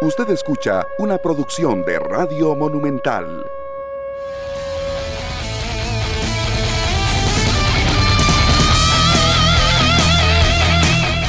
Usted escucha una producción de Radio Monumental.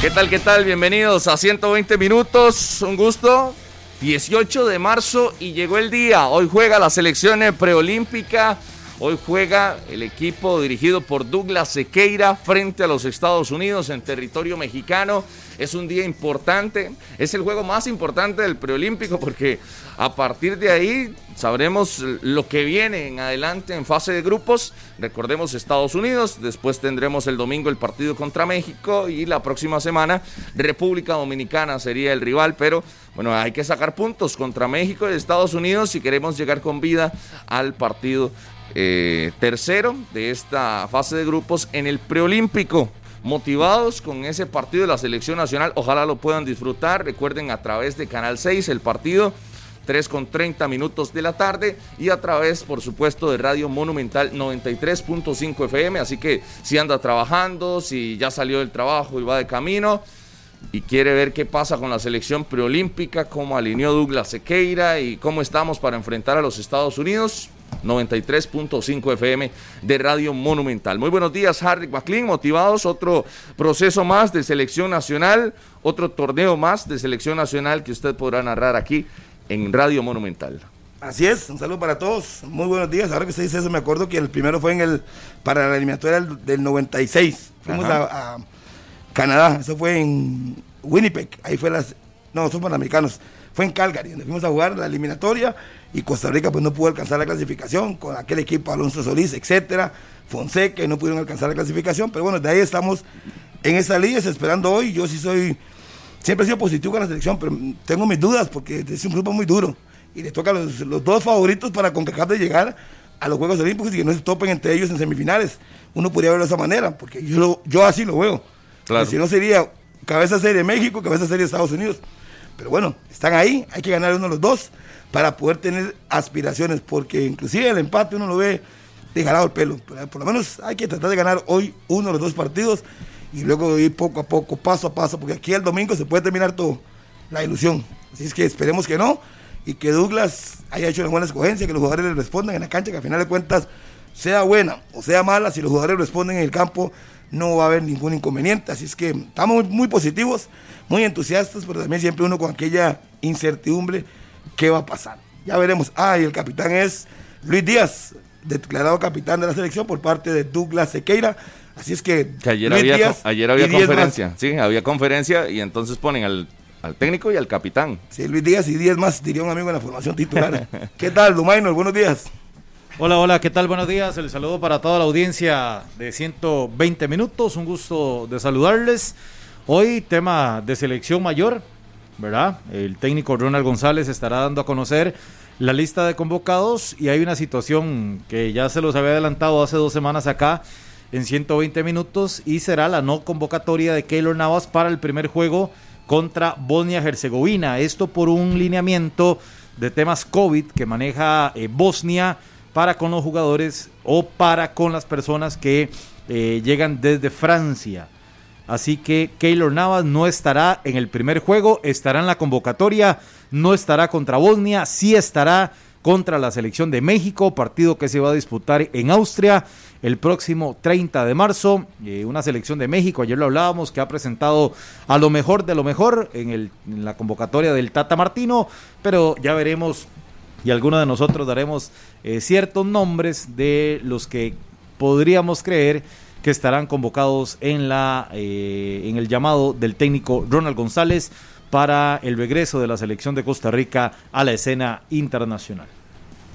¿Qué tal, qué tal? Bienvenidos a 120 minutos. Un gusto. 18 de marzo y llegó el día. Hoy juega la selección preolímpica. Hoy juega el equipo dirigido por Douglas Sequeira frente a los Estados Unidos en territorio mexicano. Es un día importante, es el juego más importante del preolímpico porque a partir de ahí sabremos lo que viene en adelante en fase de grupos. Recordemos Estados Unidos, después tendremos el domingo el partido contra México y la próxima semana República Dominicana sería el rival, pero bueno, hay que sacar puntos contra México y Estados Unidos si queremos llegar con vida al partido eh, tercero de esta fase de grupos en el preolímpico. Motivados con ese partido de la selección nacional, ojalá lo puedan disfrutar. Recuerden a través de Canal 6 el partido 3 con 30 minutos de la tarde y a través, por supuesto, de Radio Monumental 93.5 FM. Así que si anda trabajando, si ya salió del trabajo y va de camino y quiere ver qué pasa con la selección preolímpica, cómo alineó Douglas Sequeira y cómo estamos para enfrentar a los Estados Unidos, 93.5 FM de Radio Monumental. Muy buenos días, Harry McLean, motivados, otro proceso más de selección nacional, otro torneo más de selección nacional que usted podrá narrar aquí en Radio Monumental. Así es, un saludo para todos, muy buenos días. Ahora que usted dice eso, me acuerdo que el primero fue en el para la eliminatoria del, 96. Fuimos a, Canadá, eso fue en Winnipeg, ahí fue las, no, son panamericanos, fue en Calgary, donde fuimos a jugar la eliminatoria y Costa Rica pues no pudo alcanzar la clasificación con aquel equipo Alonso Solís, etcétera, Fonseca y no pudieron alcanzar la clasificación, pero bueno, de ahí estamos en esa liga esperando hoy, yo sí soy, siempre he sido positivo con la selección, pero tengo mis dudas porque es un grupo muy duro y le toca los, los dos favoritos para concretar de llegar a los Juegos Olímpicos y que no se topen entre ellos en semifinales. Uno podría verlo de esa manera, porque yo, yo así lo veo. Claro. Si no sería cabeza serie México, cabeza serie Estados Unidos. Pero bueno, están ahí, hay que ganar uno de los dos para poder tener aspiraciones, porque inclusive el empate uno lo ve de el pelo. por lo menos hay que tratar de ganar hoy uno de los dos partidos y luego ir poco a poco, paso a paso, porque aquí el domingo se puede terminar todo, la ilusión. Así es que esperemos que no y que Douglas haya hecho una buena escogencia, que los jugadores le respondan en la cancha, que al final de cuentas, sea buena o sea mala, si los jugadores responden en el campo, no va a haber ningún inconveniente. Así es que estamos muy positivos, muy entusiastas, pero también siempre uno con aquella incertidumbre qué va a pasar. Ya veremos. Ah, y el capitán es Luis Díaz, declarado capitán de la selección por parte de Douglas Sequeira. Así es que, ayer, había, ayer había conferencia, sí, había conferencia y entonces ponen al, técnico y al capitán. Sí, Luis Díaz y 10 más, diría un amigo en la formación titular. ¿Qué tal, Dumaino? Buenos días. Hola, hola, ¿qué tal? Buenos días. El saludo para toda la audiencia de 120 minutos. Un gusto de saludarles. Hoy tema de selección mayor. ¿Verdad? El técnico Ronald González estará dando a conocer la lista de convocados y hay una situación que ya se los había adelantado hace dos semanas acá en 120 minutos y será la no convocatoria de Keylor Navas para el primer juego contra Bosnia-Herzegovina. Esto por un lineamiento de temas COVID que maneja eh, Bosnia para con los jugadores o para con las personas que eh, llegan desde Francia. Así que Keylor Navas no estará en el primer juego, estará en la convocatoria, no estará contra Bosnia, sí estará contra la selección de México, partido que se va a disputar en Austria el próximo 30 de marzo. Eh, una selección de México, ayer lo hablábamos, que ha presentado a lo mejor de lo mejor en, la convocatoria del Tata Martino, pero ya veremos y algunos de nosotros daremos eh, ciertos nombres de los que podríamos creer que estarán convocados en, la, eh, en el llamado del técnico Ronald González para el regreso de la selección de Costa Rica a la escena internacional.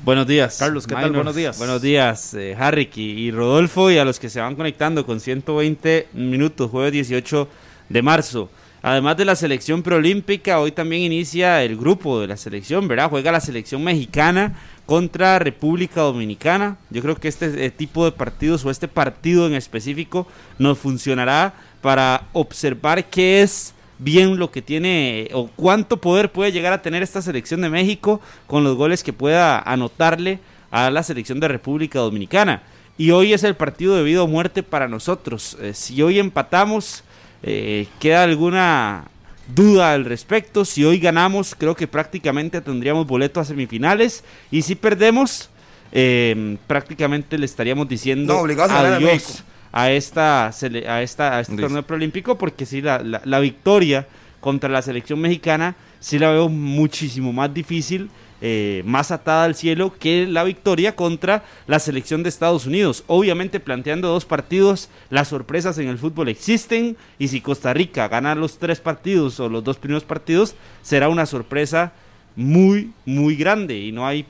Buenos días. Carlos, ¿qué tal? Buenos días. Buenos días, eh, Harry y Rodolfo y a los que se van conectando con 120 minutos, jueves 18 de marzo. Además de la selección preolímpica, hoy también inicia el grupo de la selección, ¿verdad? Juega la selección mexicana contra República Dominicana. Yo creo que este eh, tipo de partidos o este partido en específico nos funcionará para observar qué es bien lo que tiene o cuánto poder puede llegar a tener esta selección de México con los goles que pueda anotarle a la selección de República Dominicana. Y hoy es el partido de vida o muerte para nosotros. Eh, si hoy empatamos, eh, queda alguna duda al respecto. Si hoy ganamos, creo que prácticamente tendríamos boleto a semifinales. Y si perdemos, eh, prácticamente le estaríamos diciendo No, a adiós a esta, a esta a este torneo preolímpico porque sí la, la- la victoria contra la selección mexicana sí la veo muchísimo más difícil eh, más atada al cielo que la victoria contra la selección de Estados Unidos obviamente planteando dos partidos las sorpresas en el fútbol existen y si Costa Rica gana los tres partidos o los dos primeros partidos será una sorpresa muy muy grande y no hay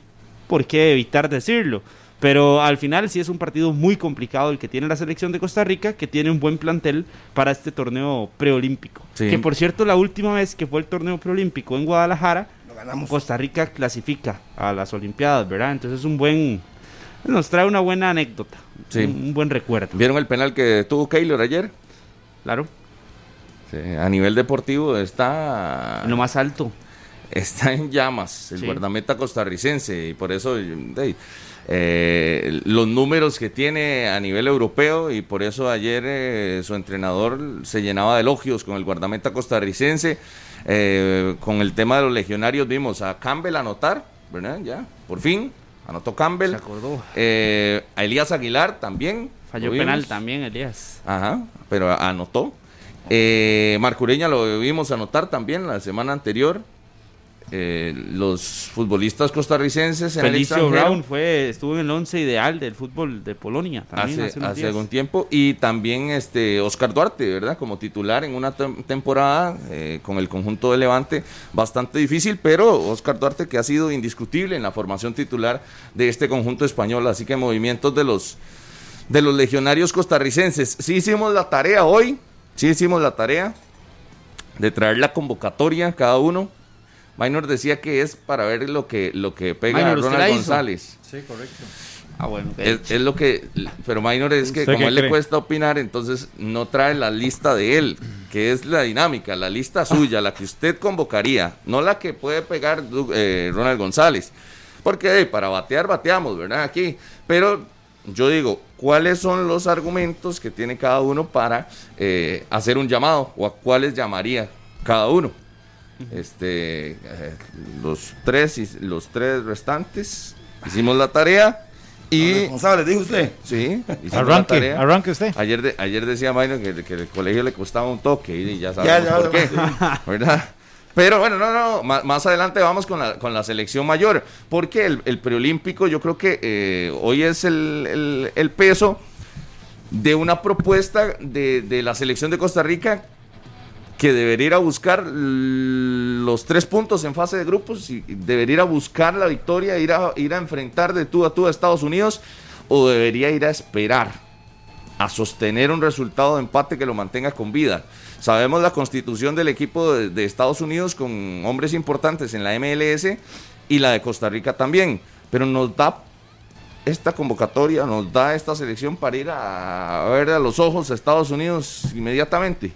por qué evitar decirlo. Pero al final sí es un partido muy complicado el que tiene la selección de Costa Rica, que tiene un buen plantel para este torneo preolímpico. Sí. Que por cierto, la última vez que fue el torneo preolímpico en Guadalajara, ganamos. Costa Rica clasifica a las Olimpiadas, ¿verdad? Entonces es un buen... Nos trae una buena anécdota, Sí. un, un buen recuerdo. ¿Vieron el penal que tuvo Keylor ayer? Claro, Sí, a nivel deportivo está... en lo más alto. está en llamas el Sí. guardameta costarricense y por eso eh, los números que tiene a nivel europeo y por eso ayer eh, su entrenador se llenaba de elogios con el guardameta costarricense Eh, con el tema de los legionarios vimos a Campbell anotar ¿verdad? ya por fin anotó Campbell Se acordó. Eh, a Elías Aguilar también Falló penal también, Elías. Ajá, pero anotó. Eh, Marcureña lo vimos anotar también la semana anterior. Eh, los futbolistas costarricenses en el Felicio Brown fue, estuvo en el once ideal del fútbol de Polonia también hace, hace, algún tiempo y también este Oscar Duarte, ¿verdad? Como titular en una tem- temporada eh, con el conjunto de Levante bastante difícil, pero Oscar Duarte que ha sido indiscutible en la formación titular de este conjunto español, así que movimientos de los de los legionarios costarricenses. Sí hicimos la tarea hoy, sí hicimos la tarea de traer la convocatoria cada uno. Minor decía que es para ver lo que lo que pega Minor, ¿usted la Ronald? González. Sí, correcto. Ah, bueno. Es, es lo que, pero Minor es que ¿Usted como a él le cuesta opinar, entonces no trae la lista de él, que es la dinámica, la lista suya, la que usted convocaría, no la que puede pegar eh, Ronald González. Porque eh, para batear, bateamos, ¿verdad? Aquí. Pero yo digo, ¿cuáles son los argumentos que tiene cada uno para eh, hacer un llamado? ¿O a cuáles llamaría cada uno? Este, eh, los tres y los tres restantes hicimos la tarea y Responsable, dijo usted. Sí, Arranque, tarea. arranque usted. Ayer, de- ayer decía Mayno que, que el colegio le costaba un toque y ya Ya, sabemos ya, por qué, sí. ¿verdad? Pero bueno, no, no, ma- más, adelante vamos con la, con la selección mayor, porque el, el preolímpico yo creo que eh, hoy es el, el- el peso de una propuesta de, de la selección de Costa Rica que debería ir a buscar los tres puntos en fase de grupos y debería ir a buscar la victoria, ir a, ir a enfrentar de tú a tú a Estados Unidos o debería ir a esperar a sostener un resultado de empate que lo mantenga con vida. Sabemos la constitución del equipo de, de Estados Unidos con hombres importantes en la MLS y la de Costa Rica también, pero nos da esta convocatoria, nos da esta selección para ir a, ver a los ojos a Estados Unidos inmediatamente.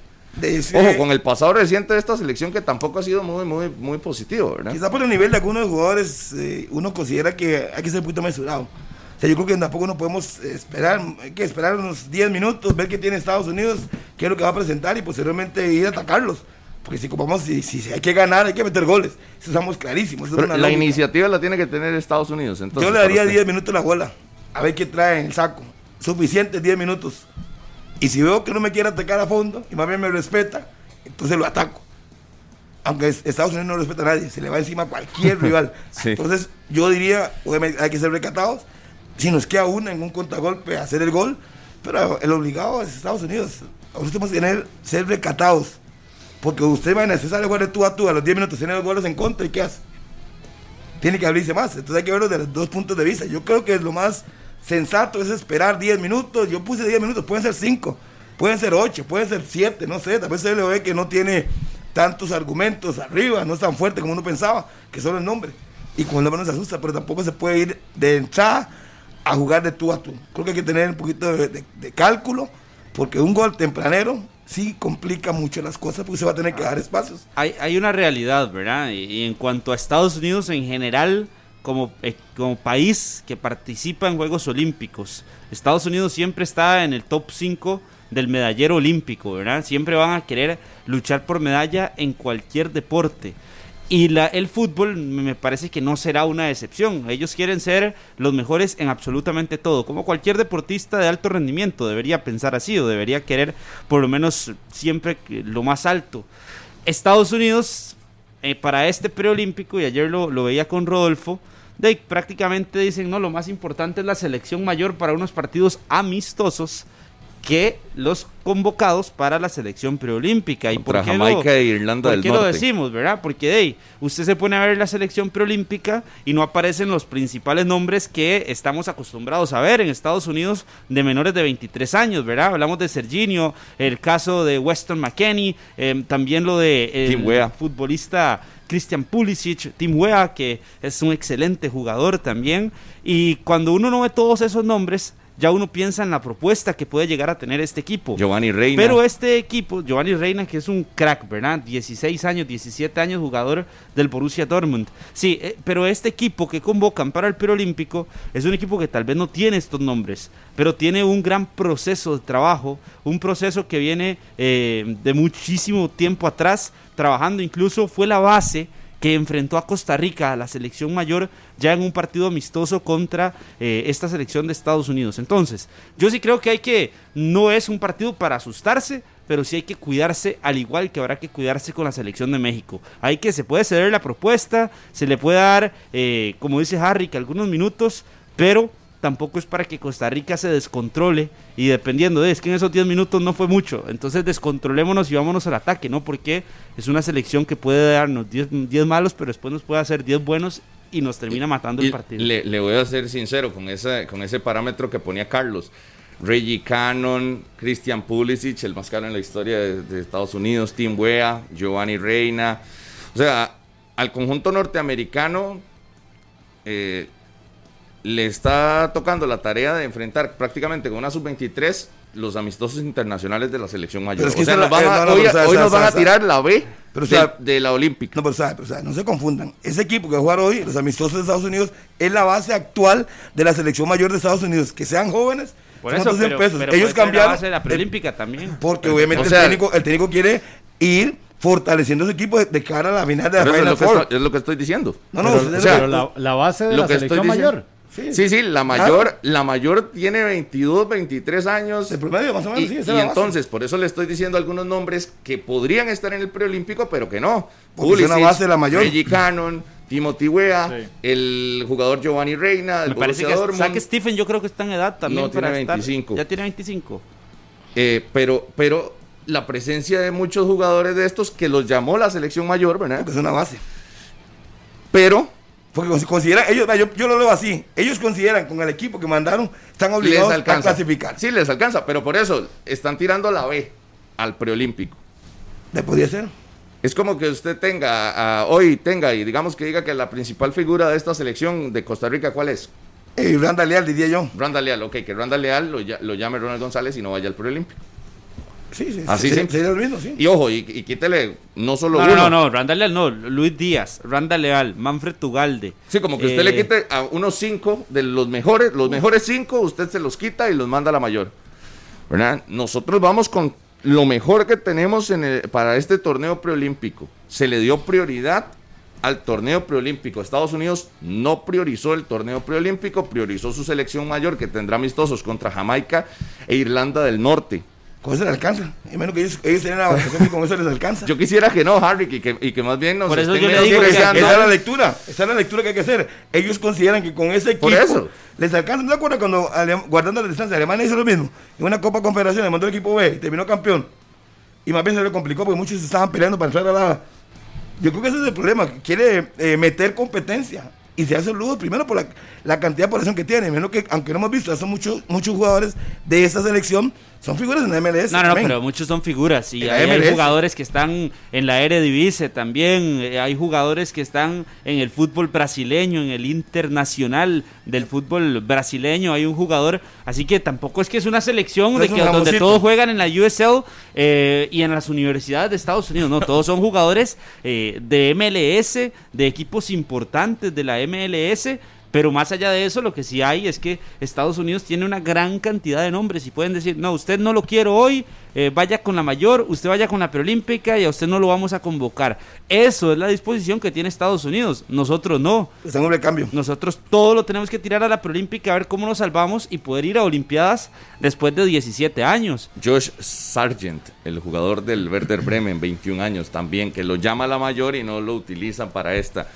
Ojo, con el pasado reciente de esta selección que tampoco ha sido muy, muy, muy positivo, ¿verdad? Quizá por el nivel de algunos jugadores, eh, uno considera que hay que ser un poquito mesurado. O sea, yo creo que tampoco no podemos esperar, hay que esperar unos 10 minutos, ver qué tiene Estados Unidos, qué es lo que va a presentar y posteriormente ir a atacarlos. Porque si, vamos, si, si hay que ganar, hay que meter goles. Eso estamos clarísimos. eso es una la lógica. iniciativa la tiene que tener Estados Unidos. Entonces, Yo le daría usted. 10 minutos la bola, a ver qué trae en el saco. Suficiente 10 minutos. Y si veo que no me quiere atacar a fondo y más bien me respeta, entonces lo ataco. Aunque es- Estados Unidos no respeta a nadie, se le va encima a cualquier rival. Sí. Entonces yo diría, obviamente hay que ser recatados. Si nos queda una en un contragolpe, hacer el gol. Pero el obligado es Estados Unidos. Nosotros tenemos que tener, ser recatados. Porque usted va a necesitar jugar de tú a tú a los 10 minutos, tiene los goles en contra y ¿qué hace? tiene que abrirse más. Entonces hay que verlo desde los dos puntos de vista. Yo creo que lo más sensato es esperar 10 minutos. Yo puse 10 minutos, pueden ser 5, pueden ser 8, pueden ser 7, no sé. Tal vez se le ve que no tiene tantos argumentos arriba, no es tan fuerte como uno pensaba, que solo el nombre. Y con el nombre no se asusta, pero tampoco se puede ir de entrada a jugar de tú a tú. Creo que hay que tener un poquito de, de- de cálculo, porque un gol tempranero sí complica mucho las cosas, porque se va a tener que dar espacios. hay, hay una realidad, ¿verdad? Y, y en cuanto a Estados Unidos en general, como, eh, como país que participa en Juegos Olímpicos, Estados Unidos siempre está en el top 5 del medallero olímpico, ¿verdad? Siempre van a querer luchar por medalla en cualquier deporte. Y la, el fútbol me parece que no será una excepción. Ellos quieren ser los mejores en absolutamente todo. Como cualquier deportista de alto rendimiento debería pensar así o debería querer por lo menos siempre lo más alto. Estados Unidos, eh, para este preolímpico, y ayer lo, lo veía con Rodolfo, de, prácticamente dicen, no, lo más importante es la selección mayor para unos partidos amistosos que los convocados para la selección preolímpica. ¿Y por qué Jamaica lo, e Irlanda por del qué Norte. lo decimos, verdad? Porque hey, usted se pone a ver la selección preolímpica y no aparecen los principales nombres que estamos acostumbrados a ver en Estados Unidos de menores de 23 años, ¿verdad? Hablamos de Serginho, el caso de Weston McKenney, eh, también lo de el futbolista Christian Pulisic, Tim Weah, que es un excelente jugador también. Y cuando uno no ve todos esos nombres, ya uno piensa en la propuesta que puede llegar a tener este equipo. Giovanni Reina. Pero este equipo, Giovanni Reina, que es un crack, ¿verdad? 16 años, 17 años jugador del Borussia Dortmund. Sí, eh, pero este equipo que convocan para el Preolímpico es un equipo que tal vez no tiene estos nombres, pero tiene un gran proceso de trabajo, un proceso que viene eh, de muchísimo tiempo atrás, trabajando incluso fue la base que enfrentó a Costa Rica, a la selección mayor, ya en un partido amistoso contra eh, esta selección de Estados Unidos. Entonces, yo sí creo que hay que, no es un partido para asustarse, pero sí hay que cuidarse, al igual que habrá que cuidarse con la selección de México. Hay que, se puede ceder la propuesta, se le puede dar, eh, como dice Harry, que algunos minutos, pero tampoco es para que Costa Rica se descontrole y dependiendo de, es que en esos 10 minutos no fue mucho, entonces descontrolémonos y vámonos al ataque, ¿no? Porque es una selección que puede darnos 10 10 malos, pero después nos puede hacer 10 buenos y nos termina matando Y el partido. Le, le voy a ser sincero con, esa, con ese parámetro que ponía Carlos. Reggie Cannon, Christian Pulisic, el más caro en la historia de, de Estados Unidos, Tim Weah, Giovanni Reina. O sea, al conjunto norteamericano eh, le está tocando la tarea de enfrentar prácticamente con una sub-23 los amistosos internacionales de la selección mayor. Pero es que o sea, esa nos van la- a- eh, no, no, hoy, nos van a tirar la B pero, de- la olímpica. No, pero sabe, pero sabe, no se confundan. Ese equipo que va a jugar hoy, los amistosos de Estados Unidos, es la base actual de la selección mayor de Estados Unidos. Que sean jóvenes, Por son eso, pero, pesos. pero Ellos la cambiaron. base de la preolímpica también. Porque obviamente O sea- el, técnico, el técnico quiere ir fortaleciendo su equipo de, de cara a la final de la eso es Final lo, que estoy, es lo que estoy diciendo. No, no, pero, usted- o sea, pero la, la base de lo la que estoy selección diciendo- mayor. Sí. Sí, sí, la mayor, la mayor tiene 22, 23 años. El promedio, más o menos, y, sí, esa y la base. entonces, por eso le estoy diciendo algunos nombres que podrían estar en el preolímpico, pero que no. Es una base de la mayor. Reggie Cannon, Timothy Weah, Sí. el jugador Giovanni Reina, del Me parece que Dortmund. Saque Stephen yo creo que está en edad también No, tiene para estar- 25. Ya tiene 25. Eh, pero, pero la presencia de muchos jugadores de estos que los llamó la selección mayor, ¿verdad? Porque es una base. Pero Porque cons- consideran, ellos, yo, yo lo leo así, ellos consideran con el equipo que mandaron, están obligados a clasificar. Sí, les alcanza, pero por eso están tirando la B al preolímpico. ¿Le podría ser? Es como que usted tenga, hoy tenga, y digamos que diga que la principal figura de esta selección de Costa Rica, ¿cuál es? Eh, Randa Leal, diría yo. Randa Leal, ok, que Randa Leal lo, lo llame Ronald González y no vaya al preolímpico. Sí, sí. Así sí. Y ojo, y, y quítele no solo No, uno. no, no, no, Randall Leal no, Luis Díaz, Randall Leal, Manfred Tugalde. Sí, como que usted Eh, le quite a unos cinco de los mejores, los mejores cinco, usted se los quita y los manda a la mayor. ¿Verdad? Nosotros vamos con lo mejor que tenemos en el- para este torneo preolímpico. Se le dio prioridad al torneo preolímpico. Estados Unidos no priorizó el torneo preolímpico, priorizó su selección mayor que tendrá amistosos contra Jamaica e Irlanda del Norte. Con eso les alcanza. Y menos que ellos, ellos tienen la vacación y con eso les alcanza. Yo quisiera que no, Harry, y que, y que más bien nos Por eso estén yo le digo que esa, esa es la lectura, esa es la lectura que hay que hacer. Ellos consideran que con ese equipo Por eso. les alcanza. ¿No te acuerdas cuando guardando la distancia Alemania hizo lo mismo? En una Copa Confederación le mandó el equipo B y terminó campeón. Y más bien se le complicó porque muchos estaban peleando para entrar a la. Yo creo que ese es el problema. Quiere eh, meter competencia. Y se hace ludo primero por la, la cantidad de población que tiene. Menos que, aunque no hemos visto, son muchos, muchos jugadores de esta selección, son figuras en la MLS. No, no, no, pero muchos son figuras y hay, jugadores que están en la Eredivisie también, eh, hay jugadores que están en el fútbol brasileño, en el internacional del fútbol brasileño, hay un jugador, así que tampoco es que es una selección No de es un que donde todos juegan en la USL eh, y en las universidades de Estados Unidos, no, todos son jugadores eh, de MLS, de equipos importantes de la MLS, Pero más allá de eso, lo que sí hay es que Estados Unidos tiene una gran cantidad de nombres y pueden decir, no, usted no lo quiero hoy, eh, vaya con la mayor, usted vaya con la preolímpica y a usted no lo vamos a convocar. Eso es la disposición que tiene Estados Unidos. Nosotros no. Está en un recambio. Nosotros todo lo tenemos que tirar a la preolímpica a ver cómo nos salvamos y poder ir a Olimpiadas después de 17 años. Josh Sargent, el jugador del Werder Bremen, 21 años también, que lo llama la mayor y no lo utilizan para esta.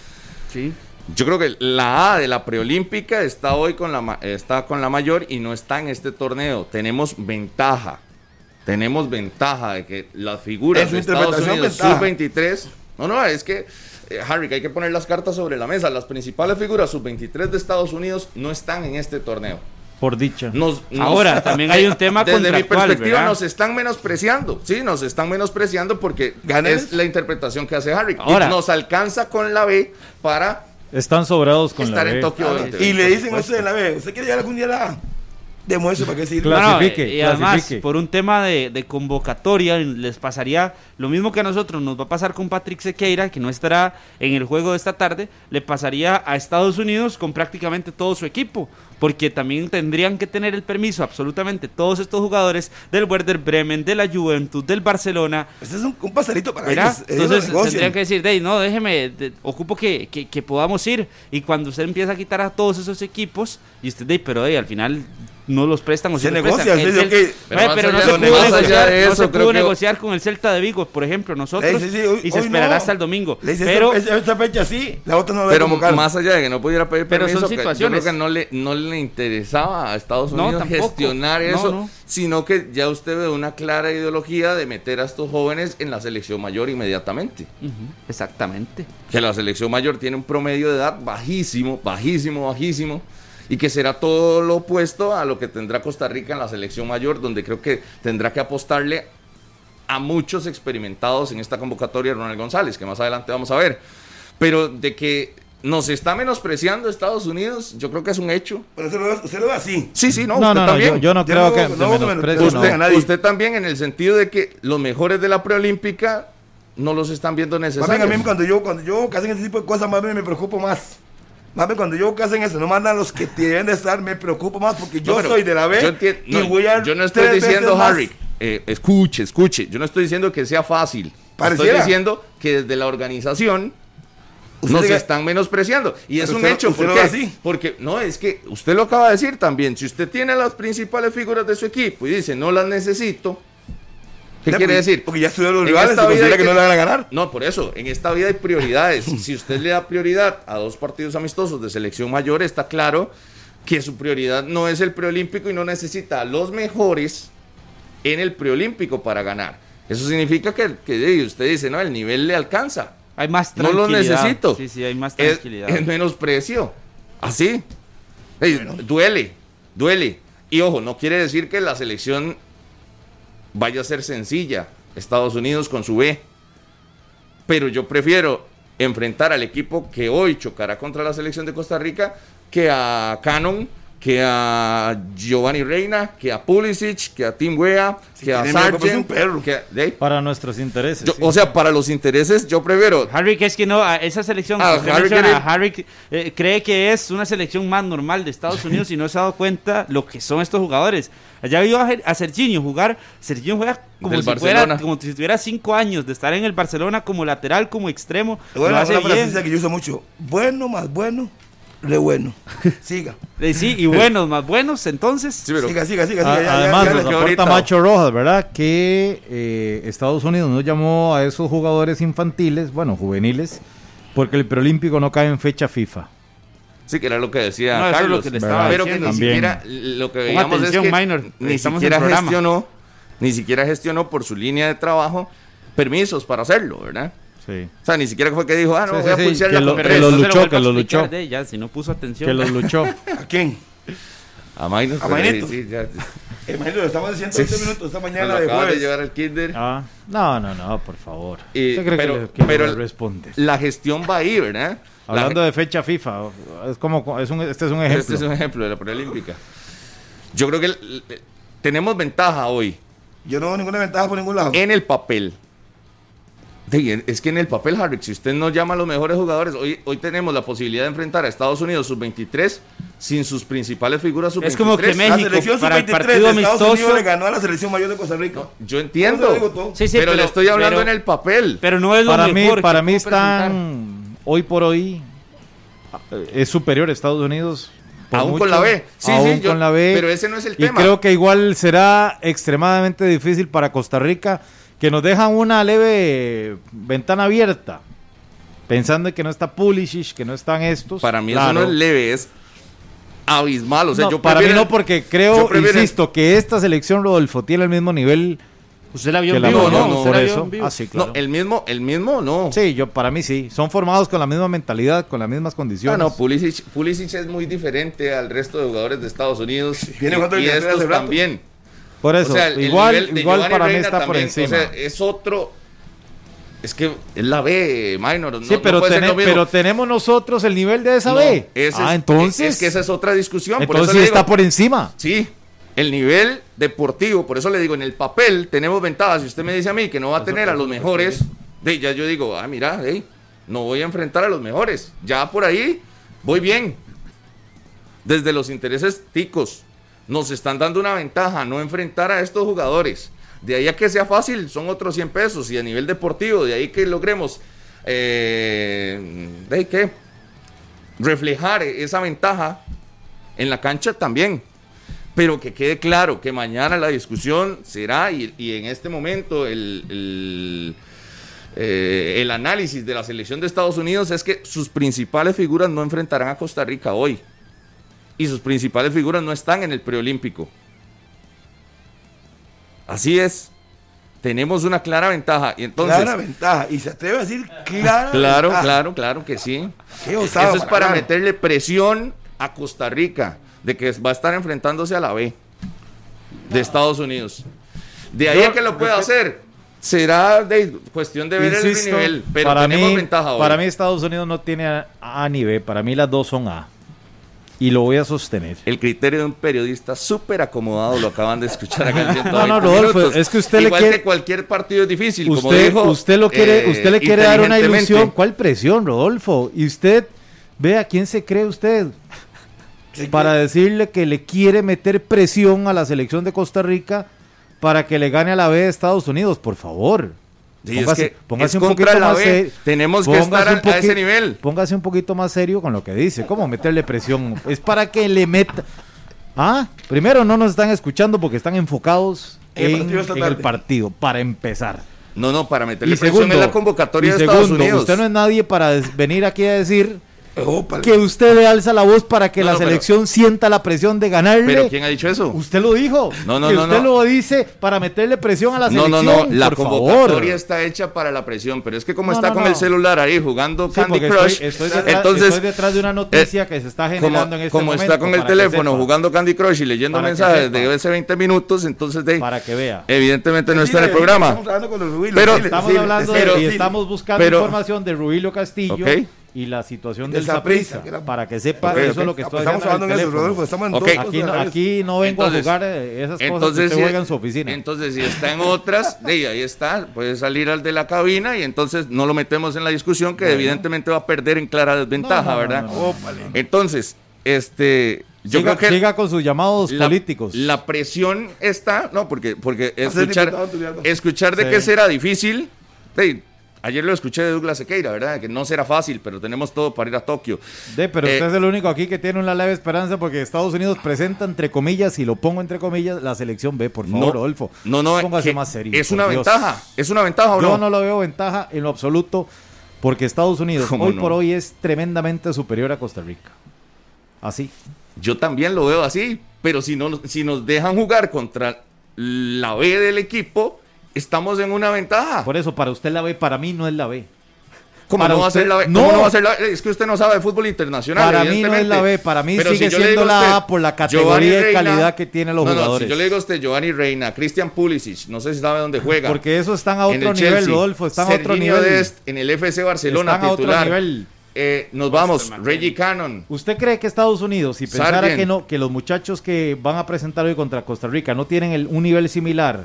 Sí. Yo creo que la A de la preolímpica está hoy con la, ma- está con la mayor y no está en este torneo. Tenemos ventaja. Tenemos ventaja de que las figuras de Estados interpretación, Unidos ventaja. sub-23. No, no, es que, eh, Harry, que hay que poner las cartas sobre la mesa. Las principales figuras sub-23 de Estados Unidos no están en este torneo. Por dicha. Nos- nos- Ahora, también hay un tema Desde mi perspectiva, ¿verdad? nos están menospreciando. Sí, nos están menospreciando porque ¿Ganes? es la interpretación que hace Harry. Ahora- nos alcanza con la B para Están sobrados con estar la en B. Tokio. Ah, 2020. Y le dicen a usted en la B, ¿usted quiere llegar algún día a la A? Demuestre para qué sirve. Claro. No, Clasifique, y además, clasifique. por un tema de, de convocatoria, les pasaría lo mismo que a nosotros nos va a pasar con Patrick Sequeira, que no estará en el juego de esta tarde, le pasaría a Estados Unidos con prácticamente todo su equipo, porque también tendrían que tener el permiso absolutamente todos estos jugadores del Werder Bremen, de la Juventus, del Barcelona, Este es un, un pasarito para ¿verdad? ellos. ellos lo Entonces tendrían que decir, "Dey, no, déjeme, de- ocupo que, que, que podamos ir. Y cuando usted empieza a quitar a todos esos equipos, y usted, "Dey, pero dey, al final no los prestan o sí Se los negocia, prestan". El se dice, Cel- ok, pero pero no se de- pudo, negociar, de no eso, se creo pudo que- negociar con el Celta de Vigo, por ejemplo, nosotros, dice, sí, hoy- y se esperará no. hasta el domingo. Le dice, Pero esta, esta fecha sí, la otra no la Pero convocar. más allá de que no pudiera pedir Pero permiso, son que yo situaciones. creo que no le, no le interesaba a Estados Unidos gestionar eso, no. sino que ya usted ve una clara ideología de meter a estos jóvenes en la selección mayor inmediatamente. Ujú, exactamente. Que la selección mayor tiene un promedio de edad bajísimo, bajísimo, bajísimo, y que será todo lo opuesto a lo que tendrá Costa Rica en la selección mayor, donde creo que tendrá que apostarle a muchos experimentados en esta convocatoria Ronald González, que más adelante vamos a ver. Pero de que nos está menospreciando Estados Unidos, yo creo que es un hecho. Pero usted lo, ve, usted lo ve así. Sí, sí, no, No, usted no, no, también. yo, yo no Yo creo no- que no menospreciar usted, a nadie. usted también en el sentido de que los mejores de la preolímpica no los están viendo Más bien, necesarios. a mí cuando yo, cuando yo que hacen ese tipo de cosas, más bien me preocupo más. Bien cuando yo que hacen eso, no mandan los que deben de estar, me preocupo más porque yo No, soy de la B yo y no, voy a yo no estoy diciendo. Harry, eh, escuche, escuche. Yo no estoy diciendo que sea fácil. Pareciera. Estoy diciendo que desde la organización Usted nos diga- están menospreciando. Y es un usted- hecho. usted ¿por qué? así. Porque, no, es que usted lo acaba de decir también. Si usted tiene las principales figuras de su equipo y dice, no las necesito, ¿qué Ya, quiere porque- decir? Porque ya estudió los En rivales considera hay que que- no le van a ganar. No, por eso, en esta vida hay prioridades. si usted le da prioridad a dos partidos amistosos de selección mayor, está claro que su prioridad no es el preolímpico y no necesita a los mejores en el preolímpico para ganar. Eso significa que, que usted dice, no, el nivel le alcanza. Hay más No lo tranquilidad. necesito. Sí, sí, hay más Es, tranquilidad. es menosprecio. Así. Ey, Duele, duele. Y ojo, no quiere decir que la selección vaya a ser sencilla. Estados Unidos con su B. Pero yo prefiero enfrentar al equipo que hoy chocará contra la selección de Costa Rica que a Canon, que a Giovanni Reina, que a Pulisic, que a Tim Wea, Si que a pues, Sargent. perro. que a-. Para nuestros intereses. Yo- sí. O sea, para los intereses, yo prefiero Harry, que es que no, a esa selección que Ah, Harry menciona, quiere- Harry eh, cree que es una selección más normal de Estados Unidos y no se ha dado cuenta lo que son estos jugadores. Allá vio a, a Serginho jugar, Serginho juega como Del si, fuera, como si tuviera cinco años de estar en el Barcelona como lateral, como extremo, Bueno, lo hace una bien. frase que yo uso mucho. Bueno más bueno, re bueno. Siga. Eh, sí, y buenos, más buenos, entonces. Sí, pero- siga, siga, siga. A- siga, ya, ya, además, ya, nos ya. que aporta ahorita- Macho Rojas, ¿verdad? Que eh, Estados Unidos no llamó a esos jugadores infantiles, bueno, juveniles, porque el preolímpico no cae en fecha FIFA. Sí, que era lo que decía No, eso es Carlos. lo que le estaba pero que ni También. siquiera lo que veíamos es que Minor, ni siquiera gestionó, ni siquiera gestionó por su línea de trabajo permisos para hacerlo, ¿verdad? Sí. O sea, ni siquiera fue que dijo, ah, no, Sí, voy a pulsear que la lo- que lo se luchó, que lo luchó. de, ya, si no puso atención. Que los luchó. ¿A quién? A Minor, A Mainito. sí, ya- Imagínate, estamos en 120 Sí. minutos esta mañana lo de acabas de jueves. llevar al kinder. Ah, no, no, no, por favor. Y- ¿Usted cree pero- que, le, pero responde? La gestión va ahí, ¿verdad? La Hablando de fecha FIFA, es como, es un, este es un ejemplo. Este es un ejemplo de la preolímpica. Yo creo que el- el- tenemos ventaja hoy Yo no veo ninguna ventaja por ningún lado. en el papel. Es que en el papel, Harry, si usted no llama a los mejores jugadores, hoy, hoy tenemos la posibilidad de enfrentar a Estados Unidos sub-23 sin sus principales figuras sub-23. Es como que La México, selección para el sub-23 partido de Estados amistoso- Unidos le ganó a la selección mayor de Costa Rica. Yo entiendo. Sí, sí, pero, le estoy hablando pero- en el papel. Pero no es lo Para mí, mejor. que para mí están hoy por hoy es superior a Estados Unidos. Aún mucho, con la B. Sí, aún sí, yo- con la B. pero ese no es el y tema. creo que igual será extremadamente difícil para Costa Rica que nos dejan una leve ventana abierta. Pensando en que no está Pulisic, que no están estos. Para mí Claro. eso no es leve, es abismal. O sea, No, yo para mí no, porque creo, insisto, que esta selección, Rodolfo, tiene el mismo nivel Usted la vio en vivo, ¿no? no, por eso. Ah, sí, claro. No, el mismo, el mismo no. Sí, yo para mí sí. Son formados con la misma mentalidad, con las mismas Ah, condiciones. no, Pulisic, Pulisic es muy diferente al resto de jugadores de Estados Unidos. Viene y, y estos también. Por eso, o sea, igual, igual para mí está por encima. O sea, es otro. Es que es la B, minor. no- sí, no pero, mismo. pero tenemos nosotros el nivel de esa No, B. ese ah, es- entonces. Es que esa es otra discusión. por entonces eso sí le está digo- por encima. Sí, el nivel deportivo, por eso le digo, en el papel tenemos ventajas. Si usted me dice a mí que no va a tener a los mejores, de, ya yo digo, ah, mira, de, no voy a enfrentar a los mejores. Ya por ahí voy bien. Desde los intereses ticos, nos están dando una ventaja, no enfrentar a estos jugadores. De ahí a que sea fácil, son otros 100 pesos. Y a nivel deportivo, de ahí que logremos, eh, de ahí que reflejar esa ventaja en la cancha también. Pero que quede claro que mañana la discusión será, y, y en este momento el, el, eh, el análisis de la selección de Estados Unidos es que sus principales figuras no enfrentarán a Costa Rica hoy. Y sus principales figuras no están en el preolímpico. Así es. Tenemos una clara ventaja. Y entonces, clara ventaja. Y se atreve a decir clara claro, ventaja. claro, claro que sí. Qué osado, Eso es para meterle presión a Costa Rica de que va a estar enfrentándose a la B de Estados Unidos. De ahí Yo- a que lo pueda hacer, será de cuestión de ver Insisto, el nivel, pero para tenemos mí, ventaja hoy. Para mí Estados Unidos no tiene A, A ni B, para mí las dos son A. Y lo voy a sostener. El criterio de un periodista súper acomodado lo acaban de escuchar acá en 120 No, no, Rodolfo, minutos. es que usted le quiere- que cualquier partido es difícil, como Usted, dijo, usted lo quiere, eh, usted le quiere dar una ilusión. ¿Cuál presión, Rodolfo? Y usted, vea, ¿quién se cree usted? Para decirle que le quiere meter presión a la selección de Costa Rica para que le gane a la B de Estados Unidos, por favor. Sí, es que póngase es un poquito la más serio. Tenemos que estar a- a ese nivel. Póngase un poquito más serio con lo que dice. ¿Cómo meterle presión? Es para que le meta. Ah, primero no nos están escuchando porque están enfocados En el partido esta en el tarde. partido, para empezar. No, no, para meterle Y presión segundo, en la convocatoria de Estados Unidos. usted no es nadie para venir aquí a decir Ópale. que usted le alza la voz para que No, la no, pero- selección sienta la presión de ganarle. ¿Pero quién ha dicho eso? Usted lo dijo. No, no, que no, usted no. lo dice para meterle presión a la No, selección. no, no, la por convocatoria favor. está hecha para la presión, pero es que como No, está no, con no. el celular ahí jugando Sí, Candy Crush, estoy, estoy detrás, entonces estoy detrás de una noticia que se está como, generando en este como momento. está con el teléfono jugando Candy Crush y leyendo Para mensajes de hace 20 minutos, entonces de, Para que vea. evidentemente no está en el programa. Estamos hablando con los Rubilos, Pero- Estamos hablando de, y estamos buscando información de Rubilio Castillo Ok. Y la situación De del era- para que sepa eso es lo que estoy Estamos hablando en eso, teléfono. Rodolfo. Estamos en Ok. dos Aquí cosas no, aquí no vengo Entonces- a jugar eh, esas cosas que usted si, juega en su oficina. entonces, si está en otras, de ahí, está, puede salir al de la cabina y entonces no lo metemos en la discusión que evidentemente va a perder en clara desventaja, No, no, no, ¿verdad? no, no. Ópale. Entonces, este, yo siga, creo que siga con sus llamados la, políticos. la presión está, no, porque, porque escuchar, escuchar de Sí. que será difícil, de- ayer lo escuché de Douglas Sequeira, ¿verdad? Que no será fácil, pero tenemos todo para ir a Tokio. De, pero Eh, usted es el único aquí que tiene una leve esperanza porque Estados Unidos presenta entre comillas, y lo pongo entre comillas, la selección B, por favor, Rodolfo. no, no, Póngase más serio. es una Dios. ventaja, es una ventaja o Yo no. no lo veo ventaja en lo absoluto porque Estados Unidos ¿Cómo hoy no? por hoy es tremendamente superior a Costa Rica. Así. Yo también lo veo así, pero si, no, si nos dejan jugar contra la B del equipo, estamos en una ventaja. Por eso, para usted la B, para mí no es la B. ¿Cómo para no va a ser la B? no. ¿Cómo no va a ser la B? Es que usted no sabe de fútbol internacional. Para mí no es la B, para mí Pero sigue si siendo la usted, A por la categoría y calidad que tienen los No, no, jugadores. si yo le digo a usted Giovanni Reina, Christian Pulisic, no sé si sabe dónde juega. Porque eso están a En otro el nivel, Chelsea. Rodolfo, están a otro nivel. Dest en el FC Barcelona Están a otro titular. nivel. Eh, nos vamos, Reggie Cannon. ¿Usted cree que Estados Unidos, si pensara Sargent. que no, que los muchachos que van a presentar hoy contra Costa Rica no tienen el- un nivel similar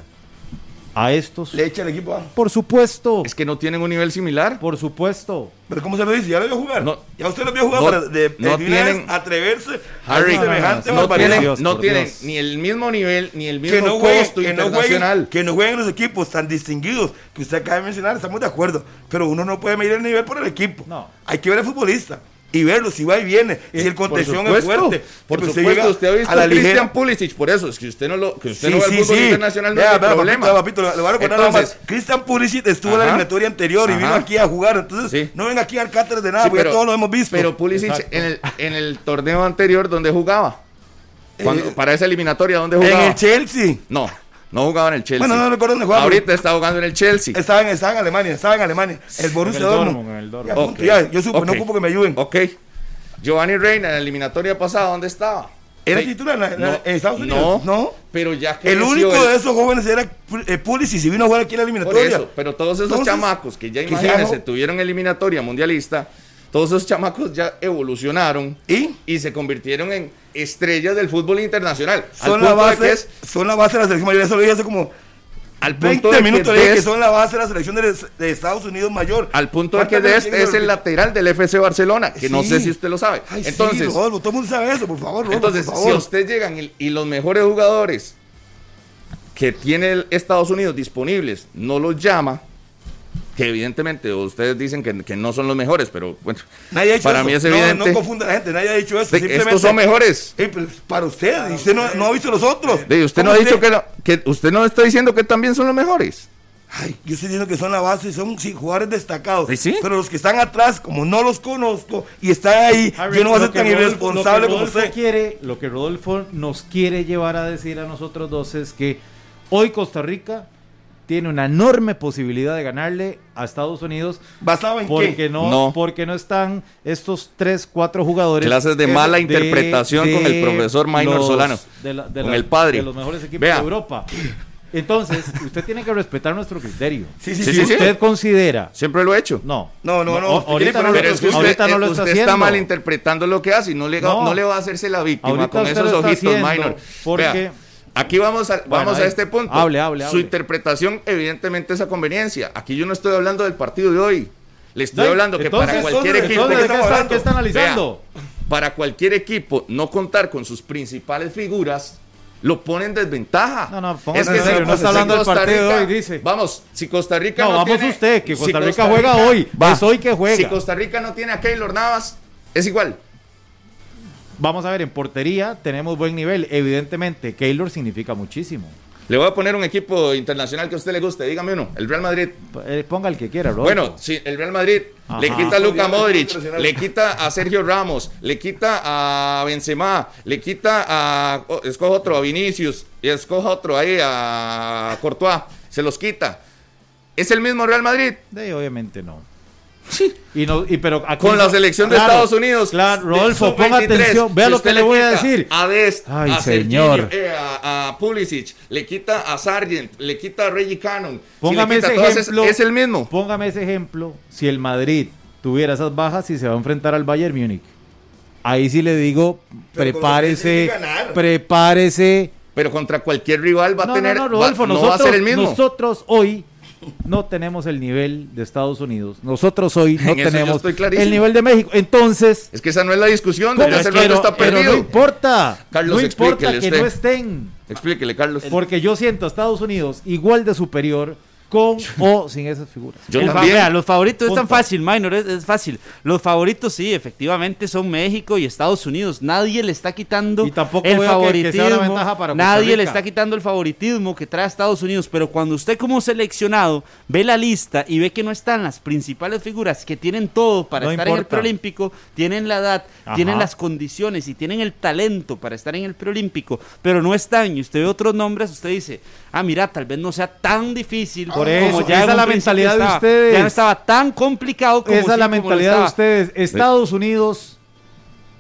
a estos. Le echa el equipo a. Por supuesto, Es que no tienen un nivel similar. por supuesto. Pero ¿cómo se lo dice? ¿Ya lo vio jugar? No. ¿Ya usted lo vio jugar No, para de, de no tienen- atreverse Harry, a semejante no, tienen, Dios, no tienen Dios. ni el mismo nivel, ni el que mismo no, jueguen, costo que, no internacional. jueguen, que no jueguen los equipos tan distinguidos que usted acaba de mencionar, estamos de acuerdo, pero uno no puede medir el nivel por el equipo. No. Hay que ver al futbolista y verlo si va y viene, si el Por contención es fuerte. Por porque supuesto, usted ha visto a la a Christian. Pulisic, por eso, es que usted no lo, que usted Sí, no el sí, fútbol sí. internacional, no hay problema. Papito, papito, le voy a recordar nada Entonces, más. Christian Pulisic estuvo en la eliminatoria anterior y vino aquí a jugar, entonces Sí. no ven aquí al cátedra de nada, porque pero- todos lo hemos visto. Pero Pulisic Exacto. en el, en el torneo anterior, ¿dónde jugaba? Cuando- Eh, para esa eliminatoria, ¿dónde en jugaba? el Chelsea. No, no jugaba en el Chelsea. Bueno, no recuerdo dónde jugaba. Ahorita está jugando en el Chelsea. Estaba en, estaba en Alemania, estaba en Alemania. El Borussia En el Dortmund. Dortmund, en el Dortmund. Ya, punto, Ok, ya, yo supe, no ok, ocupo que me ayuden. Ok. Giovanni Reina en la eliminatoria pasada, ¿dónde estaba? ¿Era Sí. titular en, No, en Estados Unidos? No, pero ya que El único de esos jóvenes era eh, Pulisic y vino a jugar aquí en la Por eliminatoria. eso, pero todos esos Entonces, chamacos que ya que imagínense, sea- tuvieron eliminatoria mundialista, todos esos chamacos ya evolucionaron ¿Y? se convirtieron en estrellas del fútbol internacional. Al Son la, de base, es- son la base de la selección mayor. Eso lo dije hace como al 20 punto de minutos. que dije que Dest- son la base de la selección de, de Estados Unidos mayor. al punto de que ¿Cuántas Dest veces es el lateral del FC Barcelona, que no sé si usted lo sabe. Ay, sí, entonces, Rodolfo, todo el mundo sabe eso, por favor, Rodolfo, entonces por si favor. usted llegan y, y los mejores jugadores que tiene el Estados Unidos disponibles no los llama, que evidentemente ustedes dicen que, que no son los mejores, pero bueno, Nadie ha dicho para eso. mí es No, evidente. No, confunda a la gente, nadie ha dicho eso. de- simplemente- estos son mejores. Eh, pero para usted, usted no, no ha visto los otros. De, usted no ¿Cómo ha dicho que, no- que usted no está diciendo que también son los mejores. Ay, yo estoy diciendo que son la base, son sí, jugadores destacados. ¿Sí? Pero los que están atrás, como no los conozco y están ahí, Harry, yo no voy a ser tan Rodolfo- irresponsable lo que como usted. Quiere, lo que Rodolfo nos quiere llevar a decir a nosotros dos es que hoy Costa Rica tiene una enorme posibilidad de ganarle a Estados Unidos ¿Basado en porque qué? no, No. porque no están estos tres, cuatro jugadores. Clases de mala interpretación con el profesor Maynor los- Solano, de la- de con la- el padre. De los mejores equipos Vea. de Europa. Entonces, usted tiene que respetar nuestro criterio. Sí, sí, Sí, sí. usted considera. Siempre lo he hecho. No. No, no, no, ahorita no, poner- Pero es que usted, ahorita no lo eh, está usted haciendo. está malinterpretando lo que hace y no le, No. no le va a hacerse la víctima Ahorita con esos lo ojitos, minor. porque- Vea, aquí vamos a, vamos ahí. a este punto. Hable, hable, Su hable. interpretación evidentemente es a conveniencia. Aquí yo no estoy hablando del partido de hoy. Le estoy hablando que entonces, para cualquier entonces, equipo... Entonces, ¿de qué está, hablando? qué está analizando? Vea, para cualquier equipo no contar con sus principales figuras lo pone en desventaja. No, no, póngase en serio, no está hablando del Costa partido de hoy, dice. Vamos, si Costa Rica No, no, vamos tiene- usted, que si Costa Rica juega hoy. Va. Es hoy que juega. Si Costa Rica no tiene a Keylor Navas, es igual. Vamos a ver, en portería tenemos buen nivel. Evidentemente, Keylor significa muchísimo. Le voy a poner un equipo internacional que a usted le guste. Dígame uno. El Real Madrid. Eh, ponga el que quiera, Rodolfo. Bueno, si el Real Madrid Ajá. le quita a Luka Mundial Modric, le quita a Sergio Ramos, le quita a Benzema, le quita a oh, escoja otro a Vinicius y escoja otro ahí a Courtois, se los quita. ¿Es el mismo Real Madrid? De- obviamente no. Sí. Y no, y pero aquí Con la selección de Estados Unidos. Claro, Rodolfo, sub-23, ponga atención. Vea si lo que le voy a decir. A Dest, Ay, a señor. Eh, a, a Pulisic, le quita a Sargent, le quita a Reggie Cannon. Póngame ese es- ejemplo. Es, el mismo. Póngame ese ejemplo. Si el Madrid tuviera esas bajas y se va a enfrentar al Bayern Múnich. Ahí sí le digo, Pero prepárese, prepárese. Pero contra cualquier rival va a tener. no, no, va- Rodolfo, no nosotros, va a ser el mismo. nosotros hoy no tenemos el nivel de Estados Unidos. Nosotros hoy no En tenemos el nivel de México. Entonces, Es que esa no es la discusión. ¿cómo Desde es hace que rato no- está pero perdido. no importa. Carlos, no importa que usted. no estén. Explíquele, Carlos. Porque yo siento a Estados Unidos igual de superior con o sin esas figuras. Yo El fa- también. vea, los favoritos es tan fácil, Minor, es, es fácil. Los favoritos sí, efectivamente son México y Estados Unidos. Nadie le está quitando Y tampoco el que- que favoritismo. ventaja para Nadie le está quitando el favoritismo que trae Estados Unidos. Pero cuando usted como seleccionado ve la lista y ve que no están las principales figuras que tienen todo para No estar en el preolímpico, tienen la edad, Ajá. tienen las condiciones y tienen el talento para estar en el preolímpico, pero no están y usted ve otros nombres, usted dice, ah, mira, tal vez no sea tan difícil Por eso, esa en es la mentalidad de ustedes. Ya no estaba tan complicado como Esa es la como mentalidad de ustedes. Estados Unidos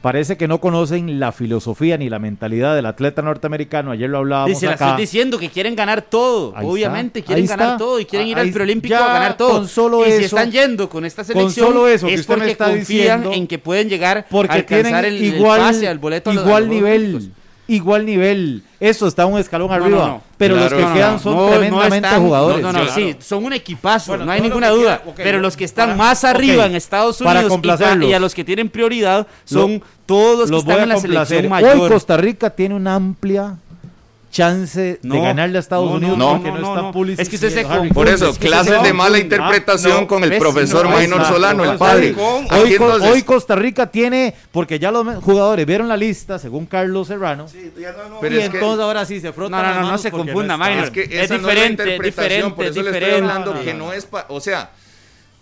parece que no conocen la filosofía ni la mentalidad del atleta norteamericano. Ayer lo hablábamos Dice, la acá. estoy diciendo que quieren ganar todo. Ahí Obviamente está, quieren ahí ganar está. todo y quieren ir Ahí- al preolímpico ya a ganar todo. con solo y si están yendo con esta con selección solo eso que es usted me porque está confían diciendo, en que pueden llegar a porque alcanzar tienen el, el igual, pase al boleto a los- a igual los nivel. Olímpicos. Igual nivel. Eso está un escalón No, arriba. no, no. Pero Claro. los que quedan no, son no, no tremendamente están- jugadores. No, no, no, Claro. sí, son un equipazo, Bueno, no hay ninguna que duda. pero los que están para- más arriba en Estados para Unidos y, pa- complacerlos. y a los que tienen prioridad son Lo- todos los que Los voy están en la selección Hoy mayor. Costa Rica tiene una amplia chance de ganarle a Estados no, Unidos no, porque no, está Es que usted se confunde. Por eso, Es que se clases de mala Ah, interpretación no, con el profesor no, Maynor Solano, el padre. Hoy, co- entonces- hoy Costa Rica tiene, porque ya los jugadores vieron la lista, según Carlos Serrano, Sí, ya no, no, Pero y es que- entonces ahora sí se No, frotan no, no, no se confunda. Minor. Es que Es esa no diferente, la es interpretación, diferente, por es eso le estoy hablando que no. no es, pa- o sea,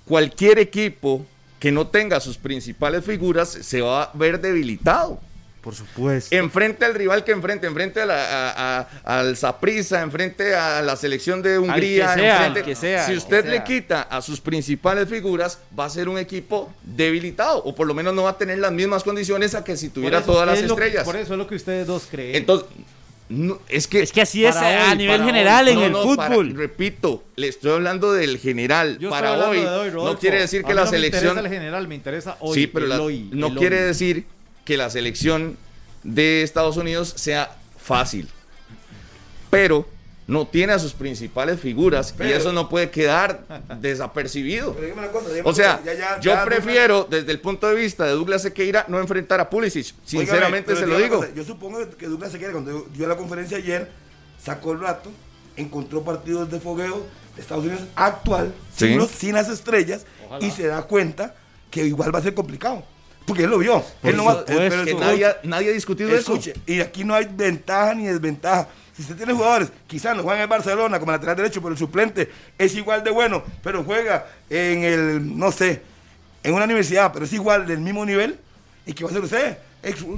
cualquier equipo que no tenga sus principales figuras se va a ver debilitado. Por supuesto. Enfrente al rival que enfrente, enfrente a la- a- a- al Saprissa, enfrente a la selección de Hungría, que sea, enfrente- al que sea, si al usted que le sea. quita a sus principales figuras, va a ser un equipo debilitado, o por lo menos no va a tener las mismas condiciones a que si tuviera eso todas las es lo que- estrellas. por eso es lo que ustedes dos creen. Entonces, no, es que Es que así es a nivel general hoy. en No, el no, para- fútbol. repito, le estoy hablando del general. Yo para hoy, de hoy, no quiere decir A que la no me selección. interesa el general, me interesa hoy. sí, pero el la- hoy, no el quiere hoy. decir que la selección de Estados Unidos sea fácil. Pero no tiene a sus principales figuras y eso no puede quedar desapercibido. Pero dígame una cosa, dígame O sea, ya- ya- yo ya- prefiero, desde el punto de vista de Douglas Sequeira, no enfrentar a Pulisic. Sinceramente se lo digo. cosa, yo supongo que Douglas se quiere, cuando dio la conferencia ayer, sacó el rato, encontró partidos de fogueo de Estados Unidos actual, Sí. sin, los- sin las estrellas, y se da cuenta que igual va a ser complicado. Porque él lo vio. él no va, Eso- él- pero que eso- nadie, nadie ha discutido Escuche, y aquí no hay ventaja ni desventaja. Si usted tiene jugadores, quizás no juegan en Barcelona como lateral derecho, pero el suplente es igual de bueno, pero juega en el, no sé, en una universidad, pero es igual del mismo nivel, ¿y qué va a hacer usted?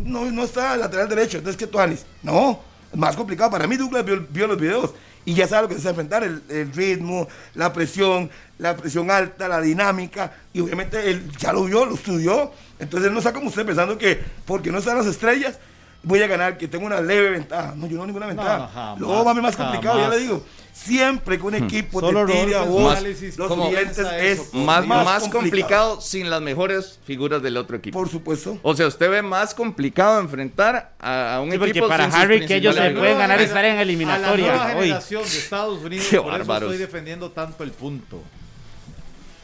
No, no está lateral derecho, entonces ¿qué tú Anis? No, más complicado. Para mí Douglas vio, vio los videos y ya sabe lo que se va a enfrentar, el, ritmo, la presión, la presión alta, la dinámica, y obviamente él ya lo vio, lo estudió, entonces no está como usted pensando que porque no están las estrellas, voy a ganar, que tengo una leve ventaja. No, yo no tengo ninguna ventaja. no, jamás, Luego va a ser más complicado, ya le digo. Siempre que un equipo Solo te tire a vos, análisis, los ¿cómo suplentes piensa es eso? más, más, complicado. sin las mejores figuras del otro equipo. Por supuesto. O sea, usted ve más complicado enfrentar a, a un Sí, porque equipo para sin sus Harry que ellos se pueden ganar estar en A la eliminatoria nueva hoy. generación de Estados Unidos, Qué por eso estoy defendiendo tanto el punto.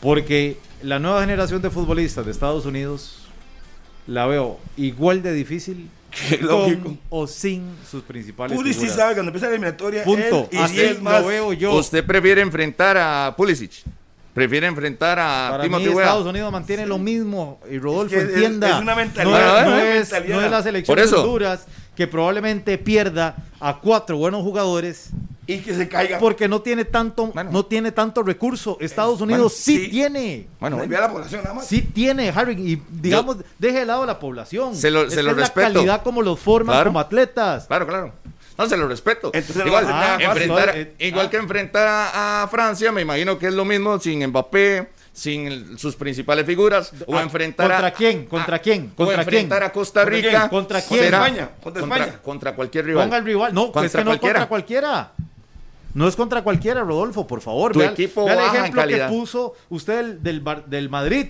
Porque la nueva generación de futbolistas de Estados Unidos la veo igual de difícil Qué lógico. con o sin sus principales Pulisic figuras. sabe cuando empieza la eliminatoria, Punto. él y Así 10 más. lo veo yo. ¿Usted prefiere enfrentar a Pulisic? ¿Prefiere enfrentar a Para Timothy mí? Estados Unidos mantiene lo mismo y Rodolfo Es que es- entienda. es una mentalidad, No, es- ¿no? Es es, mentalidad. no es la selección de Honduras que probablemente pierda a cuatro buenos jugadores Y que se caiga. porque no tiene tanto Bueno. no tiene tanto recurso. Estados bueno, Unidos sí, sí. tiene. Bueno, la población nada más. Sí tiene, Harry, y digamos, deje de lado la población. Se lo- se lo es respeto. la calidad como los forman Claro. como atletas. Claro, claro. No, se lo respeto. Entonces igual, enfrentar- eh, ah. que enfrentar a, a Francia, me imagino que es lo mismo sin Mbappé, sin el- sus principales figuras, o Ah, enfrentar a... ¿contra quién? ¿Contra a- quién? o ¿Contra enfrentar quién? a Costa ¿Contra Rica. quién? ¿Contra quién? será- España, contra España. contra cualquier rival. Ponga el rival. No, Contra es que no cualquiera. contra cualquiera. No es contra cualquiera, Rodolfo, por favor. Tu Vea- equipo vea el en ejemplo que puso usted del, del, del Madrid.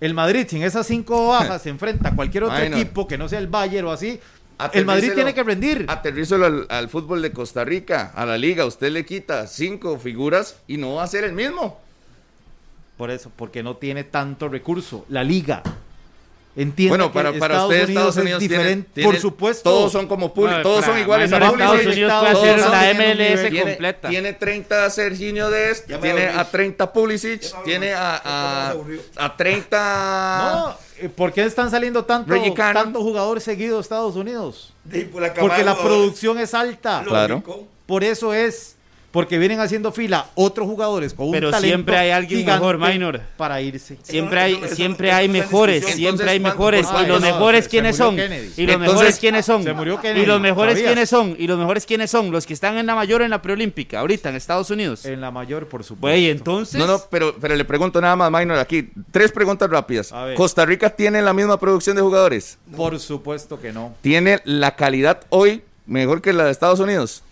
El Madrid, sin esas cinco bajas, se enfrenta a cualquier otro equipo que no sea el Bayern o así. El Madrid tiene que rendir. Aterrízelo al, al fútbol de Costa Rica, a la liga. Usted le quita cinco figuras y no va a ser el mismo. Por eso, porque no tiene tanto recurso. La liga. Entiende Bueno, que para, para Estados usted Unidos Estados Unidos es diferente. tiene- por supuesto. Todos son como No, todos son para- iguales a. Estados Unidos puede hacer la tienen MLS tiene, completa. tiene 30 Serginho Dest, tiene a 30 Pulisic, tiene a, a, a 30... No, eh, ¿por qué están saliendo tanto, tantos jugadores seguidos Estados Unidos? De- por la Porque la producción es alta. Claro. Por eso es. Porque vienen haciendo fila otros jugadores con un Pero talento siempre hay alguien mejor, Minor. Para irse. Siempre hay, siempre hay mejores, siempre hay mejores. ¿cuánto- Y los mejores, ¿quiénes son? Kennedy. Y los mejores, ¿quiénes son? Y los mejores. ¿quiénes son? Y los mejores, ¿quiénes son? Los que están en la mayor en la preolímpica, ahorita en Estados Unidos. En la mayor, por supuesto. Güey, entonces. No, no, pero, pero le pregunto nada más, Minor, aquí. Tres preguntas rápidas. A ver. ¿Costa Rica tiene la misma producción de jugadores? Por supuesto que no. ¿Tiene la calidad hoy mejor que la de Estados Unidos?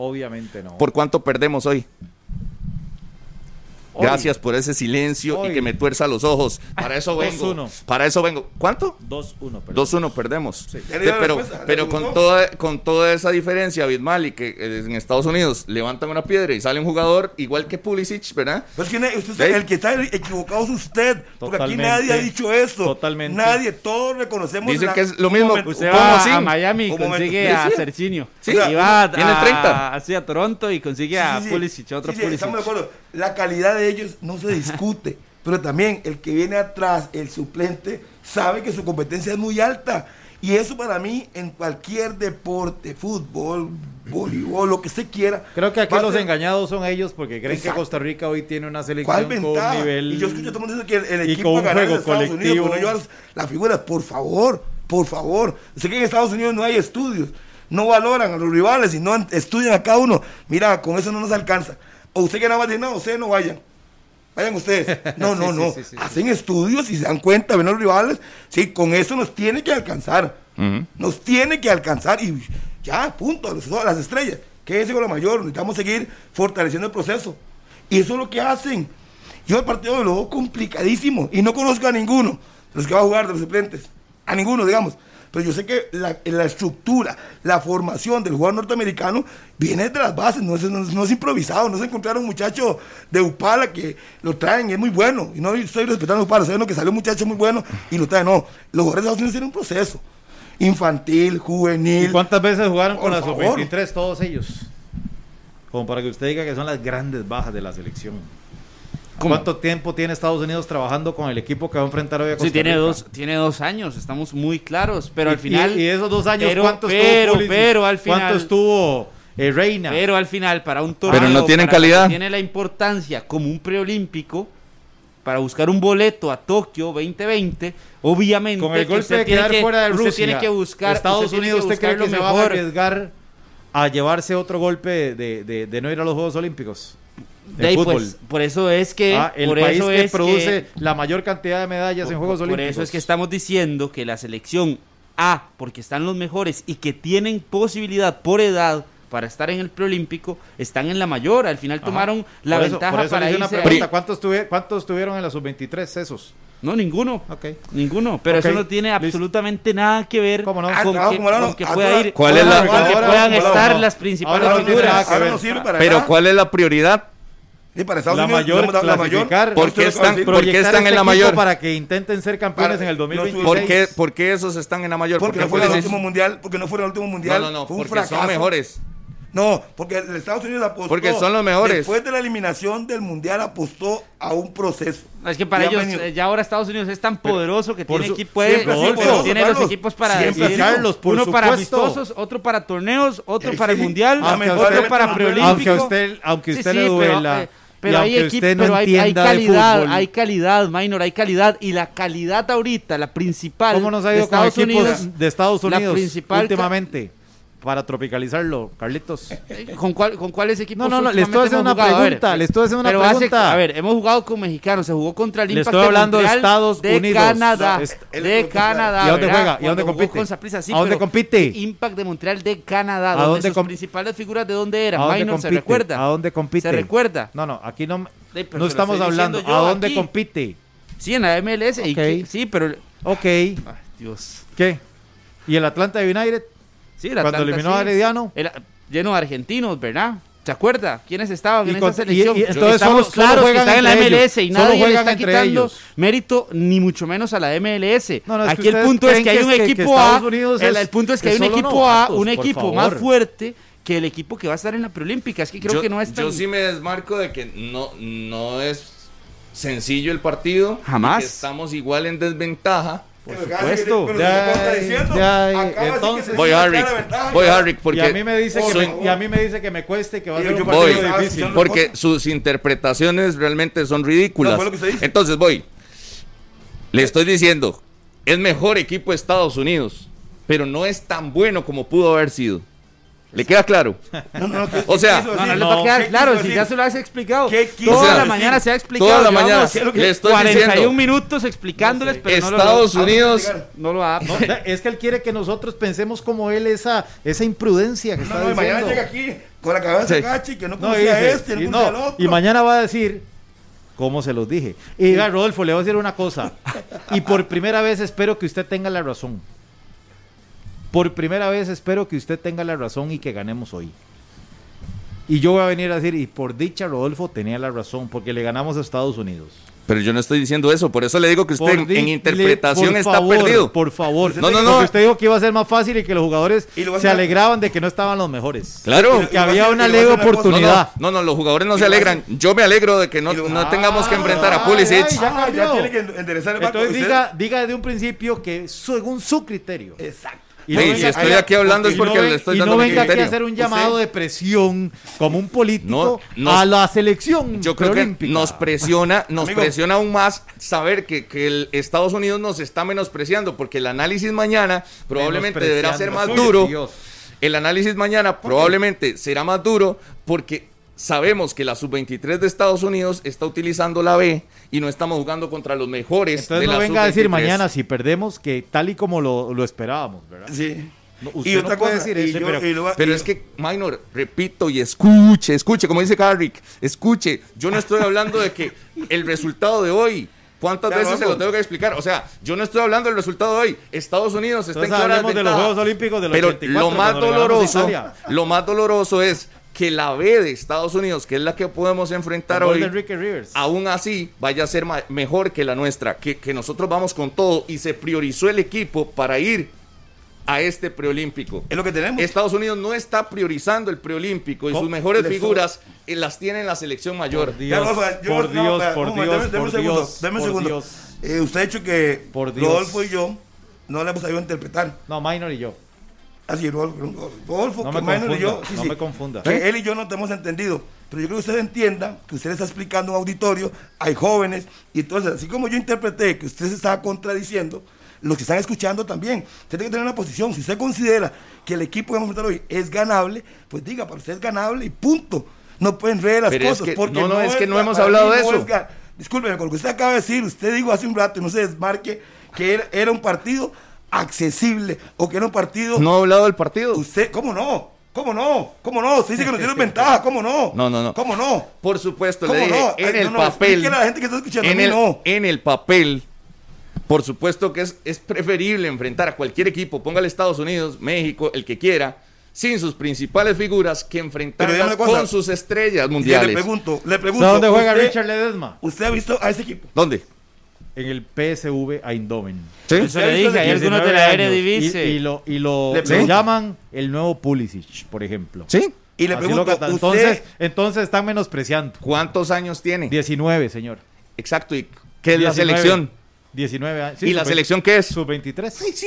Obviamente no. ¿Por cuánto perdemos hoy? Hoy. Gracias por ese silencio Hoy. y que me tuerza los ojos. Para eso vengo. 2-1. Para eso vengo. ¿Cuánto? 2-1, perdón. 2-1 perdemos. Pero pero con toda, con toda esa diferencia abismal y que eh, en Estados Unidos levantan una piedra y sale un jugador igual que Pulisic, ¿verdad? Pero es que el que está equivocado es usted. Porque aquí nadie ha dicho eso. Totalmente. Nadie, todos reconocemos. Dicen la- que es lo mismo. Usted ¿Cómo va así? a Miami y consigue a sí. Serginho. Sí. y va a, Tiene 30. así a Toronto y consigue a Sí, sí, sí. Pulisic, otro Sí, sí, Pulisic. Estamos de acuerdo. La calidad de ellos no se discute. pero también el que viene atrás, el suplente, sabe que su competencia es muy alta. Y eso para mí, en cualquier deporte, fútbol, voleibol, lo que se quiera. Creo que aquí los ser- engañados son ellos porque creen Exacto. que Costa Rica hoy tiene una ¿Cuál selección con un nivel. Y yo escucho a todo el mundo diciendo que el, equipo con un juego Estados Unidos, colectivo. no llevar las, figuras, por favor, por favor. Sé que en Estados Unidos no hay estudios, no valoran a los rivales y no an- estudian a cada uno. Mira, con eso no nos alcanza. O usted que nada más dice, no, ustedes no vayan. Vayan ustedes. No, no, no. sí, sí, sí. Hacen estudios y se dan cuenta, ven a los rivales. Sí, con eso nos tiene que alcanzar. Nos tiene que alcanzar y ya, punto, los- las estrellas. Quédense con la mayor, necesitamos seguir fortaleciendo el proceso. Y eso es lo que hacen. Yo el partido lo veo complicadísimo y no conozco a ninguno de los que va a jugar de los suplentes. A ninguno, digamos. Pero yo sé que la, la estructura, la formación del jugador norteamericano viene de las bases, no es, no no es improvisado. No se encontraron un muchacho de Upala que lo traen es muy bueno. Y no estoy respetando a Upala, sabiendo que salió un muchacho muy bueno y lo traen. No, los jugadores de Estados Unidos tienen un proceso infantil, juvenil. ¿Y cuántas veces jugaron con Por la favor. sub-23 todos ellos? Como para que usted diga que son las grandes bajas de la selección. ¿Cómo? ¿Cuánto tiempo tiene Estados Unidos trabajando con el equipo que va a enfrentar hoy a Costa Sí, tiene Rica? dos, tiene dos años, estamos muy claros, pero Y- al final... Y, y esos dos años, pero- ¿cuánto pero, estuvo Pulisic? pero al final- ¿Cuánto estuvo eh, Reina? Pero al final, para un torneo Pero no tienen que calidad. Tiene la importancia como un preolímpico para buscar un boleto a Tokio 2020, obviamente. con el que golpe usted de quedar que- fuera de usted Rusia, tiene que buscar. Estados usted tiene Unidos, ¿usted cree que lo se va a arriesgar a llevarse otro golpe de, de- de no ir a los Juegos Olímpicos? De, De ahí, fútbol. pues, por eso es que. Ah, el por país eso que es produce la mayor cantidad de medallas en por- Juegos por Olímpicos. eso es que estamos diciendo que la selección A, porque están los mejores y que tienen posibilidad por edad para estar en el preolímpico, están en la mayor. Al final Ajá. tomaron la Por eso- ventaja por eso para una irse. pregunta, ahí. ¿Cuántos, tuve- ¿Cuántos tuvieron en la sub-23 esos? No, ninguno. Ok. Ninguno, pero Ok, eso no tiene absolutamente nada que ver ¿Cómo no? Ah, con, claro, que, cómo no, con que ah, pueda ir, ¿Cuál es la- con que puedan ahora- estar las principales no figuras. nada que Ahora ver. no sirve para Pero. ¿cuál es la prioridad? Sí, para Estados La Unidos, mayor, la mayor. ¿Por qué están- por qué están este en la mayor? Para que intenten ser campeones Para- en el no, 2026. ¿Por qué, por qué esos están en la mayor? Porque ¿Por no al Pulisic? último mundial, porque no fueron al último mundial. No, no, no, fue un porque son fracaso. mejores. No, porque el Estados Unidos apostó. Porque son los mejores. Después de la eliminación del mundial apostó a un proceso. Es que para ellos, venido- eh, ya ahora Estados Unidos es tan poderoso que tiene su- equipo, poderoso, tiene los equipos para decidir. Carlos, por uno para amistosos, otro para torneos, otro Eh, para el mundial, Aunque otro usted- para preolímpico. Aunque a usted, aunque usted sí, le pero, duela. eh, pero hay equipo, usted no pero hay, de calidad, hay calidad, Minor, hay calidad y la calidad ahorita, la principal ¿Cómo nos ha de ido con Estados equipos Unidos, de Estados la Unidos principal ca- últimamente? Para tropicalizarlo, Carlitos. Eh, ¿Con, cuál, ¿Con cuáles equipos? No, no, no, le estoy haciendo una jugado? A ver, pregunta, le estoy haciendo una pero hace- pregunta. a ver, hemos jugado con mexicanos, se jugó contra el Le Impact estoy hablando de Estados de Unidos. Canadá, es- él de Canadá. ¿Y a dónde ¿verdad? juega? ¿Y a dónde compite? con Saprissa, sí, ¿A dónde compite? Impact de Montreal de Canadá, ¿A dónde sus principales figuras de dónde eran. ¿A dónde Minor, compite? ¿se recuerda? ¿A dónde compite? ¿Se recuerda? No, no, aquí no, Sí, pero no estamos hablando. ¿A dónde aquí. compite? Sí, en la MLS. y Ok. que- sí, pero... Ok. Ay, Dios. ¿Qué? ¿Y el Atlanta United? Sí, el Cuando eliminó sí. a Herediano. Era lleno de argentinos, ¿verdad? ¿Se acuerda? ¿Quiénes estaban Y en con- esa y- selección? y entonces Estamos solo- solo claros que están en la MLS y ellos. Solo nadie le juegan está entre quitando ellos. mérito ni mucho menos a la MLS. No, no, Aquí el punto es que hay un que equipo A, el, punto es que hay un equipo A, un equipo favor. más fuerte que el equipo que va a estar en la preolímpica. Es que creo yo, que no es tan... yo sí me desmarco de que no, no es sencillo el partido. Jamás. y que estamos igual en desventaja. Por Pero supuesto. entonces- Voy Harry, voy ya. Harry, porque y a mí me dice que soy- me, y a mí me dice que me cueste que va a ser un voy. difícil. porque sus interpretaciones realmente son ridículas. No. Entonces voy. Le estoy diciendo, es mejor equipo de Estados Unidos, pero no es tan bueno como pudo haber sido. ¿Le queda claro? No, no, no, ¿qué- O sea, No, no les va a quedar ¿qué claro, si ya se lo has explicado. ¿Qué quiso Toda la decir? mañana se ha explicado. Toda la mañana. Le estoy 41 diciendo. minutos explicándoles, pero no lo Estados no, Unidos, no lo ha... No, es que él quiere que nosotros pensemos como él esa, esa imprudencia que No, está no, y mañana diciendo. llega aquí con la cabeza Sí. gacha y que no No, conocía a este, no y, conocía no, al otro. y mañana va a decir, como se los dije. Y diga, Rodolfo, le voy a decir una cosa. Y por primera vez espero que usted tenga la razón. Por primera vez espero que usted tenga la razón y que ganemos hoy. Y yo voy a venir a decir, y por dicha Rodolfo tenía la razón, porque le ganamos a Estados Unidos. Pero yo no estoy diciendo eso, por eso le digo que usted en, di- en interpretación le- por está favor, perdido. Por favor. No, no, no. Porque usted dijo que iba a ser más fácil y que los jugadores se alegraban de que no estaban los mejores. Claro. Y Que había una y lo va a leve hacer una cosa. oportunidad. No, no, los jugadores no se alegran. Yo me alegro de que no, no tengamos que Ah, enfrentar a Pulisic. ay, ya Ah, tiene que enderezar el barco. Entonces diga, diga de un principio que según su criterio. Exacto. Sí, si estoy aquí hablando es y no porque ven- le estoy y dando no venga aquí a hacer un llamado de presión como un político No, no. a la selección Yo creo que nos presiona, nos Amigo. presiona aún más saber que, que el Estados Unidos nos está menospreciando, porque el análisis mañana probablemente deberá ser más duro. Dios. El análisis mañana probablemente será más duro porque sabemos que la sub-23 de Estados Unidos está utilizando la B y no estamos jugando contra los mejores Entonces de no la venga a decir sub-23. mañana si perdemos que tal y como lo, lo esperábamos, ¿verdad? Sí. No, y otra no puede cosa, decir eso, yo- pero- lo es que, Minor, repito y escuche, escuche, como dice Carrick, escuche, yo no estoy hablando de que el resultado de hoy, ¿cuántas Ya, veces se lo tengo que explicar? O sea, yo no estoy hablando del resultado de hoy, Estados Unidos está Entonces en clara de los. Juegos Olímpicos del Pero 84, lo más doloroso, lo más doloroso es que la B de Estados Unidos, que es la que podemos enfrentar hoy, Enrique Rivers. aún así vaya a ser mejor que la nuestra, que, que nosotros vamos con todo y se priorizó el equipo para ir a este preolímpico. Es lo que tenemos. Estados Unidos no está priorizando el preolímpico y sus mejores figuras eh, las tiene en la selección mayor. Por Ya, Dios, Rafa, yo- por no, Dios, por Dios, deme- deme un por segundo, Dios, deme un segundo. Dios. Eh, usted ha dicho que Por Dios. Rodolfo y yo no le hemos sabido interpretar. No, Minor y yo. Así, Rodolfo, Rodolfo No que me Minor y yo, sí, no sí, me confunda. Que él y yo no te hemos entendido. Pero yo creo que usted entienda que usted le está explicando a un auditorio, hay jóvenes, y entonces, así como yo interpreté que usted se estaba contradiciendo, los que están escuchando también. Usted tiene que tener una posición. Si usted considera que el equipo que vamos a enfrentar hoy es ganable, pues diga, para usted es ganable y punto. No pueden reír las Pero es cosas. que- porque no, no, es que no hemos hablado mí de no eso. es Discúlpeme, con lo que usted acaba de decir, usted dijo hace un rato y no se desmarque que era, era un partido accesible o que era un partido No ha hablado del partido. Usted, ¿cómo no? ¿Cómo no? ¿Cómo no? Usted dice que nos tiene ventaja, ¿cómo no? No, no, no. ¿Cómo no? Por supuesto, ¿Cómo le dije, no? en Ay, el no, no, papel. explíquele a la gente que está escuchando, a en, mí el, no. en el papel, por supuesto que es, es preferible enfrentar a cualquier equipo, póngale Estados Unidos, México, el que quiera, sin sus principales figuras, que enfrentarlas con sus estrellas Y le mundiales. pregunto, le pregunto. ¿Sabe dónde juega ¿usted, Richard Ledesma? ¿Usted ha visto a ese equipo? ¿Dónde? En el PSV Eindhoven. ¿Sí? Eso ¿Usted ha le dije, hay algunos de 19 la. Eredivisie. Y, y lo, y lo, Le lo llaman el nuevo Pulisic, por ejemplo. ¿Sí? Y le Así pregunto, lo catan- ¿usted, entonces, entonces están menospreciando. ¿Cuántos años tiene? 19, señor. Exacto. ¿Y qué es la 19. selección? 19 años. ¿Y la selección qué es? Sub-23. Sí, sí.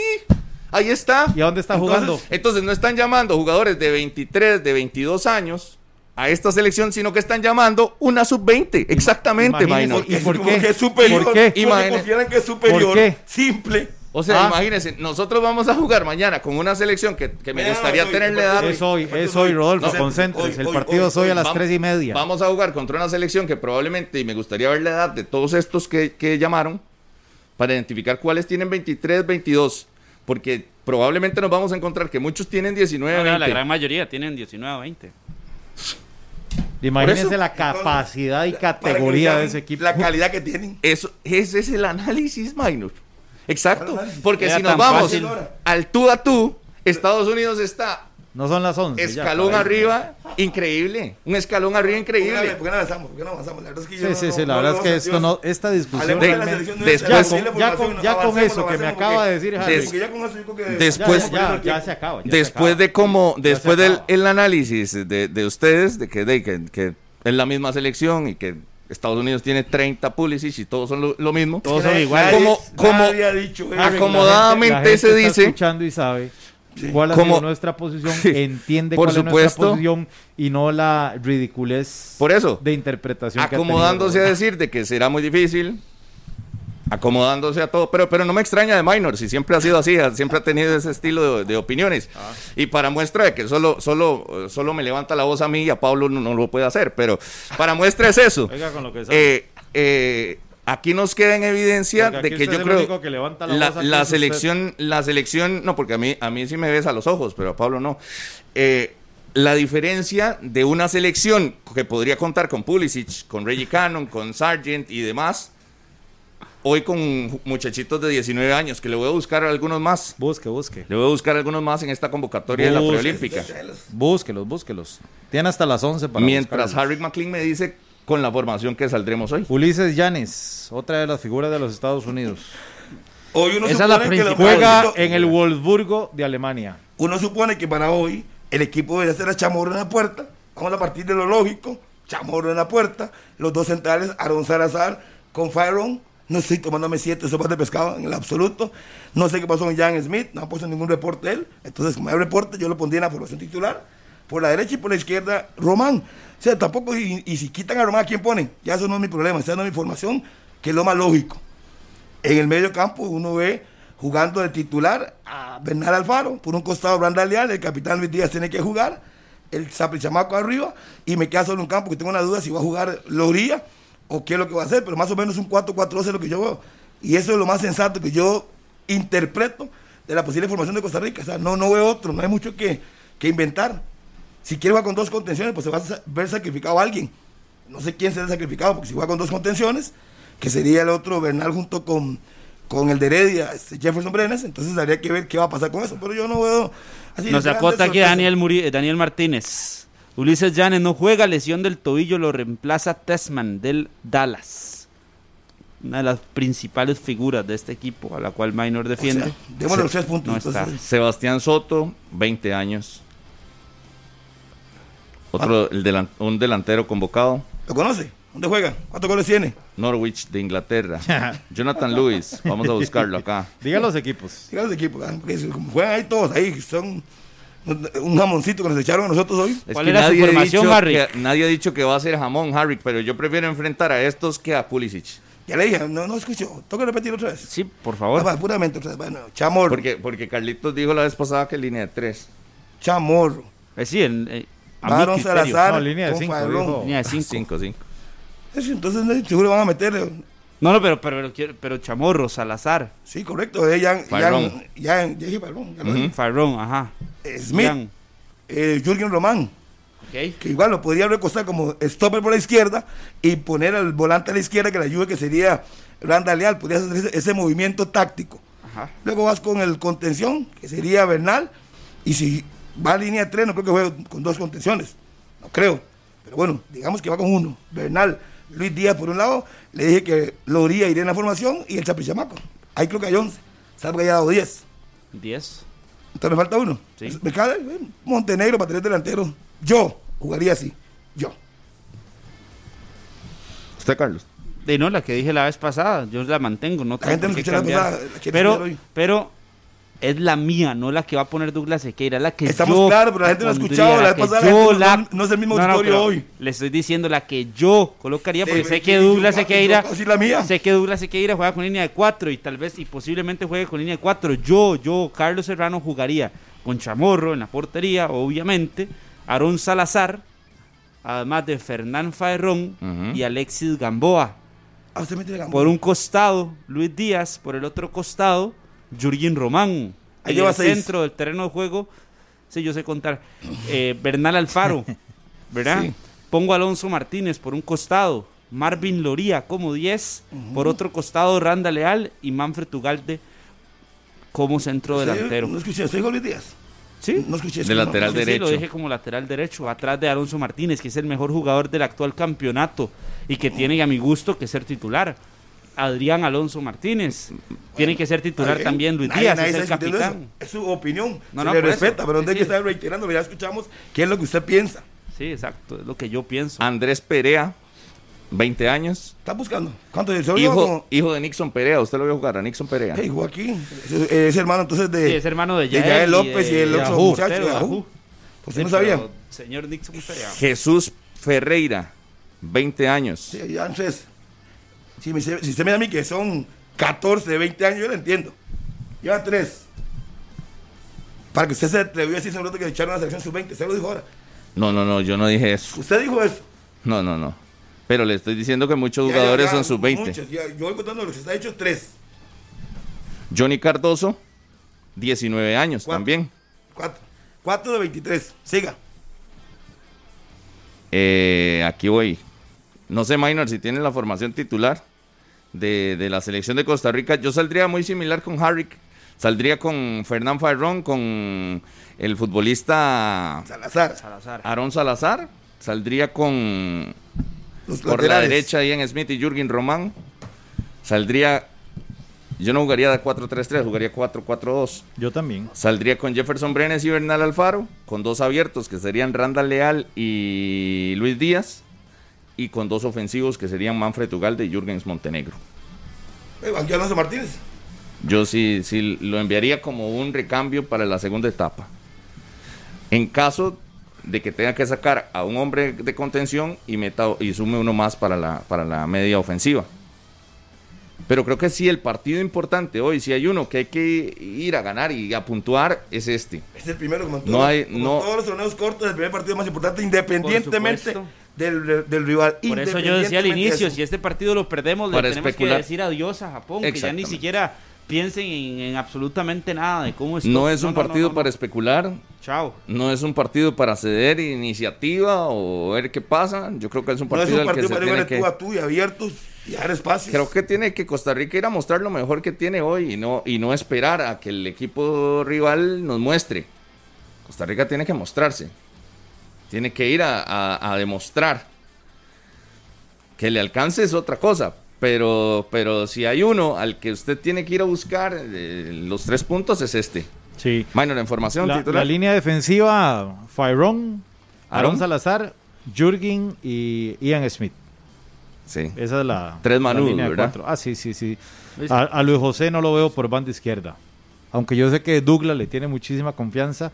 Ahí está. ¿Y a dónde está Entonces, jugando? Entonces no están llamando jugadores de 23, de 22 años a esta selección, sino que están llamando una sub-20. Exactamente, Minor. ¿Y es por como qué? que es superior? ¿Por qué? Consideran que es superior. ¿Por qué? Simple. O sea, Ah. imagínense, nosotros vamos a jugar mañana con una selección que, que me gustaría hoy, tenerle edad. Es hoy, es hoy. Rodolfo, No, concéntrese. El partido hoy, es hoy a hoy. las Vamos- 3 y media. Vamos a jugar contra una selección que probablemente, y me gustaría ver la edad de todos estos que, que llamaron, para identificar cuáles tienen 23, 22. Porque probablemente nos vamos a encontrar que muchos tienen 19, No, no, 20. la gran mayoría tienen 19 o 20. Imagínense la capacidad y categoría de ese equipo. La calidad que tienen. Eso, ese es el análisis minor. Exacto. análisis? Porque Era si nos vamos fácil. al tú a tú, Estados Unidos está No son las 11. ya, escalón ahí. arriba, increíble. Un escalón arriba ¿Por qué no- increíble. por qué no avanzamos? ¿Por qué no avanzamos? La verdad es que yo Sí, no- sí, no- sí, la no verdad es que esto no, esta discusión. De la de- después- Ya ya con- ya con eso que me acaba de decir Harry. Porque ya con eso yo creo que- Después- ya, ya, ya se acaba. ya se Después acaba. de cómo, Ya después del el análisis de, de ustedes, de que, de que, que es la misma selección y que Estados Unidos tiene 30 Pulisic y todos son lo, lo mismo. Todos son iguales. Como- como- nadie ha dicho eso. Harry, acomodadamente la gente- la gente se está dice- escuchando y sabe cuál ha Como- sido nuestra posición, Sí, entiende por cuál es supuesto. nuestra posición y no la ridiculez Por eso, de interpretación que ha acomodándose a decir de que será muy difícil, acomodándose a todo, pero, pero no me extraña de Minor, si siempre ha sido así, siempre ha tenido ese estilo de, de opiniones. Ah. Y para muestra de que solo, solo, solo me levanta la voz a mí y a Pablo no, no lo puede hacer, pero para muestra es eso. Oiga con lo que. Eh, eh, aquí nos queda en evidencia de que yo es el creo único que levanta la la, la usted. selección, la selección, no, porque a mí, a mí sí me ves a los ojos, pero a Pablo no. Eh, la diferencia de una selección que podría contar con Pulisic, con Reggie Cannon, con Sargent y demás, hoy con muchachitos de 19 años, que le voy a buscar algunos más. Busque, busque. Le voy a buscar algunos más en esta convocatoria de la Busque. preolímpica. Búsquelos, búsquelos. Tiene hasta las 11 para Mientras. Harry McLean me dice con la formación que saldremos hoy. Ulises Yanes, otra de las figuras de los Estados Unidos. Hoy uno Esa es la supone que. Juega uno- en el Wolfsburgo de Alemania. Uno supone que para hoy el equipo debe hacer a Chamorro en la puerta. Vamos a partir de lo lógico. Chamorro en la puerta. Los dos centrales, Aaron Salazar con Fyron. No estoy tomándome siete sopas de pescado en el absoluto. No sé qué pasó con Jan Smith. No ha puesto ningún reporte de él. Entonces, como hay reporte, yo lo pondría en la formación titular. Por la derecha y por la izquierda, Román. O sea, tampoco, y, si quitan a Román, ¿a quién ponen? Ya eso no es mi problema. Esa no es mi formación, que es lo más lógico. En el medio campo uno ve jugando de titular a Bernal Alfaro, por un costado Brandal Leal, el capitán Luis Díaz tiene que jugar, el Saprichamaco arriba, y me queda solo un campo que tengo una duda si va a jugar Loría o qué es lo que va a hacer, pero más o menos un 4-4-2 es lo que yo veo. Y eso es lo más sensato que yo interpreto de la posible formación de Costa Rica. O sea, no, no veo otro, no hay mucho que, que inventar. Si quiere jugar con dos contenciones, pues se va a ver sacrificado a alguien. No sé quién será sacrificado, porque si juega con dos contenciones, que sería el otro Bernal junto con, con el de Heredia, este, Jefferson Brenes, entonces habría que ver qué va a pasar con eso. Pero yo no veo así. Nos acota aquí. Daniel, Muri- Daniel Martínez. Ulises Llanes no juega, lesión del tobillo, lo reemplaza Tessman del Dallas. Una de las principales figuras de este equipo, a la cual Minor O defiende. sea, démosle los tres puntos. no está. Sebastián Soto, 20 años. Otro, el delan- un delantero convocado. ¿Lo conoce? ¿Dónde juega? ¿Cuántos goles tiene? Norwich de Inglaterra. Jonathan Lewis, vamos a buscarlo acá. Diga los equipos. Sigan los equipos, ¿ah? porque juegan ahí todos, ahí son un jamoncito que nos echaron a nosotros hoy. Es ¿Cuál que era su nadie ha formación, dicho Harry? que- nadie ha dicho que va a ser jamón, Harry, pero yo prefiero enfrentar a estos que a Pulisic. Ya le dije, no, no escucho. Tengo que repetir otra vez. Sí, por Ah, favor. va, puramente otra vez. Bueno, Chamorro. Porque, porque Carlitos dijo la vez pasada que línea de tres. Chamorro. Eh, sí, en- eh, a mi Aaron criterio. Salazar. No, línea de con cinco, Fabrón. dijo. Línea de cinco. Cinco, cinco. Eso, entonces no, seguro van a meter. eh, No, no, pero, pero, pero, pero Chamorro, Salazar, Sí, correcto. Eh, Jan, Farrón. Jan, Jan- ya dije Farrón, Ujú. dije. Farrón, ajá. Eh, Smith, Jan, eh, Jürgen Román, ok. que igual lo podría recostar como stopper por la izquierda y poner al volante a la izquierda que le ayude, que sería Randa Leal. Podría hacer ese, ese movimiento táctico. Ajá. Luego vas con el contención, que sería Bernal. Y si va a línea de tres, no creo que juegue con dos contenciones. No creo. Pero bueno, digamos que va con uno. Bernal, Luis Díaz por un lado. Le dije que Loría iría en la formación y el Chapichamaco. Ahí creo que hay 11. Salvo que haya dado 10. 10. Entonces me falta uno. Sí. Me cae Montenegro para tener delantero. Yo jugaría así. Yo. ¿Usted, Carlos? De no, la que dije la vez pasada, yo la mantengo, no La gente tengo no escuchó la cambiar. pasada, la Pero, hoy. pero es la mía, no la que va a poner Douglas Sequeira, es la que Estamos yo claros, pero la gente no ha escuchado, la vez pasada la yo gente no- no es el mismo auditorio pero hoy. Le estoy diciendo la que yo colocaría, porque sé que yo- Douglas Sequeira, la mía. sé que Douglas Sequeira juega con línea de 4 y tal vez y posiblemente juegue con línea de 4. Yo, yo, Carlos Serrano jugaría con Chamorro en la portería, obviamente, Aarón Salazar, además de Fernán Faerrón y Alexis Gamboa. Ah, usted mete la gamba. Por un costado, Luis Díaz. Por el otro costado, Jurgen Román. Ahí en lleva el seis. centro del terreno de juego, sí, yo sé contar. eh, Bernal Alfaro, ¿verdad? Sí. Pongo a Alonso Martínez por un costado. Marvin Loría como 10. Por otro costado, Randa Leal y Manfred Ugalde como centro delantero. No escuché, ¿usted dijo Luis Díaz? Sí. No escuché. De no, lateral no, Sí, sí, lo derecho. dije como lateral derecho, atrás de Alonso Martínez, que es el mejor jugador del actual campeonato y que tiene a mi gusto que ser titular. Adrián Alonso Martínez tiene que ser titular también. Luis Nadie- Díaz nadie es el capitán. Es su opinión. No, se no, le eso. respeta, pero no hay Sí, que sí. estar reiterando. Ya escuchamos qué es lo que usted piensa. Sí, exacto, es lo que yo pienso. Andrés Perea, 20 años. Está buscando. ¿Cuánto? Hijo, como... hijo de Nixon Perea. ¿Usted lo vio jugar a Nixon Perea? Hey, jugó aquí. Es, es hermano entonces de, Sí, es hermano de de Yael, y López y, de el otro muchacho de de. Pues Sí, no sabía. Señor Nixon Perea. Jesús Ferreira, 20 años. Sí, ya entonces, si, me, si usted me da a mí que son 14, 20 años, yo lo entiendo. Lleva 3. Para que usted se atrevió a decir hace que echaron a la selección sub-20. Usted lo dijo ahora. No, no, no, yo no dije eso. Usted dijo eso. No, no, no. Pero le estoy diciendo que muchos Ya, jugadores ya, ya, son sub-20. muchos. Ya, yo voy contando lo que se está hecho 3. Johnny Cardoso, 19 años Cuatro. también. 4. 4 de 23. Siga. Eh, aquí voy. No sé, Minor, si tiene la formación titular de, de la selección de Costa Rica. Yo saldría muy similar con Harrick. Saldría con Fernán Farrón, con el futbolista Salazar. Salazar. Aaron Salazar. Saldría con Los por la derecha Ian Smith y Jürgen Román. Saldría. Yo no jugaría de 4-3-3, jugaría 4-4-2. Yo también. Saldría con Jefferson Brenes y Bernal Alfaro, con dos abiertos que serían Randall Leal y Luis Díaz, y con dos ofensivos que serían Manfred Ugalde y Jürgens Montenegro. Eh, banqueó Alonso Martínez. Yo sí, sí lo enviaría como un recambio para la segunda etapa. En caso de que tenga que sacar a un hombre de contención y, meta, y sume uno más para la, para la media ofensiva. Pero creo que sí, el partido importante hoy, si hay uno que hay que ir a ganar y a puntuar, es este. Es el primero, como, en No todos- hay- como no- todos los torneos cortos, el primer partido más importante, independientemente. Del, del rival. Por eso yo decía al inicio, de si este partido lo perdemos, le tenemos especular. que decir adiós a Japón, que ya ni siquiera piensen en, en absolutamente nada de cómo está. No es un no, partido no, para no. especular, Chao. no es un partido para ceder iniciativa o ver qué pasa. Yo creo que es un No es partido un al que partido se para tiene ir que... tú a tú y abiertos y dar espacios. Creo que tiene que Costa Rica ir a mostrar lo mejor que tiene hoy y no, y no esperar a que el equipo rival nos muestre. Costa Rica tiene que mostrarse. Tiene que ir a, a- a demostrar. Que le alcance es otra cosa. Pero, pero si hay uno al que usted tiene que ir a buscar eh, los tres puntos es este. Sí. Minor en formación La, titular. la línea defensiva, Fyrón, Aaron. Salazar, Jürgen y Ian Smith. Sí. Esa es la, Tres la Manu, línea de ¿verdad? cuatro. Ah, sí, sí, sí. A, a Luis José no lo veo por banda izquierda. Aunque yo sé que Douglas le tiene muchísima confianza.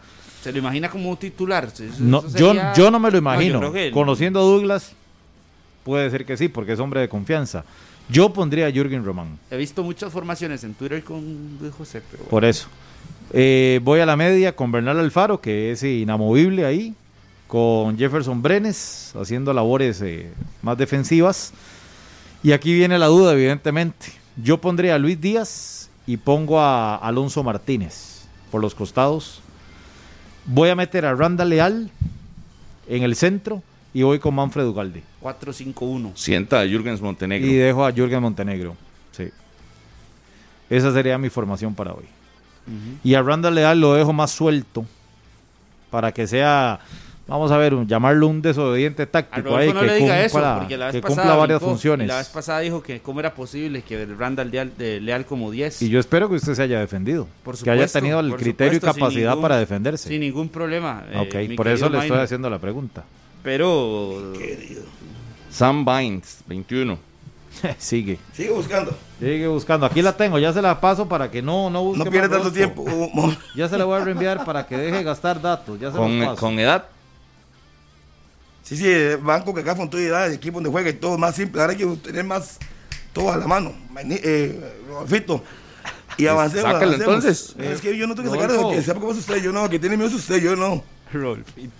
¿Se lo imagina como un titular? No, yo, yo no me lo imagino. Conociendo a Douglas, puede ser que sí, porque es hombre de confianza. Yo pondría a Jürgen Román. He visto muchas formaciones en Twitter con Luis José, pero bueno. Por eso. Eh, voy a la media con Bernal Alfaro, que es inamovible ahí. Con Jefferson Brenes, haciendo labores eh, más defensivas. Y aquí viene la duda, evidentemente. Yo pondré a Luis Díaz y pongo a Alonso Martínez por los costados. Voy a meter a Randa Leal en el centro y voy con Manfred Ugalde. 4-5-1. Sienta a Jürgens Montenegro. Y dejo a Jürgen Montenegro. Sí. Esa sería mi formación para hoy. Y a Randall Leal lo dejo más suelto para que sea, vamos a ver, un- llamarlo un desobediente A táctico ahí, no que le diga eso, cumpla, porque la vez que pasada cumpla varias brincó, y funciones. La vez pasada dijo que cómo era posible que Randall Leal, de Leal como 10. Y yo espero que usted se haya defendido, Por que haya supuesto, tenido el criterio supuesto, y capacidad ningún- para defenderse. Sin ningún problema. eh, ok, por eso le estoy haciendo la pregunta. Pero Sam Bynes, 21. Sigue, Sigue buscando. sigue buscando. Aquí la tengo, ya se la paso para que no, no busque No pierda tanto tiempo. Ya se la voy a reenviar para que deje de gastar datos. Ya se Con, los paso. con edad. Sí, sí, el banco que acá con toda edad, el equipo donde juega y todo más simple. Ahora hay que tener más todo a la mano. Eh, Rodolfito. Y avancemos. sácalo avancemos. entonces. Eh, Es que yo no tengo que sacar Rodolfo. de que sepa cómo es usted. Yo no, que tiene miedo es usted. Yo no. Rolfito.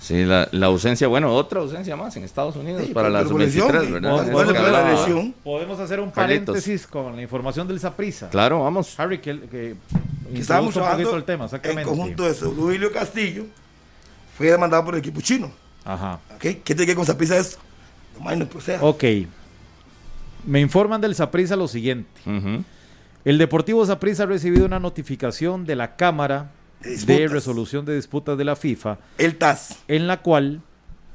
Sí, la, la ausencia, bueno, otra ausencia más en Estados Unidos Sí, para pero la por lesión, sub-23, ¿qué? ¿verdad? ¿Cuál- Es cuál que es la hablaba- lesión? Podemos hacer un Carlitos. paréntesis con la información del Saprisa. Claro, vamos. Harry, que, que Que estábamos trabajando el tema, en exactamente. conjunto de eso. Castillo fue demandado por el equipo chino. Ajá. ¿Qué tiene que ver con Zapisa esto? No, man, no proceda. Ok. Me informan del Saprisa lo siguiente. El Deportivo Saprissa ha recibido una notificación de la Cámara De. Resolución de Disputas de la FIFA, El TAS. en la cual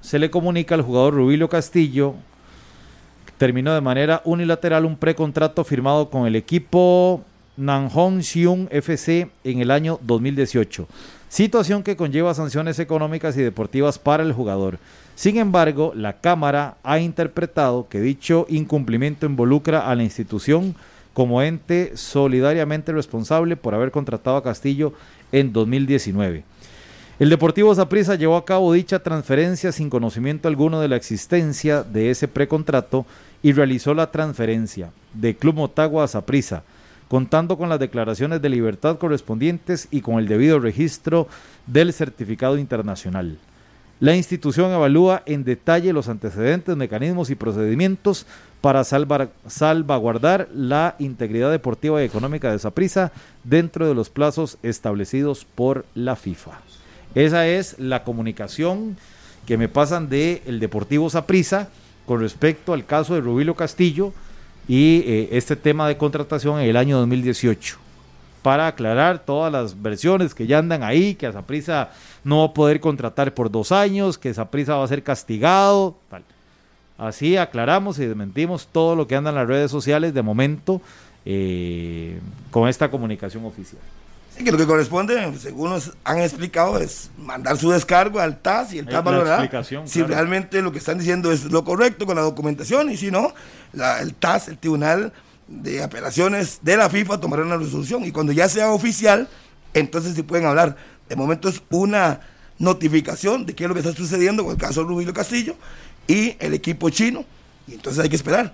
se le comunica al jugador Rubilio Castillo que terminó de manera unilateral un precontrato firmado con el equipo Nanhong Seung FC en el año 2018. Situación que conlleva sanciones económicas y deportivas para el jugador. Sin embargo, la Cámara ha interpretado que dicho incumplimiento involucra a la institución como ente solidariamente responsable por haber contratado a Castillo en 2019. El Deportivo Saprissa llevó a cabo dicha transferencia sin conocimiento alguno de la existencia de ese precontrato y realizó la transferencia de Club Motagua a Saprissa, contando con las declaraciones de libertad correspondientes y con el debido registro del certificado internacional. La institución evalúa en detalle los antecedentes, mecanismos y procedimientos para salvar- salvaguardar la integridad deportiva y económica de Saprissa dentro de los plazos establecidos por la FIFA. Esa es la comunicación que me pasan de el Deportivo Saprissa con respecto al caso de Rubilio Castillo y eh, este tema de contratación en el año 2018 para aclarar todas las versiones que ya andan ahí, que a Saprissa no va a poder contratar por dos años, que Saprissa va a ser castigado, tal. Así aclaramos y desmentimos todo lo que anda en las redes sociales de momento eh, con esta comunicación oficial. Que lo que corresponde, según nos han explicado, es mandar su descargo al TAS y el Es TAS valorará si claro. realmente lo que están diciendo es lo correcto con la documentación y si no, la- el TAS, el Tribunal de Apelaciones de la FIFA, tomará una resolución y cuando ya sea oficial, entonces sí pueden hablar. De momento es una notificación de qué es lo que está sucediendo con el caso de Rubilio Castillo y el equipo chino y entonces hay que esperar.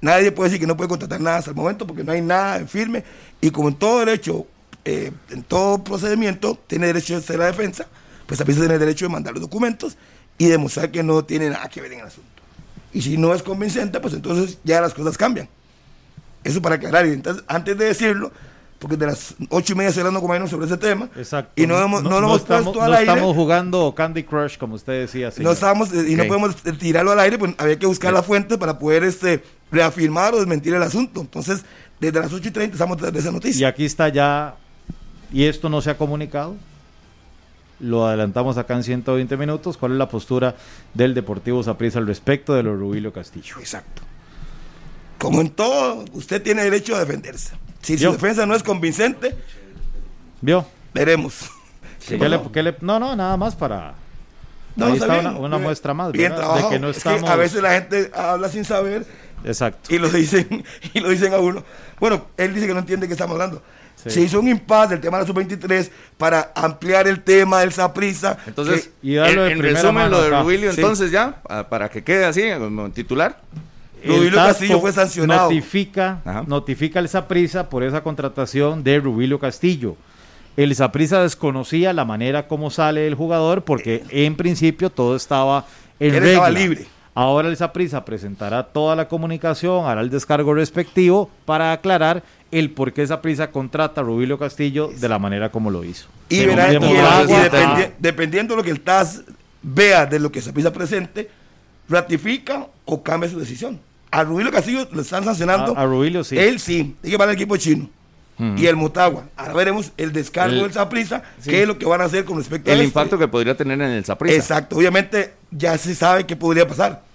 Nadie puede decir que no puede contratar nada hasta el momento porque no hay nada en firme y como en todo derecho, eh, en todo procedimiento, tiene derecho a hacer la defensa, pues también tiene derecho de mandar los documentos y demostrar que no tiene nada que ver en el asunto. Y si no es convincente, pues entonces ya las cosas cambian. Eso para aclarar. Y entonces, antes de decirlo, porque de las ocho y media estoy hablando con Maynard sobre ese tema, Exacto. y no, hemos, no, lo hemos estamos, puesto al no aire, estamos jugando Candy Crush, como usted decía. no señor. estábamos, eh, y no podemos eh, tirarlo al aire, pues había que buscar la fuente para poder este, reafirmar o desmentir el asunto. Entonces, desde las 8 y 30 estamos de esa Y noticia. aquí está ya, y esto no se ha comunicado. Lo adelantamos acá en 120 minutos. ¿Cuál es la postura del Deportivo Saprissa al respecto de los Rubilio Castillo? Exacto. Como en todo, usted tiene derecho a defenderse. Si su defensa no es convincente, ¿Vio? veremos. ¿Qué le- qué le- no, no, nada más para. No, Ahí está está bien. una, una Bien. muestra más, Bien. De que no Es estamos. a veces la gente habla sin saber Exacto. y lo dicen y lo dicen a uno. Bueno, él dice que no entiende qué estamos hablando. Sí. Se hizo un impasse del tema de la sub-23 para ampliar el tema del Saprisa. Entonces, Y darlo en, de en resumen, mano lo de. Rubilio, Sí. entonces ya, ah, para que quede así, como titular. Rubilio Castillo fue sancionado. Notifica, Ajá. notifica el Saprissa por esa contratación de Rubilio Castillo. El Saprissa desconocía la manera como sale el jugador porque en principio todo estaba en Él regla. estaba libre. Ahora el Saprissa presentará toda la comunicación, hará el descargo respectivo para aclarar el por qué Saprissa contrata a Rubilio Castillo de la manera como lo hizo. Y, verá- y- y dependi- dependiendo de lo que el TAS vea de lo que Saprisa presente, ratifica o cambia su decisión. A Rubilio Castillo lo están sancionando. A- a Rubilio sí. Él sí, tiene que para el equipo chino. Y el Motagua. Ahora veremos el descargo El- del Saprisa, sí. qué es lo que van a hacer con respecto a El este. impacto que podría tener en el Saprissa. Exacto, obviamente ya se sabe qué podría pasar.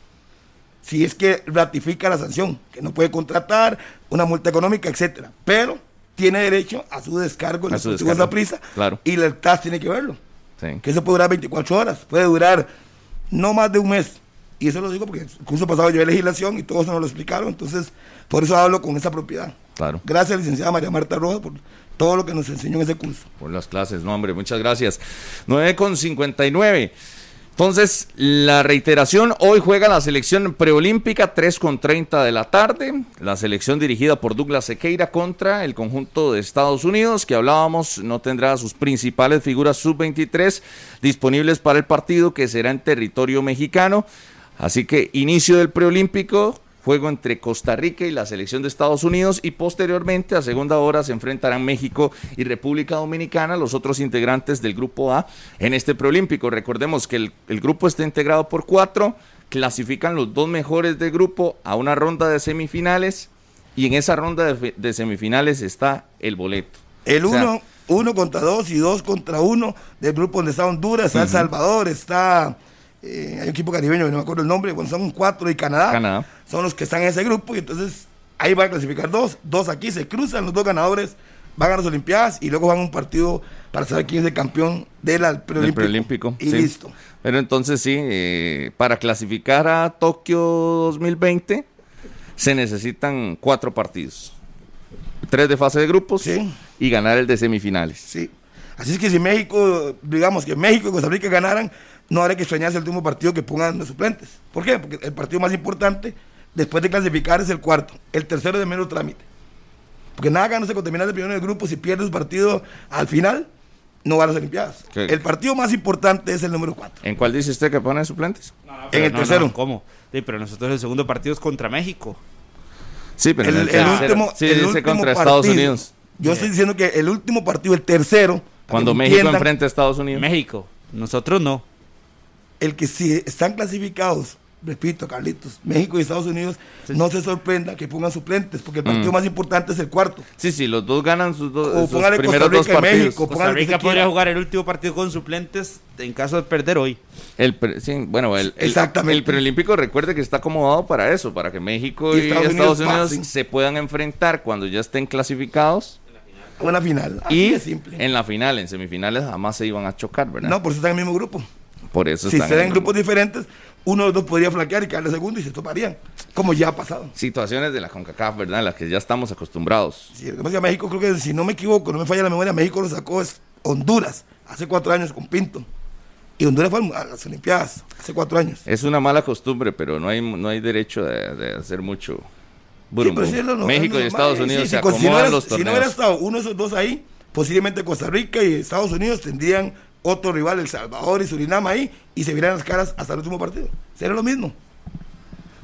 Si es que ratifica la sanción, que no puede contratar, una multa económica, etcétera. Pero tiene derecho a su descargo en A el su Deportivo descargo, Saprissa, claro. y el TAS tiene que verlo. Sí. Que eso puede durar 24 horas, puede durar no más de un mes. Y eso lo digo porque el curso pasado llevé legislación y todo eso nos lo explicaron, entonces por eso hablo con esa propiedad. Claro. Gracias, licenciada María Marta Rojas, por todo lo que nos enseñó en ese curso. Por las clases, no, hombre, muchas gracias. 9 con 59. Entonces, la reiteración, hoy juega la selección preolímpica, 3 con 30 de la tarde. La selección dirigida por Douglas Sequeira contra el conjunto de Estados Unidos, que hablábamos, no tendrá sus principales figuras sub-23 disponibles para el partido que será en territorio mexicano. Así que inicio del preolímpico, juego entre Costa Rica y la selección de Estados Unidos y posteriormente a segunda hora se enfrentarán México y República Dominicana, los otros integrantes del grupo A en este preolímpico. Recordemos que el, el grupo está integrado por cuatro, clasifican los dos mejores del grupo a una ronda de semifinales y en esa ronda de, semifinales está el boleto. El O sea, uno, uno contra dos y dos contra uno del grupo donde está Honduras, está El Salvador, está eh, hay un equipo caribeño, no me acuerdo el nombre, bueno, son cuatro y Canadá, Canadá. son los que están en ese grupo y entonces ahí van a clasificar dos, dos aquí se cruzan, los dos ganadores van a las Olimpiadas y luego van a un partido para saber quién es el campeón del preolímpico. Y sí. listo. Pero entonces sí, eh, para clasificar a Tokio 2020 se necesitan cuatro partidos. Tres de fase de grupos Sí. y ganar el de semifinales. Sí. Así es que si México, digamos que México y Costa Rica ganaran, no habría que extrañarse el último partido que pongan los suplentes. ¿Por qué? Porque el partido más importante después de clasificar es el cuarto. El tercero de menos trámite. Porque nada ganándose con terminar el primero del grupo, si pierde su partido al final, no va a las Olimpiadas. ¿Qué? El partido más importante es el número cuatro. ¿En cuál dice usted que pone suplentes? En el No, tercero. no, ¿Cómo? Sí, pero nosotros el segundo partido es contra México. Sí, pero El, el el tercero. último, sí, el dice último contra partido. Estados Unidos. Yo estoy diciendo que el último partido, el tercero. Cuando México enfrenta a Estados Unidos. México. Nosotros no. El que si están clasificados, repito, Carlitos, México y Estados Unidos, no se sorprenda que pongan suplentes, porque el partido Mm. más importante es el cuarto. Sí, sí, los dos ganan sus, dos, O sus primeros Costa dos Rica y partidos. México. Costa Rica podría quiera. jugar el último partido con suplentes en caso de perder hoy. El, pre- sí, bueno, el, el- Exactamente. el preolímpico recuerde que está acomodado para eso, para que México Y y, Estados Estados, Unidos se puedan enfrentar cuando ya estén clasificados Una final. Así y de simple. en la final, en semifinales jamás se iban a chocar, ¿verdad? No, por eso están en el mismo grupo. Por eso Si están en grupos diferentes, uno de los dos podría flaquear y quedarle segundo y se toparían, como ya ha pasado. situaciones de la CONCACAF, ¿verdad? En las que ya estamos acostumbrados. Es que México, creo que si no me equivoco, no me falla la memoria, México lo sacó es Honduras hace cuatro años con Pinto. Y Honduras fue a las Olimpiadas hace cuatro años. Es una mala costumbre, pero no hay, no hay derecho de, de hacer mucho. Sí, burumbu. pero sí México y. Estados Sí, Unidos sí, se si con- si no acomodan los Si no hubiera torneos. estado uno de esos dos ahí, posiblemente Costa Rica y Estados Unidos tendrían otro rival, El Salvador y Surinam ahí, y se vieran las caras hasta el último partido. Sería lo mismo.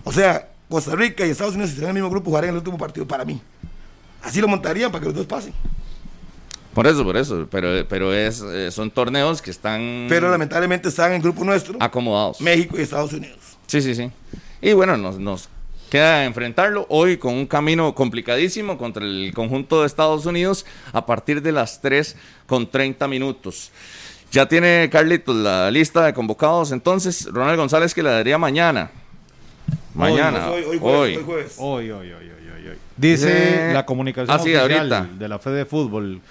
O sea, Costa Rica y Estados Unidos, si están en el mismo grupo, jugarían el último partido para mí. Así lo montarían para que los dos pasen. Por eso, por eso. Pero, pero es, eh, son torneos que están Pero lamentablemente están en el grupo nuestro, acomodados. México y Estados Unidos. Sí, sí, sí. Y bueno, nos, nos queda enfrentarlo hoy con un camino complicadísimo contra el conjunto de Estados Unidos a partir de las 3 con 30 minutos. Ya tiene Carlitos la lista de convocados, entonces Ronald González que la daría mañana. Mañana, Hoy, hoy. hoy jueves, hoy jueves. Hoy, hoy, hoy, hoy, hoy, hoy. Dice Eh, la comunicación ah, sí, oficial ahorita. de la Fede de Fútbol.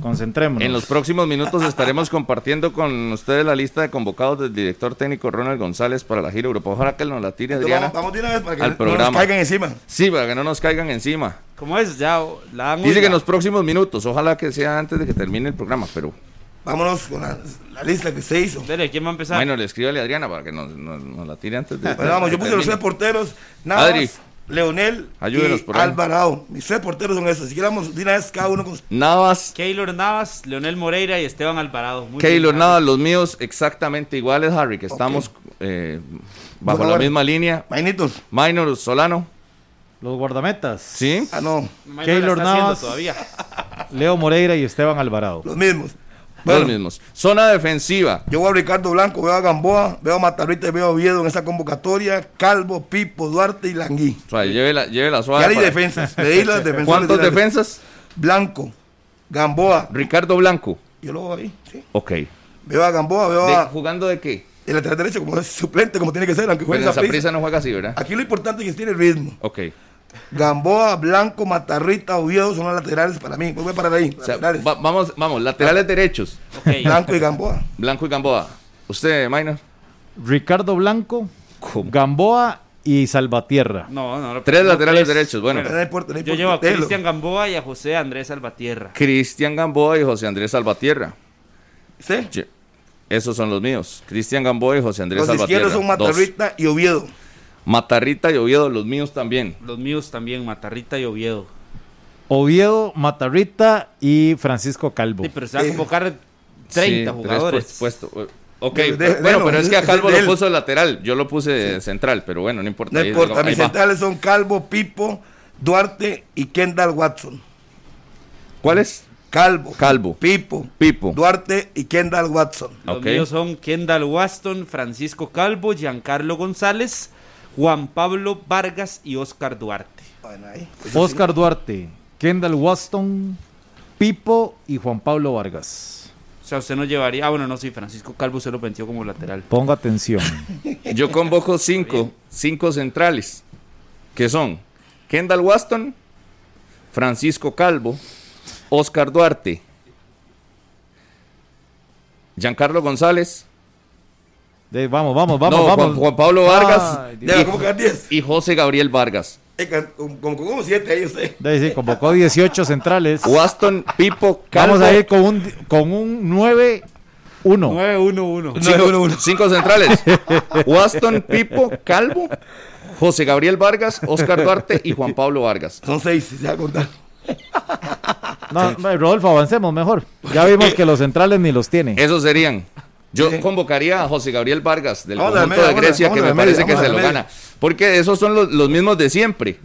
Concentrémonos. En los próximos minutos estaremos compartiendo con ustedes la lista de convocados del director técnico Ronald González para la gira Europa. Ojalá que nos la tire Adriana. vamos, vamos de una vez para que al no programa. nos caigan encima. Sí, para que no nos caigan encima. ¿Cómo es? Ya la Dice que en los próximos minutos, ojalá que sea antes de que termine el programa, pero Vámonos con la, la lista que se hizo. Dele, ¿quién va a empezar? bueno, le escríbale a Adriana para que nos, nos- nos la tire antes de. Bueno, vamos, yo puse los tres porteros. Nada Adri, más, Leonel ayúdenos y. Alvarado. Mis tres porteros son esos. Si queramos de una vez cada uno con Navas, Keylor Navas, Leonel Moreira y Esteban Alvarado. Muy Keylor bien, Navas, los míos exactamente iguales, Harry, que estamos eh, bajo Bueno, la bueno. misma línea. Mainitos. Minor Solano, Los guardametas. ¿sí? Ah, no, Maynor Keylor Navas. todavía. Leo Moreira y Esteban Alvarado. los mismos. Los mismos. Zona defensiva. yo veo a Ricardo Blanco, veo a Gamboa, veo a Matarrita y veo a Oviedo en esa convocatoria. Calvo, Pipo, Duarte y Langui. O sea, lleve la, lleve la suave. Ya para- defensas. Leí las defensores ¿Cuántos de defensas? Blanco, Gamboa. Ricardo Blanco. Yo lo veo ahí, sí. Ok. Veo a Gamboa, veo ¿De- a ¿Jugando de qué? el lateral derecho como es suplente, como tiene que ser, aunque juegue en esa prisa. prisa no juega así, ¿verdad? Aquí lo importante es que tiene ritmo. Ok. Gamboa, Blanco, Matarrita, Oviedo son los laterales para mí. Voy a parar ahí. O sea, laterales. va- vamos, vamos, laterales derechos. Blanco y Gamboa. Blanco y Gamboa. ¿Usted, Minor? Ricardo Blanco, ¿Cómo? Gamboa y Salvatierra. No, no, no, Tres no, laterales tres. derechos, bueno. No importa, no Yo importa, llevo a. Cristian Gamboa y a José Andrés Salvatierra. Cristian Gamboa y José Andrés Salvatierra. ¿Sí? Esos son los míos. Cristian Gamboa y José Andrés Los Salvatierra. izquierdos son Dos. Matarrita y Oviedo. Matarrita y Oviedo, los míos también. Los míos también, Matarrita y Oviedo. Oviedo, Matarrita y Francisco Calvo. Sí, pero se va a convocar 30 Sí, jugadores. puesto. Ok, De- de- bueno, de- pero es que a Calvo de lo puso de lateral. Yo lo puse de central, pero bueno, no importa. No ahí- importa, ahí mis centrales son Calvo, Pipo, Duarte y Kendall Watson. ¿Cuál es? Calvo, Calvo. Pipo, Pipo. Duarte y Kendall Watson. Los Ok. míos son Kendall Waston, Francisco Calvo, Giancarlo González, Juan Pablo Vargas y Oscar Duarte. Bueno, ahí, Oscar Duarte, Kendall Waston, Pipo y Juan Pablo Vargas. O sea, usted no llevaría. Ah, bueno, no, sí, Francisco Calvo se lo venció como lateral. Ponga atención. Yo convoco cinco, cinco centrales, que son Kendall Waston, Francisco Calvo, Oscar Duarte, Giancarlo González De- vamos, vamos, vamos, No, Juan- vamos. Juan Pablo Vargas. Ay, convocar 10. y José Gabriel Vargas. Eh, can- Como como- como 7 ahí usted. De- sí, convocó 18 centrales. Waston, Pipo, Calvo. Vamos a ir con un, con un 9-1. 9-1-1. Cinco, cinco centrales. Waston, Pipo, Calvo, José Gabriel Vargas, Oscar Duarte y Juan Pablo Vargas. Son 6, se va a contar. No, no, Rodolfo, avancemos mejor. Ya vimos que los centrales ni los tiene. Esos serían. Yo Sí. convocaría a José Gabriel Vargas del conjunto media, de vamos Grecia, que vamos me media, parece que se lo gana. Porque esos son los, los mismos de siempre.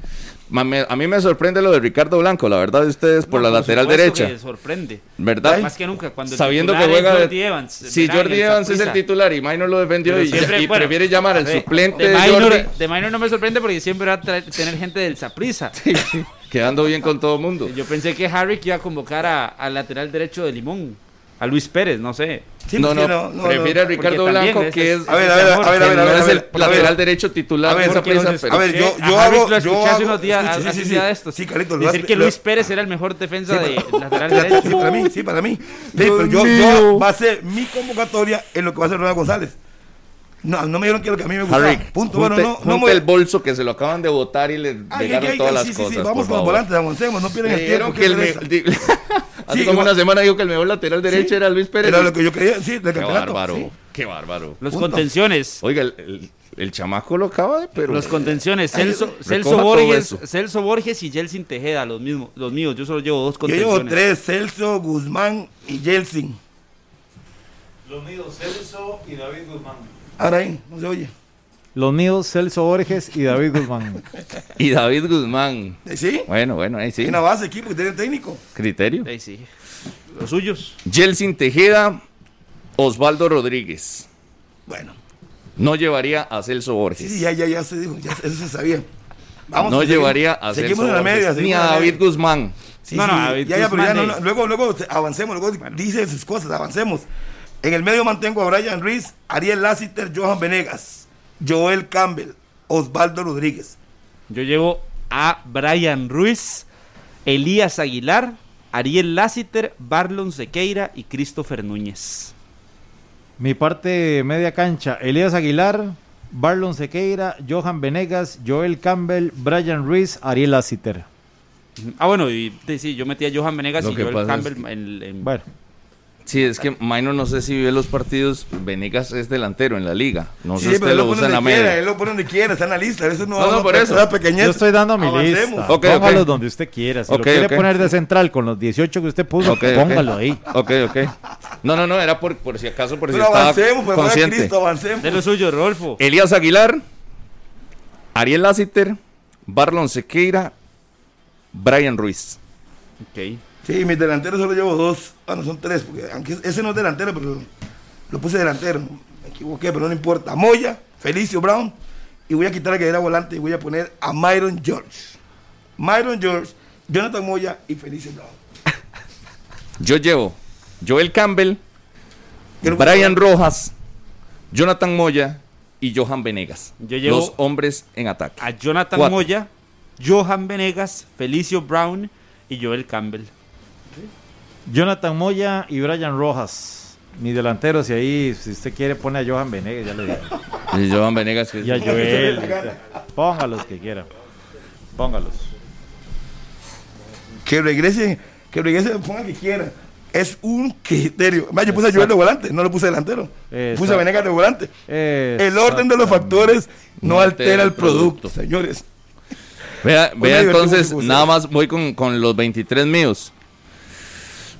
A mí me sorprende lo de Ricardo Blanco, la verdad de ustedes por No, la lateral derecha. que sorprende. ¿Verdad? Más que nunca. Cuando Sabiendo que juega Jordi Evans. Si Jordi Evans es el titular y Minor lo defendió y, siempre, y bueno, prefiere llamar al suplente de de, minor, Jordi, de minor no me sorprende porque siempre va a traer- tener gente del Saprisa. quedando bien con todo el mundo. Yo pensé que Harry iba a convocar a- al lateral derecho de Limón. A Luis Pérez, no sé. Sí, no, sí, no, prefiere a Ricardo Blanco, que es- A ver, a ver, a ver, a ver, que a ver, no a ver, es a ver, el a ver. lateral derecho titular A ver, de esa no sé- pero A ver, yo, A yo hago. lo escuché yo hace hago- unos días, sí, hace sí, un día sí. de. Sí, Carlitos, Decir que lo- Luis Pérez era el mejor defensa Sí, de lateral Sí, derecho. para mí, sí, para mí. Sí, pero yo, yo va a ser mi convocatoria en lo que va a hacer Ronald González. No, no me dieron que lo que a mí me gustaba. Harry, Punto. junte, Bueno, no, no me- el bolso que se lo acaban de botar y le Ay, llegaron ay, ay, todas las sí, sí, cosas. sí, vamos con los volantes, avancemos, no pierdan Me el tiempo. dijeron ¿qué que el Hace Sí, como igual- una semana dijo que el mejor lateral derecho Sí. era Luis Pérez. Era lo que yo creía, sí, del Qué campeonato. bárbaro, sí. qué bárbaro. Los Punto. contenciones. Oiga, el, el- el chamaco lo acaba de, pero... Los contenciones, Ay, Celso, Borges. Celso Borges y Jelsin Tejeda, los mismos, los míos. Yo solo llevo dos Yo contenciones. llevo tres, Celso, Guzmán y Yeltsin. Los míos, Celso y David Guzmán. Ahora ahí, no se oye. Los míos, Celso Borges y David Guzmán. Y David Guzmán. ¿Eh, ¿Sí? Bueno, bueno, ahí sí. Una base equipo que tiene técnico. Criterio. Ahí sí. Los suyos. Jelsin Tejeda, Osvaldo Rodríguez. Bueno, No llevaría a Celso Borges. sí, ya, ya, ya se dijo, ya, eso se sabía. Vamos, no llevaría seguimos- a Celso Seguimos en la Borges, media. ni a David media. Guzmán. Sí, No, sí, no, David ya, ya, pero ya, Guzmán, no, no, luego, luego avancemos, luego dice sus cosas, avancemos. En el medio mantengo a Brian Ruiz, Ariel Lassiter, Johan Venegas, Joel Campbell, Osvaldo Rodríguez. Yo llevo a Brian Ruiz, Elías Aguilar, Ariel Lassiter, Barlon Sequeira y Christopher Núñez. Mi parte media cancha, Elías Aguilar, Barlon Sequeira, Johan Venegas, Joel Campbell, Brian Ruiz, Ariel Lassiter. Ah, bueno, y sí, yo metí a Johan Venegas Lo y Joel es Campbell en, en- Bueno, Sí, es que Minor no sé si ve los partidos. Venegas es delantero en la liga. No Sí, sé si usted él lo usa en la donde quiera, media. él lo pone donde quiera, está en la lista. Eso no, No, no, por eso. yo estoy dando mi Avancemos. lista. Póngalo donde usted quiera. Si Ok, lo quiere poner de central con los 18 que usted puso, póngalo ahí. Ok, ok. No, no, no, era por, por si acaso, por si Pero estaba avancemos, pues, para consciente. Cristo, avancemos. de lo suyo, Rodolfo. Elías Aguilar, Ariel Lassiter, Barlon Sequeira, Brian Ruiz. Ok. Sí, mis delanteros solo llevo dos. Bueno, son tres, porque aunque ese no es delantero, pero lo puse delantero. Me equivoqué, pero no importa. Moya, Felicio Brown, y voy a quitar a que era volante y voy a poner a Myron George. Myron George, Jonathan Moya y Felicio Brown. Yo llevo Joel Campbell, Brian Rojas, Jonathan Moya y Johan Venegas. Yo llevo- Los hombres en ataque. A Jonathan Cuatro. Moya, Johan Venegas, Felicio Brown y Joel Campbell. Jonathan Moya y Brian Rojas. Mis delanteros, y ahí, si usted quiere, pone a Johan Venegas, ya le digo. Y Johan Venegas. que- Y a Joel. Póngalos que quiera. Póngalos. Que regrese, que regrese, ponga que quiera. Es un criterio. Más, yo puse a Joel de volante, no lo puse delantero. Exacto. Puse a Venegas de volante. El orden de los factores no, No altera, altera el producto, producto. señores. Vea, vea entonces, nada más voy con, con los 23 míos.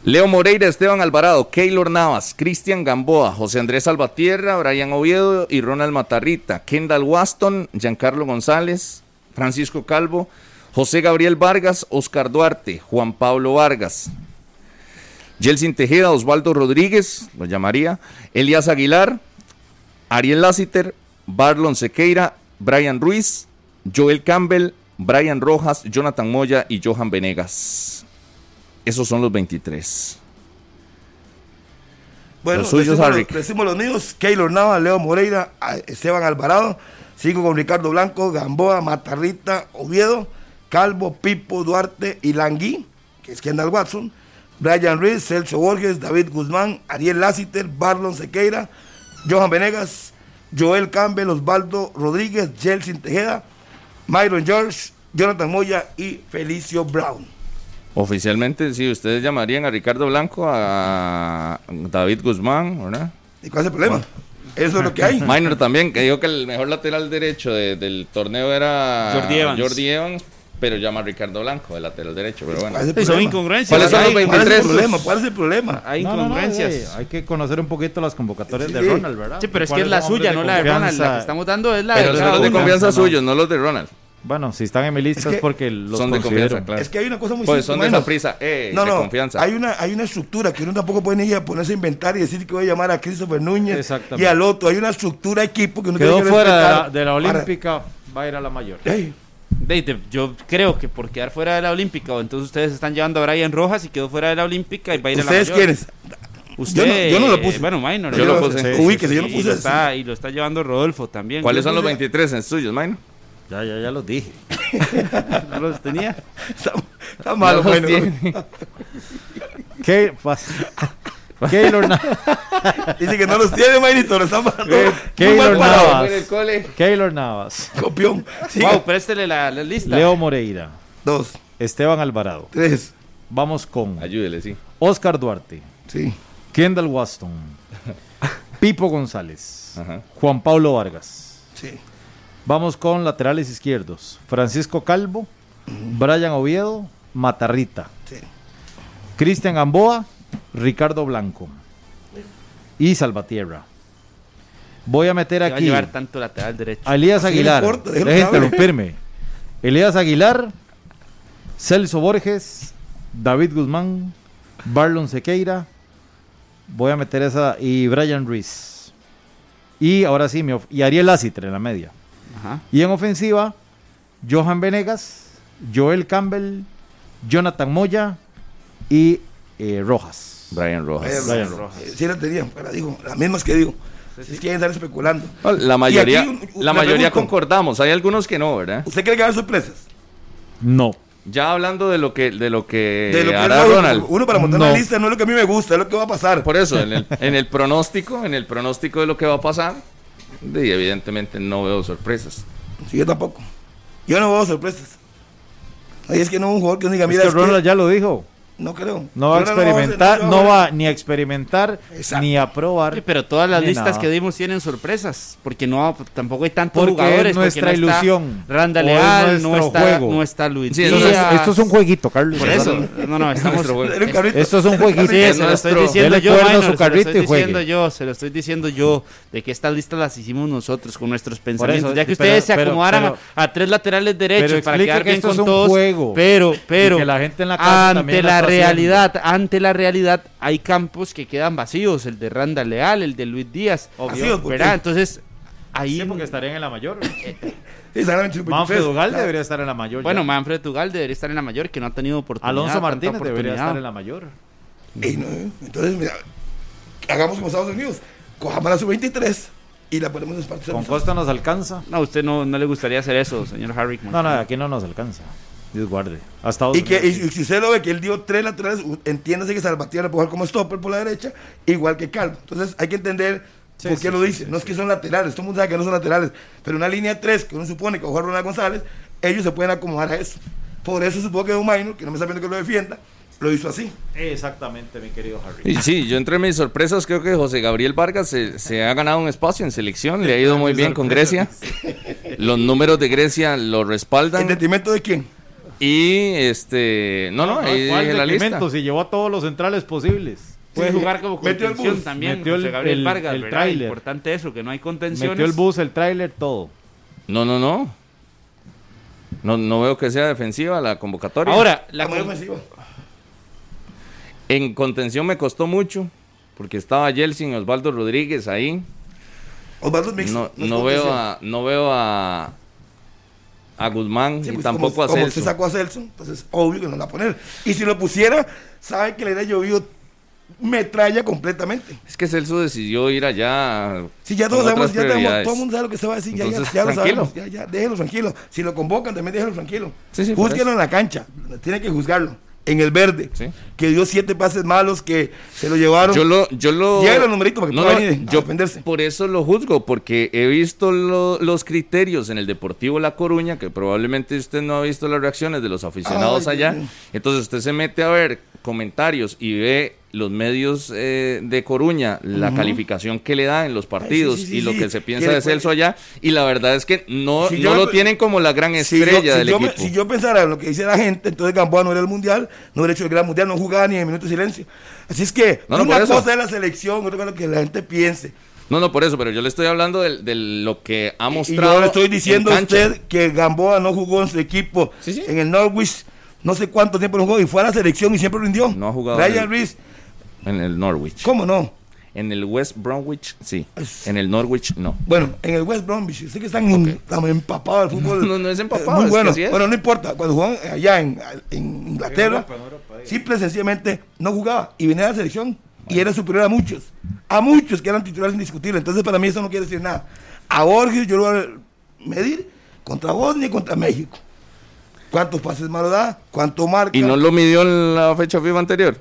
Leo Moreira, Esteban Alvarado, Keylor Navas, Cristian Gamboa, José Andrés Salvatierra, Brian Oviedo y Ronald Matarrita, Kendall Waston, Giancarlo González, Francisco Calvo, José Gabriel Vargas, Oscar Duarte, Juan Pablo Vargas, Jelsin Tejeda, Osvaldo Rodríguez, lo llamaría, Elías Aguilar, Ariel Lassiter, Barlon Sequeira, Brian Ruiz, Joel Campbell, Brian Rojas, Jonathan Moya y Johan Venegas. Esos son los 23. Bueno, Los suyos, decimos, los, decimos los míos, Keylor Nava, Leo Moreira, a- Esteban Alvarado, sigo con Ricardo Blanco, Gamboa, Matarrita, Oviedo, Calvo, Pipo, Duarte y Langui, que es Kendall Watson, Brian Ruiz, Celso Borges, David Guzmán, Ariel Lassiter, Barlon Sequeira, Johan Venegas, Joel Campbell, Osvaldo Rodríguez, Jelsin Tejeda, Myron George, Jonathan Moya y Felicio Brown. Oficialmente, sí, ustedes llamarían a Ricardo Blanco, a David Guzmán, ¿verdad? ¿Y cuál es el problema? Eso es lo que hay. Minor también, que dijo que el mejor lateral derecho de- del torneo era Jordi Evans. Jordi Evans, pero llama a Ricardo Blanco, el lateral derecho, pero bueno. ¿Cuál es son incongruencias. ¿Cuáles son hay, los ¿Cuál es 23? el problema? ¿Cuál es el problema? hay No, no, no, incongruencias. eh, hay que conocer un poquito las convocatorias de. Ronald, ¿verdad? Sí, pero es que ¿Cuáles es la son suya, no la de Ronald. La que estamos dando es la Pero de son cada los de confianza suyos, no los de Ronald. Bueno, si están en mi lista Es es, que porque los son de considero. confianza, claro. Es que hay una cosa muy Pues son de esa prisa, eh, no, de no, confianza. Hay una, hay una estructura que uno tampoco puede ni a ponerse a inventar y decir que voy a llamar a Christopher Núñez Exactamente. y al otro. Hay una estructura equipo que uno Quedó tiene que fuera de la, respetar de la para- Olímpica, va a ir a la mayor. Ey, De- de- yo creo que por quedar fuera de la Olímpica, o entonces ustedes están llevando a Brian Rojas y quedó fuera de la Olímpica y va a ir a la ¿Ustedes mayor. quiénes? Usted, Yo no- yo no lo puse. Bueno, Minor. Yo lo puse. Sí, Ubíquese, yo no y, puse lo eso. está, y lo está llevando Rodolfo también. ¿Cuáles Yo son los puse- 23 en suyos, Maino? Ya, ya, ya los dije. no los tenía. Está, está malo, No. ¿Qué pasa? Keylor, Na- Dice que no los tiene, Maynito, lo está mal. Eh, Keylor. Navas. en el cole. Keylor Navas, Copión. Siga. Wow, préstele la, la lista. Leo Moreira, Dos, Esteban Alvarado. tres, Vamos con Ayúdele, sí. Oscar Duarte, sí. Kendall Waston, Pipo González, Ajá. Juan Pablo Vargas. Sí. Vamos con laterales izquierdos. Francisco Calvo, Brian Oviedo, Matarrita, Sí. Cristian Gamboa, Ricardo Blanco y Salvatierra. Voy a meter Se va a aquí llevar tanto lateral derecho. a Elías Aguilar. hable. interrumpirme. Elías Aguilar, Celso Borges, David Guzmán, Barlon Sequeira. Voy a meter esa y Brian Ruiz. Y ahora sí, y Ariel Asitre en la media. Ajá. Y en ofensiva, Johan Venegas, Joel Campbell, Jonathan Moya y eh, Rojas. Brian Rojas. Brian Brian Rojas. Eh, Sí la tenía, pero digo, las mismas que digo. Si quieren estar especulando. La mayoría, aquí, la mayoría pregunto, concordamos. Hay algunos que no, ¿verdad? ¿Usted cree que va a haber sorpresas? No. Ya hablando de lo que, de lo que, de lo que hará Ronald. Uno para montar No. una lista no es lo que a mí me gusta, es lo que va a pasar. Por eso, en el, en el pronóstico, en el pronóstico de lo que va a pasar, de- evidentemente no veo sorpresas. Sí, yo tampoco. Yo no veo sorpresas. Ay, es que no es un jugador que diga, Es mira, que es que- Ronald ya lo dijo. No creo. No va a experimentar, se- no va ni a experimentar Exacto. ni a probar. Sí, pero todas las listas nada. que dimos tienen sorpresas, porque no tampoco hay tantos Porque jugadores. es nuestra porque no está ilusión, Randa es Leal, no está, juego. no está Luis Sí, Díaz. entonces, Entonces, esto es un jueguito, Carlos. Por eso, no, no, estamos... Carrito. Esto es un jueguito. Sí, Es se lo estoy diciendo yo, su se lo estoy diciendo yo, se lo estoy diciendo yo, de que estas listas las hicimos nosotros con nuestros pensamientos. ya que pero- ustedes se pero- acomodaran a- pero- a, tres laterales derechos pero para quedar que bien esto con es un todos, juego. pero, pero, que la gente en la casa también realidad, ante la realidad, hay campos que quedan vacíos, el de Randa Leal, el de Luis Díaz, Vacíos, ¿por qué? ¿verdad? Entonces, ahí, Sí, porque estarían en la mayor. Sí, exactamente, Manfred 23, Ugal claro. debería estar en la mayor. bueno, ya. Manfred Tugal debería estar en la mayor, que no ha tenido oportunidad. Alonso Martínez debería estar en la mayor. Ey, no, entonces, mira, hagamos como Estados Unidos. Cojamos la sub-23 y la ponemos en partidos. Con Costa nos alcanza. No, a usted no, no le gustaría hacer eso, señor Harry. No, no, aquí no nos alcanza. Dios guarde. Hasta Y, que, y, y si usted lo ve que él dio tres laterales, entiéndase que Salvatierra puede jugar como stopper por la derecha, igual que Calvo. Entonces hay que entender Sí, por qué sí, lo dice. sí, no es que son laterales, todo el mundo sabe que no son laterales, pero una línea de tres que uno supone que va a jugar Ronald González, ellos se pueden acomodar a eso. Por eso supongo que Don Minor, que no me está viendo que lo defienda, lo hizo así. Exactamente, mi querido Harry. Y sí, yo entre mis sorpresas creo que José Gabriel Vargas se, se ha ganado un espacio en selección, le ha ido muy bien con Grecia. Los números de Grecia lo ¿En respaldan. detrimento de quién? Y este, no, no, ahí ¿Cuál dije la lista. Si llevó a todos los centrales posibles. Puede Sí, jugar como metió el contención bus, también. metió José Gabriel el- Vargas, el ¿verdad? tráiler. Importante eso, que no hay contenciones. Metió el bus, el tráiler, todo. No, no, no. No, no veo que sea defensiva la convocatoria. Ahora, la La con-. En contención me costó mucho, porque estaba Yeltsin, Osvaldo Rodríguez ahí. Osvaldo es mixto. No, es no veo a, no veo a, a Guzmán Sí, y pues, tampoco como, a como Celso. usted sacó a Celso, pues es obvio que no la va a poner. Y si lo pusiera, sabe que le hubiera llovido metralla completamente. Es que Celso decidió ir allá. Si ya todos sabemos, ya tenemos, todo el mundo sabe lo que se va a decir, ya, ya, Entonces, ya lo sabemos, ya, ya, déjenlo tranquilo. Si lo convocan, también déjenlo tranquilo. Sí, sí, eso. en la cancha, tiene que juzgarlo. En el verde, Sí. que dio siete pases malos, que se lo llevaron. Yo lo, yo lo. Llega los numeritos para que no, no, venir a yo defenderse. por eso lo juzgo, porque he visto lo- los criterios en el Deportivo La Coruña, que probablemente usted no ha visto las reacciones de los aficionados Ay, allá. Entonces usted se mete a ver comentarios y ve los medios eh, de Coruña, la calificación que le da en los partidos sí, sí, y lo que se piensa Y de Celso allá. Y la verdad es que no, Si no yo lo tienen como la gran Si yo, estrella si del yo equipo. si yo pensara en lo que dice la gente, entonces Gamboa no era el mundial, no hubiera hecho el gran mundial, no jugaba ni en minuto de silencio. Así es que No, no, una cosa es la selección, otra cosa es lo que la gente piense. No, no, por eso, pero yo le estoy hablando de, de lo que ha Y mostrado. yo le estoy diciendo en a usted que Gamboa no jugó en su equipo en el Norwich. No sé cuánto tiempo no jugó y fue a la selección y siempre rindió. No ha jugado Ryan Reese, En el Norwich. ¿cómo no? En el West Bromwich, sí. Es- En el Norwich, no. Bueno, en el West Bromwich, sé que están, empapados del fútbol. No, no es empapado, Eh, Muy es que bueno. así es. Bueno, no importa. Cuando jugaban allá en, en Inglaterra, simple y sencillamente no jugaba y venía a la selección y era superior a muchos. A muchos que eran titulares indiscutibles. Entonces, para mí eso no quiere decir nada. A Borges yo lo voy a medir contra Bosnia y contra México. ¿Cuántos pases malos da? ¿Cuánto marca? ¿Y no lo midió en la fecha FIFA anterior?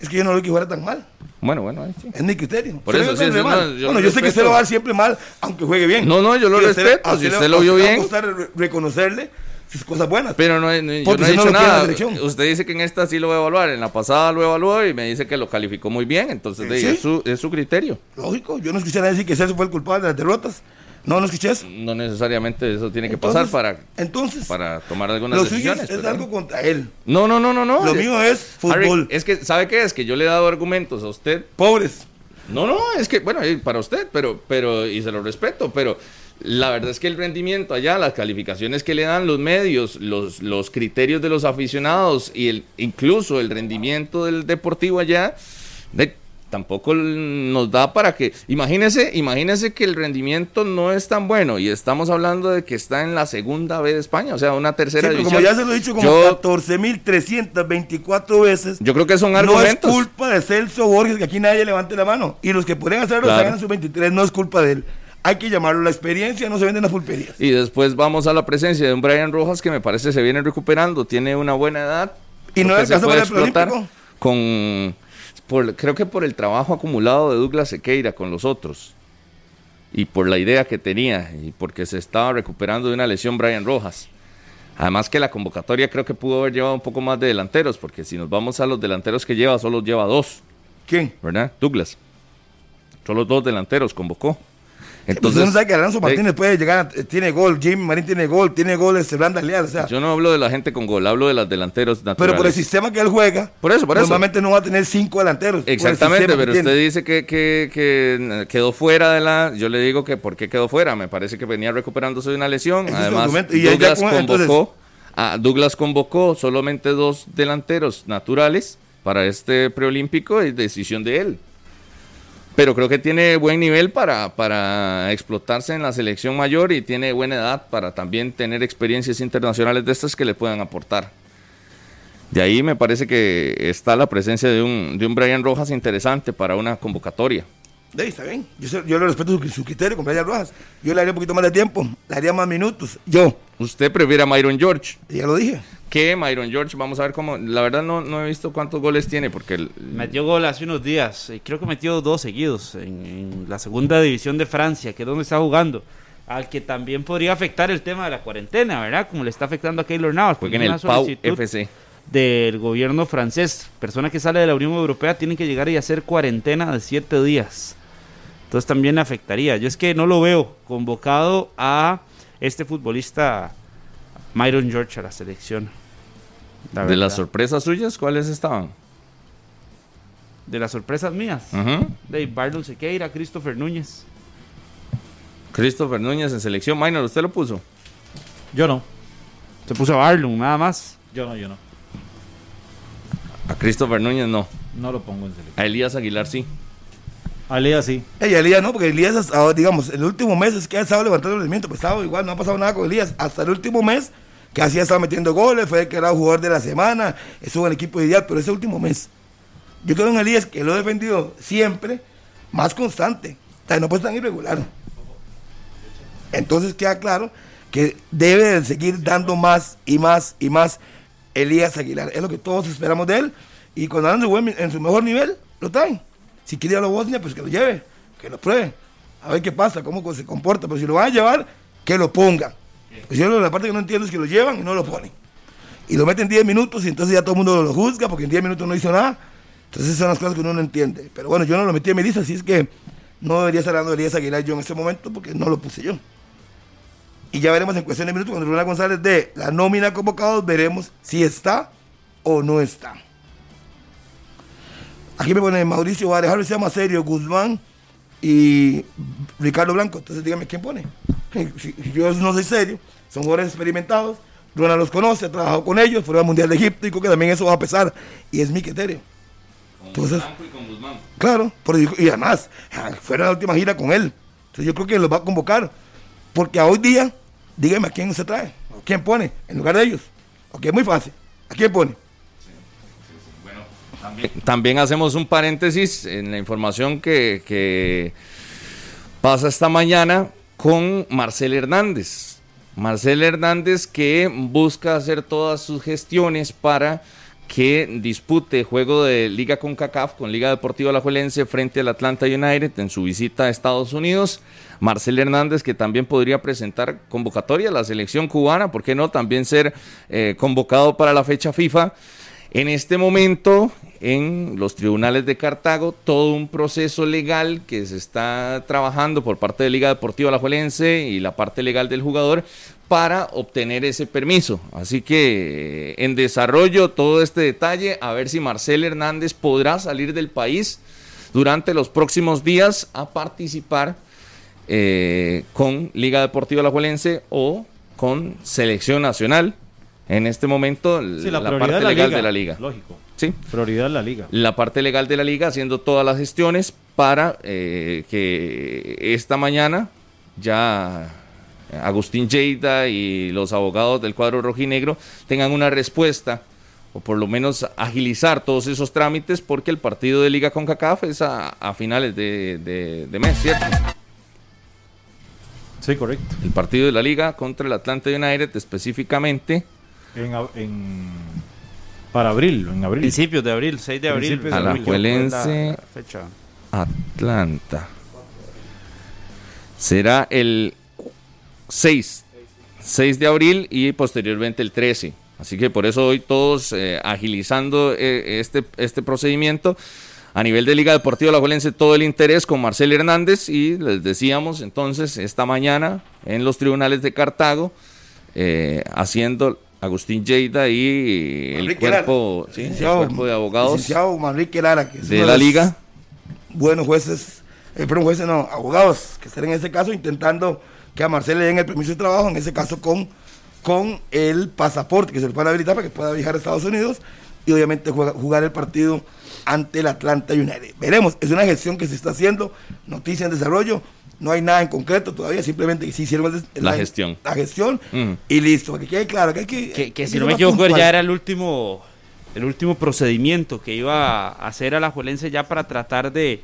Es que yo no lo que fuera tan mal. Bueno, bueno, ahí sí. Es mi criterio. Por eso, sí, mal. no, yo bueno, yo sé que usted lo va a dar siempre mal, aunque juegue bien. No, no, yo lo usted- respeto, si usted lo vio bien. gustar re- reconocerle sus cosas buenas. Pero no, no- yo no he dicho nada. Usted dice que en esta sí lo va a evaluar. En la pasada lo evaluó y me dice que lo calificó muy bien. Entonces, Eh, de- sí. es, su, es su criterio. Lógico, yo no escuché a decir que Celso fue el culpable de las derrotas. No, no escuché eso. No necesariamente eso tiene que Entonces- pasar para, Entonces, para tomar algunas lo decisiones. es, pero- algo contra él. No, no, no, no, no. Lo mío es Harry, fútbol. es que, ¿sabe qué es? Que yo le he dado argumentos a usted Pobres. No, no, es que, bueno, para usted, pero, pero, y se lo respeto, pero la verdad es que el rendimiento allá, las calificaciones que le dan los medios, los, los criterios de los aficionados y el, incluso el rendimiento del deportivo allá, de- tampoco nos da para que, imagínese, imagínese que el rendimiento no es tan bueno y estamos hablando de que está en la segunda B de España, o sea, una Sí, tercera pero división. como ya se lo he dicho como Yo- 14.324 veces. Yo creo que son no es argumentos. culpa de Celso Borges que aquí nadie levante la mano. Y los que podrían hacerlo Claro. en su 23, no es culpa de él. Hay que llamarlo la experiencia, no se venden las pulperías. Y después vamos a la presencia de un Brian Rojas que me parece se viene recuperando, tiene una buena edad. ¿Y no alcanzó se puede para el con por, creo que por el trabajo acumulado de Douglas Sequeira con los otros y por la idea que tenía y porque se estaba recuperando de una lesión Brian Rojas. Además que la convocatoria creo que pudo haber llevado un poco más de delanteros, porque si nos vamos a los delanteros que lleva, solo lleva dos, ¿Quién? ¿verdad? Douglas. Solo dos delanteros convocó. Entonces, Entonces, uno sabe que Alonso eh, Martínez puede llegar, tiene gol, Jimmy Marín tiene gol, tiene goles, Branda Leal, o sea, Yo no hablo de la gente con gol, hablo de los delanteros naturales. pero por el sistema que él juega, Por eso, por eso. normalmente no va a tener cinco delanteros. Exactamente, que pero tiene. usted dice que, que- que, quedó fuera de la... Yo le digo que por qué quedó fuera. Me parece que venía recuperándose de una lesión. Ese Además. Y Douglas con- convocó... entonces- a- Douglas convocó solamente dos delanteros naturales para este preolímpico y decisión de él. Pero creo que tiene buen nivel para, para explotarse en la selección mayor y tiene buena edad para también tener experiencias internacionales de estas que le puedan aportar. De ahí me parece que está la presencia de un, de un Brian Rojas interesante para una convocatoria. Sí, está bien. Yo, yo le respeto su, su criterio con Brian Rojas. Yo le haría un poquito más de tiempo, le haría más minutos. Yo, Usted prefiere a Myron George. ya lo dije. Que Myron George, vamos a ver cómo. La verdad no, no he visto cuántos goles tiene porque el- Metió gol hace unos días. eh, Creo que metió dos seguidos en, en la segunda división de Francia, que es donde está jugando. Al que también podría afectar el tema de la cuarentena, ¿verdad? Como le está afectando a Keylor Navas. juega en porque el Pau FC. Del gobierno francés. Persona que sale de la Unión Europea tiene que llegar y hacer cuarentena de siete días. Entonces también afectaría. Yo es que no lo veo convocado a este futbolista Myron George a la selección. La De las sorpresas suyas, ¿cuáles estaban? de las sorpresas mías. Ujú. De Barlon Sequeira, Christopher Núñez. Christopher Núñez en selección. Minor, ¿usted lo puso? Yo no. Se puso a Barlon, nada más. Yo no, yo no. A Christopher Núñez no. No lo pongo en selección. A Elías Aguilar sí. Alea sí. Ey, Elías no, porque Elías, ahora, digamos, el último mes es que ha estado levantando el rendimiento, pues estaba igual, no ha pasado nada con Elías. Hasta el último mes, que así ha estado metiendo goles, fue el que era jugador de la semana, estuvo en el equipo ideal, pero ese último mes, yo creo en Elías, que lo he defendido siempre, más constante. O sea, no puede estar irregular. Entonces queda claro que debe de seguir dando más y más y más Elías Aguilar. Es lo que todos esperamos de él. Y cuando anda en su mejor nivel, lo traen. Si quiere ir a la Bosnia, pues que lo lleve, que lo pruebe. A ver qué pasa, cómo se comporta. Pero si lo van a llevar, que lo pongan. Pues yo la parte que no entiendo es que lo llevan y no lo ponen. Y lo meten 10 minutos y entonces ya todo el mundo lo juzga porque en 10 minutos no hizo nada. Entonces son las cosas que uno no entiende. Pero bueno, yo no lo metí en mi lista, así es que no debería estar dando Elías Aguilar yo en este momento porque no lo puse yo. Y ya veremos en cuestión de minutos cuando Rubén González de la nómina convocados, veremos si está o no está. Aquí me pone Mauricio Vares, Harry se llama serio, Guzmán y Ricardo Blanco. Entonces dígame quién pone. Si, si yo no soy serio, son jugadores experimentados. Ronald los conoce, ha trabajado con ellos, fueron al Mundial de Egipto y creo que también eso va a pesar. Y es mi criterio. Entonces, claro, por- y además, fuera la última gira con él. Entonces yo creo que los va a convocar. Porque a hoy día, dígame a quién se trae, o quién pone en lugar de ellos. Ok, es muy fácil. ¿A quién pone? También hacemos un paréntesis en la información que, pasa esta mañana con Marcel Hernández. Marcel Hernández que busca hacer todas sus gestiones para que dispute juego de Liga con CACAF con Liga Deportiva Alajuelense frente al Atlanta United en su visita a Estados Unidos. Marcel Hernández que también podría presentar convocatoria a la selección cubana, ¿por qué no? También ser eh, convocado para la fecha FIFA. En este momento, en los tribunales de Cartago, todo un proceso legal que se está trabajando por parte de Liga Deportiva Alajuelense y la parte legal del jugador para obtener ese permiso. Así que eh, en desarrollo todo este detalle, a ver si Marcel Hernández podrá salir del país durante los próximos días a participar eh, con Liga Deportiva Alajuelense o con Selección Nacional. En este momento, Sí, la, parte la legal de la liga. Lógico. Sí, Prioridad la liga. la parte legal de la liga haciendo todas las gestiones para eh, que esta mañana ya Agustín Lleida y los abogados del cuadro rojinegro tengan una respuesta o por lo menos agilizar todos esos trámites porque el partido de liga con CACAF es a, a finales de, de- de mes, ¿cierto? Sí, correcto. El partido de la liga contra el Atlanta United específicamente En, en- para abril, en abril. Principios de abril, 6 de abril. De Alajuelense. fecha. Atlanta. Será el 6, 6 de abril y posteriormente el 13. Así que por eso hoy todos eh, agilizando eh, este, este procedimiento. A nivel de Liga Deportiva La todo el interés con Marcel Hernández y les decíamos entonces esta mañana en los tribunales de Cartago eh, haciendo Agustín Lleida y el Manrique cuerpo, sí, el cuerpo de abogados licenciado Manrique Lara, que es de la liga. Buenos jueces, eh, perdón, jueces no, abogados que estén en ese caso intentando que a Marcel le den el permiso de trabajo, en ese caso con, con el pasaporte que se le pueda habilitar para que pueda viajar a Estados Unidos y obviamente juega- jugar el partido ante el Atlanta United. Veremos, es una gestión que se está haciendo, noticia en desarrollo, no hay nada en concreto todavía, simplemente que se hicieron el La gestión. La gestión y listo, para que quede claro que hay que... Que, hay si no me equivoco puntual. ya era el último el último procedimiento que iba a hacer a la Juelense ya para tratar de,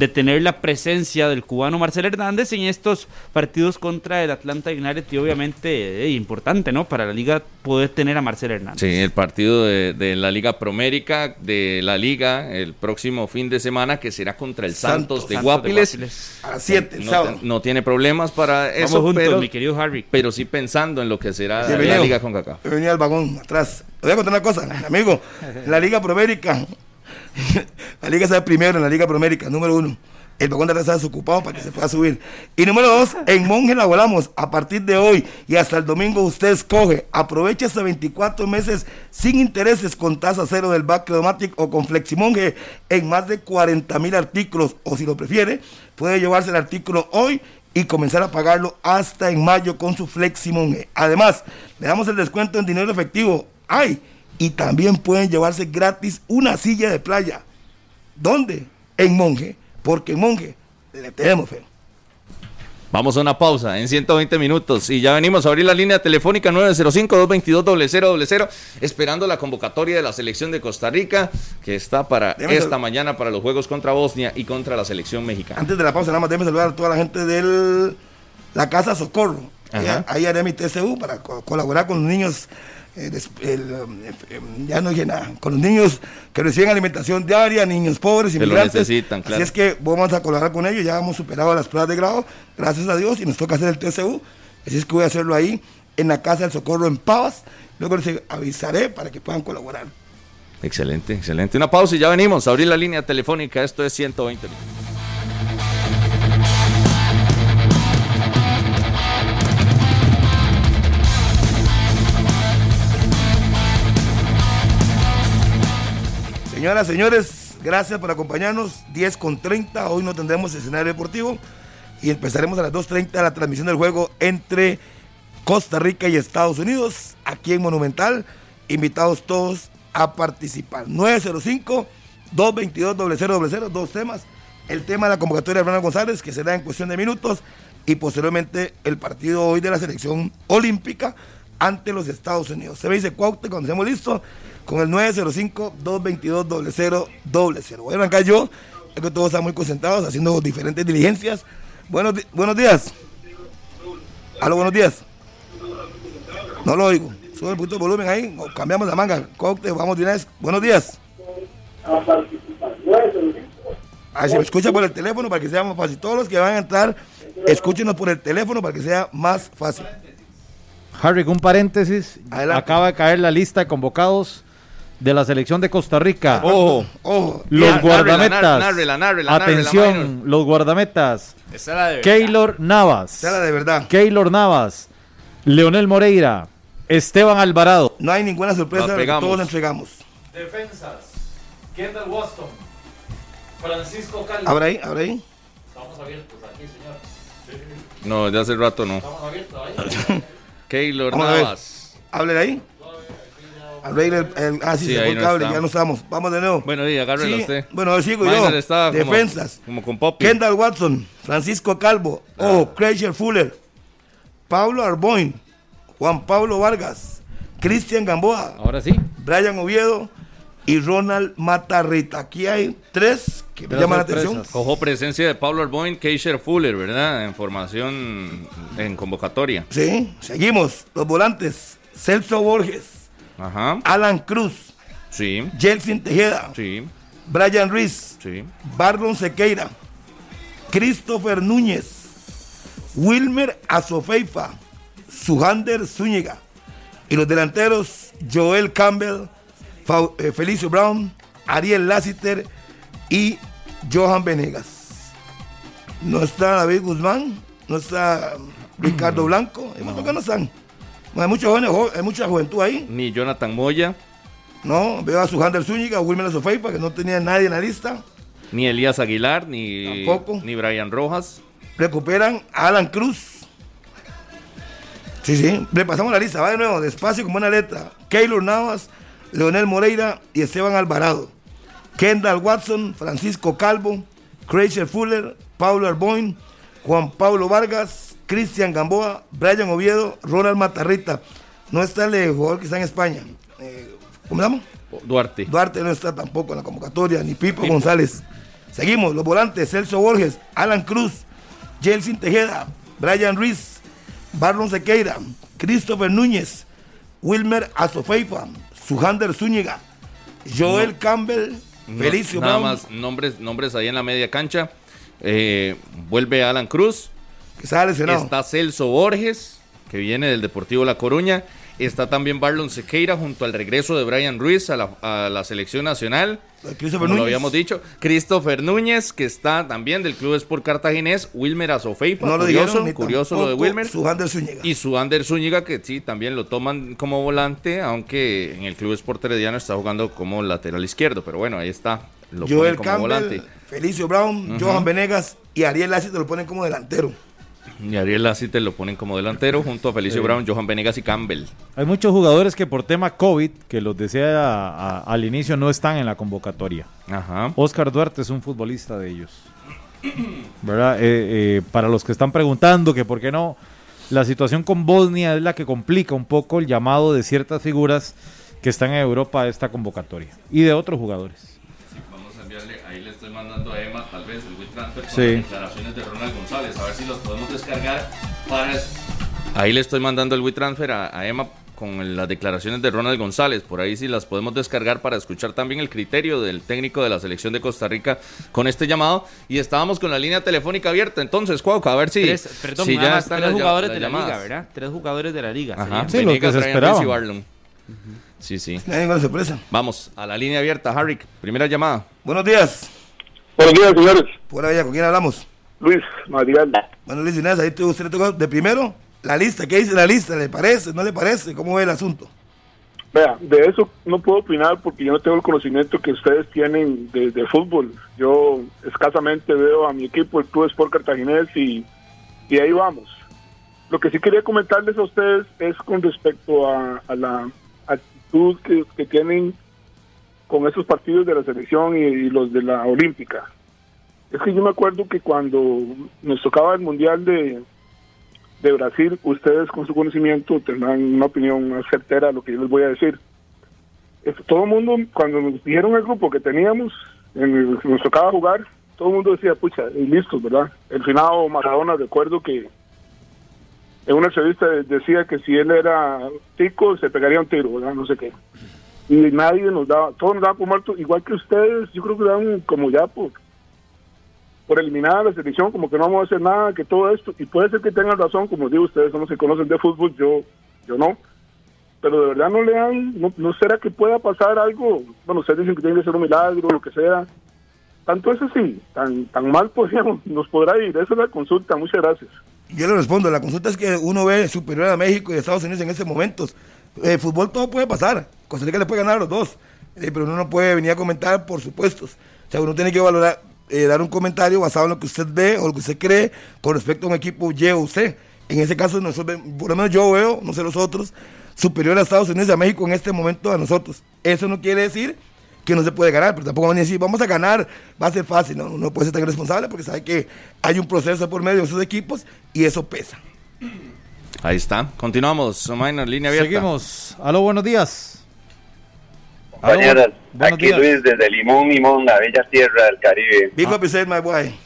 de tener la presencia del cubano Marcel Hernández en estos partidos contra el Atlanta United y obviamente eh, importante, ¿no? Para la liga poder tener a Marcel Hernández. Sí, el partido de, de la Liga Promérica, de la Liga, el próximo fin de semana, que será contra el Santos, Santos, de, Santos Guapiles. Guapiles. A las 7 el No, sábado. te- no tiene problemas para Vamos eso, juntos, pero, mi querido Harry. pero sí pensando en lo que será la. Liga con. He venido al vagón atrás. Le voy a contar una cosa, amigo. La Liga Promérica. La Liga está primero en la Liga Promérica, número uno. El vagón de está desocupado para que se pueda subir. Y número dos, en Monje la volamos. A partir de hoy y hasta el domingo usted escoge. Aprovecha hasta 24 meses sin intereses con tasa cero del Back Automatic o con Fleximonje en más de 40 mil artículos. O si lo prefiere, puede llevarse el artículo hoy y comenzar a pagarlo hasta en mayo con su Fleximonje. Además, le damos el descuento en dinero efectivo. ¡Ay! Y también pueden llevarse gratis una silla de playa. ¿Dónde? En Monje. Porque en Monje le tenemos fe. Vamos a una pausa en 120 minutos y ya venimos a abrir la línea telefónica 905-222-0000 esperando la convocatoria de la selección de Costa Rica que está para Déjame esta sal- mañana para los Juegos contra Bosnia y contra la selección mexicana. Antes de la pausa, nada más déjeme saludar a toda la gente de la Casa Socorro. Ajá. Ahí haré mi TCU para co- colaborar con los niños. Eh, el, um, eh, eh, ya no nada. Con los niños que reciben alimentación diaria, niños pobres, Que lo inmigrantes. necesitan, claro. Así es que vamos a colaborar con ellos. Ya hemos superado las pruebas de grado, gracias a Dios, y nos toca hacer el TCU. Así es que voy a hacerlo ahí, en la Casa del Socorro en Pavas. Luego les avisaré para que puedan colaborar. Excelente, excelente. Una pausa y ya venimos abrir la línea telefónica. Esto es 120 minutos. Señoras, señores, Gracias por acompañarnos. 10 con 30. Hoy no tendremos escenario deportivo. Y empezaremos a las 2.30 la transmisión del juego entre Costa Rica y Estados Unidos. Aquí en Monumental. Invitados todos a participar. 905-222-0000. Dos temas. El tema de la convocatoria de Ronald González, que será en cuestión de minutos. Y posteriormente el partido hoy de la selección olímpica ante los Estados Unidos. Se me dice Cuaute cuando estemos listos con el 905-222-0000. Voy a arrancar yo, es que todos están muy concentrados haciendo diferentes diligencias. Buenos, buenos días. Aló, buenos días. No lo oigo. Sube el punto de volumen ahí, cambiamos la manga. Cuaute, vamos de una vez. Buenos días. A ver, si me escucha por el teléfono para que sea más fácil. Todos los que van a entrar, escúchenos por el teléfono para que sea más fácil. Harry, un paréntesis. Adelante. Acaba de caer la lista de convocados de la selección de Costa Rica. Ojo. Ojo, Los Nárrela, guardametas. nárrela, nárrela, nárrela, Atención, los guardametas. Esa de Keylor Navas. sea de verdad. Keylor Navas. Leonel Moreira. Esteban Alvarado. No hay ninguna sorpresa, La todos la entregamos. Defensas. Kendall Waston. Francisco Calvo. Abre ahí, abre ahí. Estamos abiertos aquí, señor. No, de hace rato no. Estamos abiertos ahí. Keylor Vamos. Navas. Hable ahí. Ahí el, el- ah, sí, Sí, se ahí el cable, ya no estamos. Vamos de nuevo. Bueno, y agárrelo Sí, usted. Bueno, sigo Minor yo. está Defensas. Como, con Poppy. Kendall Watson, Francisco Calvo, Ah. oh, Crazier Fuller, Pablo Arboin, Juan Pablo Vargas, Cristian Gamboa, Ahora sí. Brian Oviedo y Ronald Matarrita. Aquí hay tres que me llaman la atención. Cojo presencia de Pablo Arboin, Keisher Fuller, ¿verdad? En formación en convocatoria. Sí, seguimos. Los volantes, Celso Borges, Ajá. Alan Cruz, Sí, Jelsin Tejeda, sí, Brian Ruiz, sí. Barlon Sequeira, Christopher Núñez, Wilmer Azofeifa, Sujander Zúñiga. Y los delanteros Joel Campbell, eh, Felicio Brown, Ariel Lassiter y Johan Venegas. No está David Guzmán, no está Ricardo Blanco, hay muchos que no están. No, hay, muchos jóvenes, jo- hay mucha juventud ahí. Ni Jonathan Moya, No, veo a Sujander Zúñiga, Wilmer Azofeifa, que no tenía nadie en la lista. ni Elías Aguilar, ni, Tampoco. ni Brian Rojas. recuperan a Alan Cruz. Sí, sí, repasamos la lista, va de nuevo, despacio con buena letra. Keylor Navas, Leonel Moreira y Esteban Alvarado. Kendall Watson, Francisco Calvo, Crazier Fuller, Pablo Arboin, Juan Pablo Vargas, Cristian Gamboa, Brian Oviedo, Ronald Matarrita. No está el jugador que está en España. Eh, ¿Cómo se llama? Duarte. Duarte no está tampoco en la convocatoria, ni Pipo González. Seguimos, los volantes, Celso Borges, Alan Cruz, Jelsin Tejeda, Brian Ruiz, Barlon Sequeira, Christopher Núñez, Wilmer Azofeifa, Sujander Zúñiga, Joel Campbell, No, Felicio nada Brown, más nombres, nombres ahí en la media cancha. Eh, vuelve Alan Cruz. Que está lesionado. Está Celso Borges, que viene del Deportivo La Coruña. Está también Barlon Sequeira junto al regreso de Brian Ruiz a la, a la selección nacional. Lo habíamos dicho. Christopher Núñez, que está también del Club Sport Cartaginés. Wilmer Azofeifa. No lo curioso, curioso lo de Wilmer. Sujander Zúñiga. Y su Ander Zúñiga, que sí, también lo toman como volante, aunque en el Club Sport Herediano está jugando como lateral izquierdo. Pero bueno, ahí está. Lo ponen Joel como Campbell, volante. Felicio Brown, Johan Venegas y Ariel Lassiter lo ponen como delantero. Y Ariel Lacite lo ponen como delantero junto a Felicio Brown, Johan Venegas y Campbell. Hay muchos jugadores que por tema COVID, que los decía a- a- al inicio, no están en la convocatoria. Ajá. Oscar Duarte es un futbolista de ellos. ¿Verdad? Eh, eh, para los que están preguntando que por qué no, la situación con Bosnia es la que complica un poco el llamado de ciertas figuras que están en Europa a esta convocatoria y de otros jugadores. Vamos a enviarle, ahí le estoy mandando a Emma tal vez el WeTransfer con Sí. las declaraciones de Ronald González, a ver si los podemos descargar para... Ahí le estoy mandando el WeTransfer a, a Emma con las declaraciones de Ronald González, por ahí sí las podemos descargar para escuchar también el criterio del técnico de la selección de Costa Rica con este llamado. Y estábamos con la línea telefónica abierta, entonces, Cuauca, a ver si, Tres, perdón, si nada ya más están tres jugadores las de la liga, ¿verdad? Tres jugadores de la liga. Ajá. Sí, lo que se esperaba. Y Barlon. Sí, sí. No hay ninguna sorpresa. Vamos, a la línea abierta, Harry, primera llamada. Buenos días. Buenos días, señores. Allá, ¿con quién hablamos? Luis Madrigal. Bueno, Luis Inés, ahí te- usted le tocó de primero la lista. ¿Qué dice la lista? ¿Le parece? ¿No le parece? ¿Cómo ve el asunto? Vea, de eso no puedo opinar porque yo no tengo el conocimiento que ustedes tienen de, de fútbol. Yo escasamente veo a mi equipo, el Club Sport Cartaginés, y, y ahí vamos. Lo que sí quería comentarles a ustedes es con respecto a, a la actitud que, que tienen con esos partidos de la selección y, los de la olímpica. Es que yo me acuerdo que cuando nos tocaba el Mundial de, de Brasil, ustedes con su conocimiento tendrán una opinión más certera de lo que yo les voy a decir. Todo el mundo, cuando nos dijeron el grupo que teníamos, en el nos tocaba jugar, todo el mundo decía, pucha, y listos, ¿verdad? El finado Maradona, recuerdo que en una entrevista decía que si él era tico, se pegaría un tiro, ¿verdad? No sé qué. Y nadie nos daba, todos nos daban por muerto, igual que ustedes, yo creo que dan como ya por, por eliminar la selección, como que no vamos a hacer nada, que todo esto, y puede ser que tengan razón, como digo, ustedes son los que conocen de fútbol, yo, yo no, pero de verdad no le dan, no, no será que pueda pasar algo, bueno, ustedes dicen que tiene que ser un milagro, lo que sea, tanto es así, tan, tan mal podríamos, nos podrá ir, esa es la consulta, muchas gracias. Yo le respondo, la consulta es que uno ve superior a México y Estados Unidos en estos momentos. Eh, fútbol todo puede pasar, Costa Rica le puede ganar a los dos, eh, pero uno no puede venir a comentar por supuestos. O sea, uno tiene que valorar, eh, dar un comentario basado en lo que usted ve o lo que usted cree con respecto a un equipo Y o. En ese caso, nosotros, por lo menos yo veo, no sé los otros, superior a Estados Unidos y a México en este momento a nosotros. Eso no quiere decir que no se puede ganar, pero tampoco van a decir, vamos a ganar, va a ser fácil, no, no puede ser tan responsable porque sabe que hay un proceso por medio de esos equipos y eso pesa. Ahí está. Continuamos. Minor, línea abierta. Seguimos. Aló, buenos días. Aló, Compañeras, bu- buenos aquí días. Luis desde Limón, Limón, la bella tierra del Caribe. Big up yourself, my boy.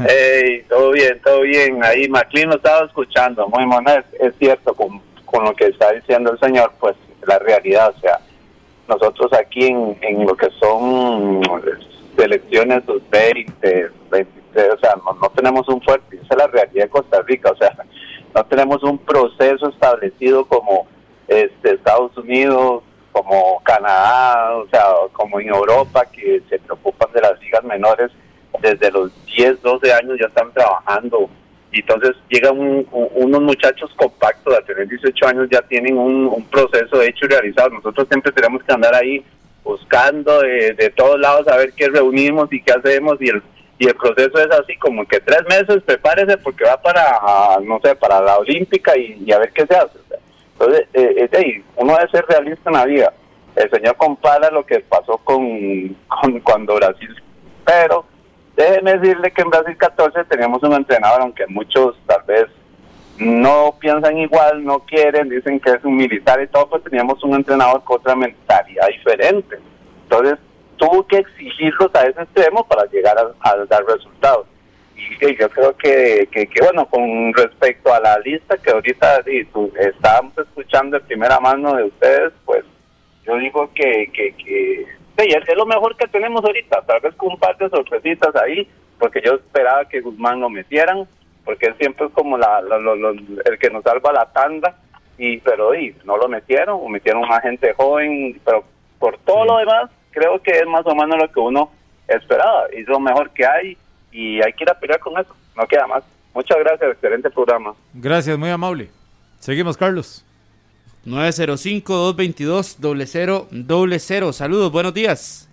Hey, todo bien, todo bien. Ahí McLean lo estaba escuchando, muy mono, es, es cierto con, con lo que está diciendo el señor, pues la realidad, o sea, nosotros aquí en, en lo que son selecciones sub-20, 23, o sea, no, no tenemos un fuerte, esa es la realidad de Costa Rica, o sea, no tenemos un proceso establecido como este Estados Unidos, como Canadá, o sea, como en Europa, que se preocupan de las ligas menores desde los 10, 12 años ya están trabajando. Y entonces llegan un- un- unos muchachos compactos a tener 18 años, ya tienen un, un proceso hecho y realizado. Nosotros siempre tenemos que andar ahí buscando de, de todos lados a ver qué reunimos y qué hacemos. Y el, y el proceso es así, como que tres meses, prepárese porque va para, no sé, para la Olímpica y, a ver qué se hace. Entonces, eh, ahí, uno debe ser realista en la vida. El señor compara lo que pasó con, con cuando Brasil, pero déjeme decirle que en Brasil 14 teníamos un entrenador, aunque muchos tal vez no piensan igual, no quieren, dicen que es un militar y todo, pues teníamos un entrenador con otra mentalidad diferente. Entonces, tuvo que exigirlos a ese extremo para llegar a, a dar resultados. Y yo creo que, que, que, bueno, con respecto a la lista que ahorita sí, tú- estábamos escuchando de primera mano de ustedes, pues yo digo que, que, que sí, es, es lo mejor que tenemos ahorita, tal vez con un par de sorpresitas ahí, porque yo esperaba que Guzmán lo metieran, porque él siempre es como la, el que nos salva la tanda, y pero y, no lo metieron, o metieron a gente joven, pero por todo lo demás, creo que es más o menos lo que uno esperaba, y es lo mejor que hay, y hay que ir a pelear con eso, no queda más. Muchas gracias, excelente programa. Gracias, muy amable. Seguimos, Carlos. 905-222-0000. Saludos, buenos días.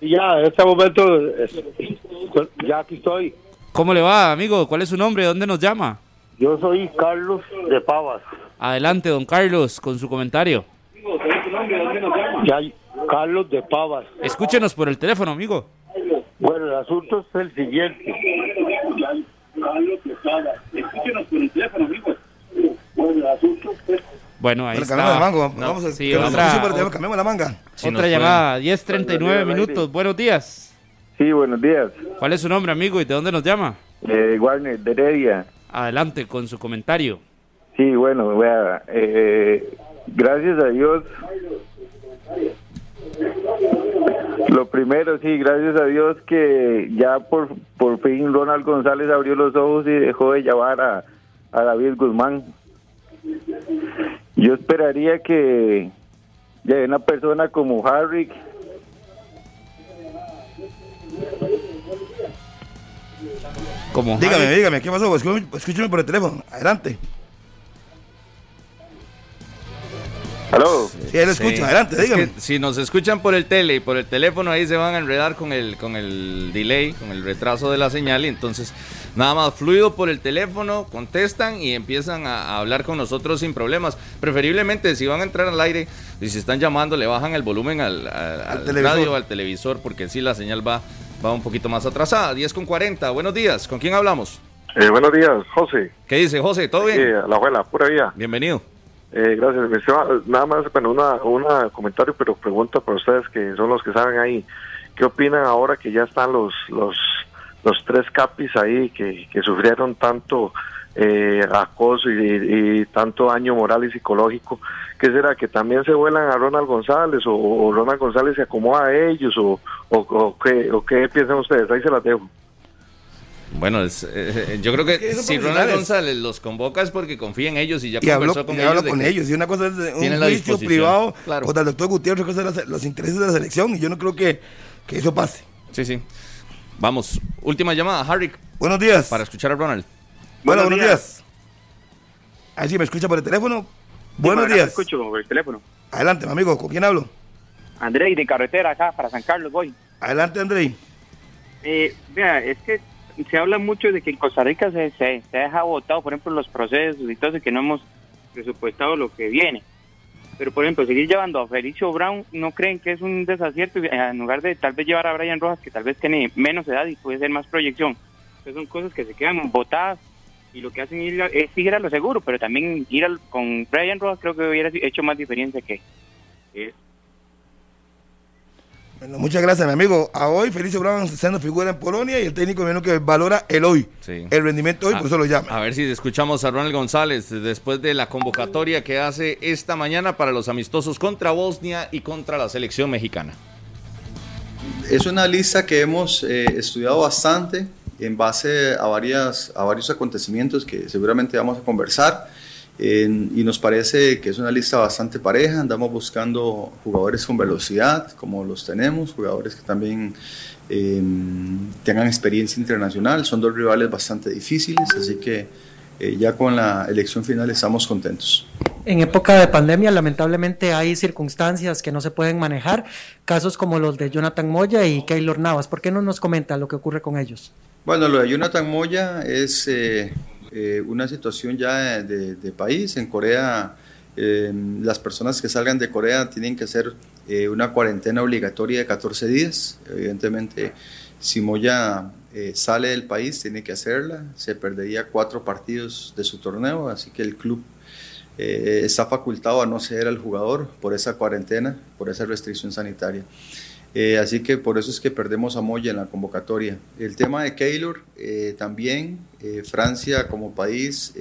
Ya, en este momento, ya aquí estoy. ¿Cómo le va, amigo? ¿Cuál es su nombre? ¿De dónde nos llama? Yo soy Carlos de Pavas. Adelante, don Carlos, con su comentario. Ya, Carlos de Pavas. Escúchenos por el teléfono, amigo. Bueno, el asunto es el siguiente. Bueno, ahí Bueno, está. cambiamos la manga, No, vamos a sí, otra, tenemos- cambiamos la manga. Si otra llamada, 10.39 minutos. Buenos días. Sí, buenos días. ¿Cuál es su nombre, amigo, y de dónde nos llama? Eh, Warner de Heredia. Adelante con su comentario. Sí, bueno, vea, eh, gracias a Dios. Lo primero, sí, gracias a Dios que ya por, por fin Ronald González abrió los ojos y dejó de llamar a, a David Guzmán. Yo esperaría que ya una persona como Harry Como Dígame, Harry. dígame, ¿qué pasó? Escúchame, escúchame por el teléfono. Adelante. Sí, ahí lo escucho. Sí. Adelante, Es dígame. que si nos escuchan por el tele y por el teléfono, ahí se van a enredar con el, con el delay, con el retraso de la señal. Y entonces, nada más fluido por el teléfono, contestan y empiezan a, a hablar con nosotros sin problemas. Preferiblemente, si van a entrar al aire y si están llamando, le bajan el volumen al, al- al televisor. radio, al televisor, porque sí la señal va, va un poquito más atrasada. 10 con 40. Buenos días. ¿Con quién hablamos? Eh, buenos días, José. ¿Qué dice José? ¿Todo bien? Eh, la abuela, pura vida. Bienvenido. Eh, gracias. Nada más, bueno, una, una comentario, pero pregunta para ustedes que son los que saben ahí. ¿Qué opinan ahora que ya están los los, los tres capis ahí que, sufrieron tanto eh, acoso y, tanto daño moral y psicológico? ¿Qué será? ¿Que también se vuelan a Ronald González o, Ronald González se acomoda a ellos o, o qué, o qué piensan ustedes? Ahí se las dejo. Bueno, es, eh, yo creo que, si Ronald. González los convoca es porque confía en ellos y ya Y habló, conversó con y ellos. con ellos. Y una cosa es un juicio privado Claro. contra el doctor Gutiérrez, otra cosa es los intereses de la selección. Y yo no creo que, que eso pase. Sí, sí. Vamos, última llamada, Harry, Buenos días. para escuchar a Ronald. Bueno, Buenos días. días. Ahí sí me escucha por el teléfono. Sí, Buenos días. te escucho por el teléfono. Adelante, mi amigo. ¿Con quién hablo? Andrei, de carretera acá, para San Carlos voy. Adelante, Andrei. Eh, vea, es que se habla mucho de que en Costa Rica se, se, se deja votado, por ejemplo, los procesos y todo eso, que no hemos presupuestado lo que viene. Pero, por ejemplo, seguir llevando a Felicio Brown, ¿no creen que es un desacierto? Eh, En lugar de tal vez llevar a Brian Rojas, que tal vez tiene menos edad y puede ser más proyección. Entonces son cosas que se quedan votadas y lo que hacen es ir a lo seguro, pero también ir al- con Brian Rojas creo que hubiera hecho más diferencia que Bueno, muchas gracias, mi amigo. A hoy, Felicio Brown siendo figura en Polonia y el técnico menos que valora el hoy. Sí. El rendimiento hoy, Ah, por eso lo llama. A ver si escuchamos a Ronald González después de la convocatoria que hace esta mañana para los amistosos contra Bosnia y contra la selección mexicana. Es una lista que hemos eh, estudiado bastante en base a, varias, a varios acontecimientos que seguramente vamos a conversar. En- y nos parece que es una lista bastante pareja. Andamos buscando jugadores con velocidad, como los tenemos, jugadores que también eh, tengan experiencia internacional. Son dos rivales bastante difíciles, así que eh, ya con la elección final estamos contentos. En época de pandemia, lamentablemente hay circunstancias que no se pueden manejar, casos como los de Jonathan Moya y Keylor Navas. ¿Por qué no nos comenta lo que ocurre con ellos? Bueno, lo de Jonathan Moya es eh, una situación ya de, país. En Corea, eh, las personas que salgan de Corea tienen que hacer eh, una cuarentena obligatoria de 14 días. Evidentemente, si Moya sale del país, tiene que hacerla. Se perdería cuatro partidos de su torneo, así que el club está facultado a no ceder al jugador por esa cuarentena, por esa restricción sanitaria. Eh, así que por eso es que perdemos a Moya en la convocatoria. El tema de Keylor, eh, también eh, Francia como país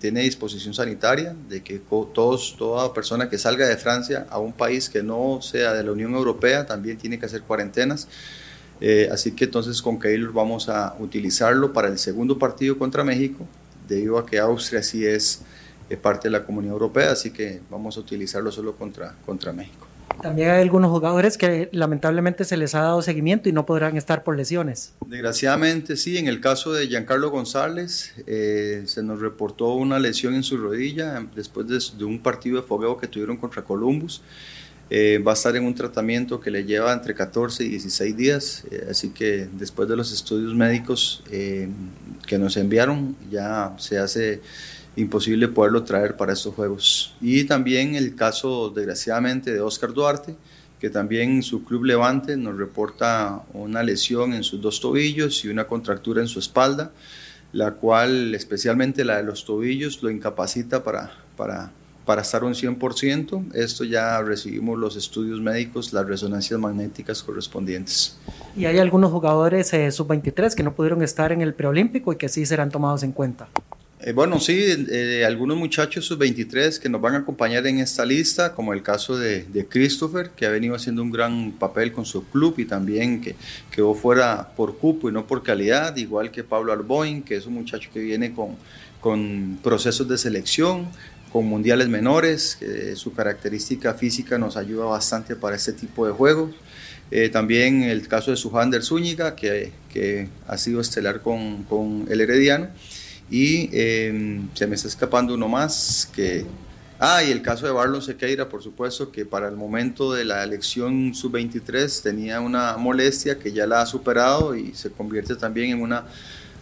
tiene disposición sanitaria de que todos, toda persona que salga de Francia a un país que no sea de la Unión Europea también tiene que hacer cuarentenas. Así que entonces con Keylor vamos a utilizarlo para el segundo partido contra México, debido a que Austria sí es parte de la Comunidad Europea, así que vamos a utilizarlo solo contra, contra México. También hay algunos jugadores que lamentablemente se les ha dado seguimiento y no podrán estar por lesiones. Desgraciadamente sí, en el caso de Giancarlo González eh, se nos reportó una lesión en su rodilla después de, un partido de fogueo que tuvieron contra Columbus. Eh, va a estar en un tratamiento que le lleva entre 14 y 16 días, eh, así que después de los estudios médicos que nos enviaron ya se hace imposible poderlo traer para estos juegos. Y también el caso, desgraciadamente, de Oscar Duarte, que también su club Levante nos reporta una lesión en sus dos tobillos y una contractura en su espalda, la cual, especialmente la de los tobillos, lo incapacita para, para, para estar un 100%. Esto ya recibimos los estudios médicos, las resonancias magnéticas correspondientes. Y hay algunos jugadores eh, sub-23 que no pudieron estar en el preolímpico y que sí serán tomados en cuenta. Eh, bueno, sí, eh, algunos muchachos sub-23 que nos van a acompañar en esta lista, como el caso de, de Christopher, que ha venido haciendo un gran papel con su club y también que quedó fuera por cupo y no por calidad, igual que Pablo Arboin, que es un muchacho que viene con, con procesos de selección, con mundiales menores, que su característica física nos ayuda bastante para este tipo de juegos. Eh, también el caso de Sujander Zúñiga, que, que ha sido estelar con, con el Herediano. Y eh, se me está escapando uno más que, Ah, y el caso de Barlon Sequeira, por supuesto, que para el momento de la elección sub-23 tenía una molestia que ya la ha superado y se convierte también en una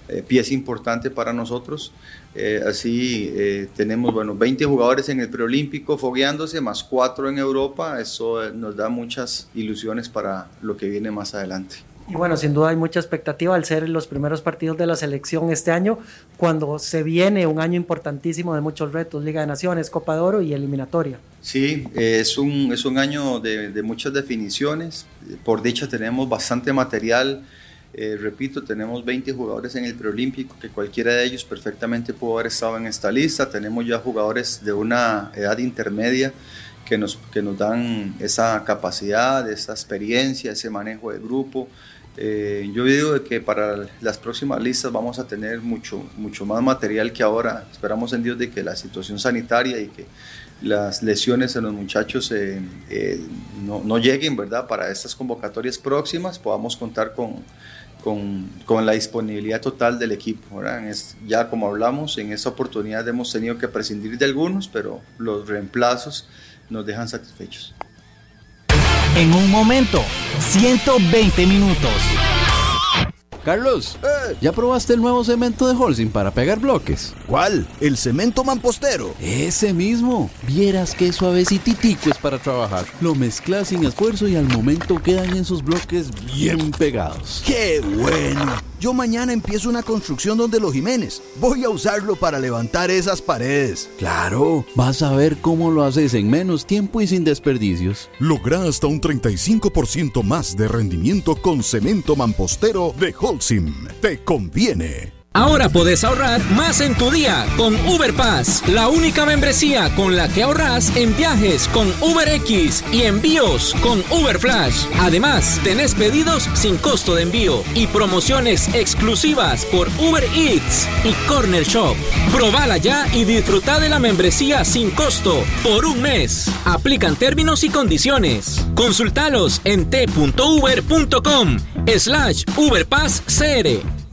eh, pieza importante para nosotros. Eh, así eh, tenemos bueno, 20 jugadores en el preolímpico fogueándose, más 4 en Europa. Eso nos da muchas ilusiones para lo que viene más adelante. Y bueno, sin duda hay mucha expectativa al ser los primeros partidos de la selección este año, cuando se viene un año importantísimo de muchos retos, Liga de Naciones, Copa de Oro y eliminatoria. Sí, es un, es un año de, de muchas definiciones. Por dicha tenemos bastante material. Eh, repito, tenemos 20 jugadores en el preolímpico, que cualquiera de ellos perfectamente pudo haber estado en esta lista. Tenemos ya jugadores de una edad intermedia que nos, que nos dan esa capacidad, esa experiencia, ese manejo de grupo. Eh, yo digo que para las próximas listas vamos a tener mucho, mucho más material que ahora. Esperamos en Dios de que la situación sanitaria y que las lesiones en los muchachos eh, eh, no, no, lleguen, ¿verdad? Para estas convocatorias próximas podamos contar con, con, con la disponibilidad total del equipo, ya como hablamos, en esta oportunidad hemos tenido que prescindir de algunos, pero los reemplazos nos dejan satisfechos. En un momento, 120 minutos. Carlos, ¿ya probaste el nuevo cemento de Holcim para pegar bloques? ¿Cuál? ¿El cemento mampostero? Ese mismo. Vieras qué suavecititico es para trabajar. Lo mezclas sin esfuerzo y al momento quedan esos bloques bien pegados. ¡Qué bueno! Yo mañana empiezo una construcción donde los Jiménez. Voy a usarlo para levantar esas paredes. Claro, vas a ver cómo lo haces en menos tiempo y sin desperdicios. Logra hasta un 35% más de rendimiento con cemento mampostero de Holcim. Te conviene. Ahora puedes ahorrar más en tu día con UberPass, la única membresía con la que ahorras en viajes con UberX y envíos con UberFlash. Además, tenés pedidos sin costo de envío y promociones exclusivas por Uber Eats y Corner Shop. Probala ya y disfruta de la membresía sin costo por un mes. Aplican términos y condiciones. Consultalos en t.uber.com slash UberPassCR.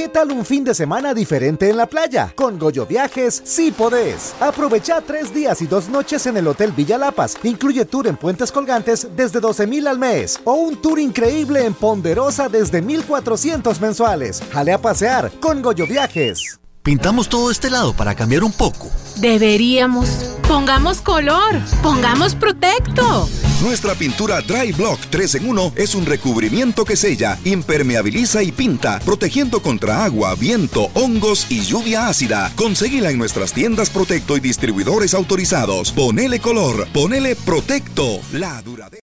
¿Qué tal un fin de semana diferente en la playa? Con Goyo Viajes sí podés. Aprovecha tres días y dos noches en el Hotel Villa Lapas. Incluye tour en Puentes Colgantes desde 12 mil al mes. O un tour increíble en Ponderosa desde 1400 mensuales. Jale a pasear con Goyo Viajes. Pintamos todo este lado para cambiar un poco. Deberíamos. Pongamos color. Pongamos Protecto. Nuestra pintura Dry Block 3 en 1 es un recubrimiento que sella, impermeabiliza y pinta, protegiendo contra agua, viento, hongos y lluvia ácida. Conseguila en nuestras tiendas Protecto y distribuidores autorizados. Ponele color, ponele Protecto. La duradera.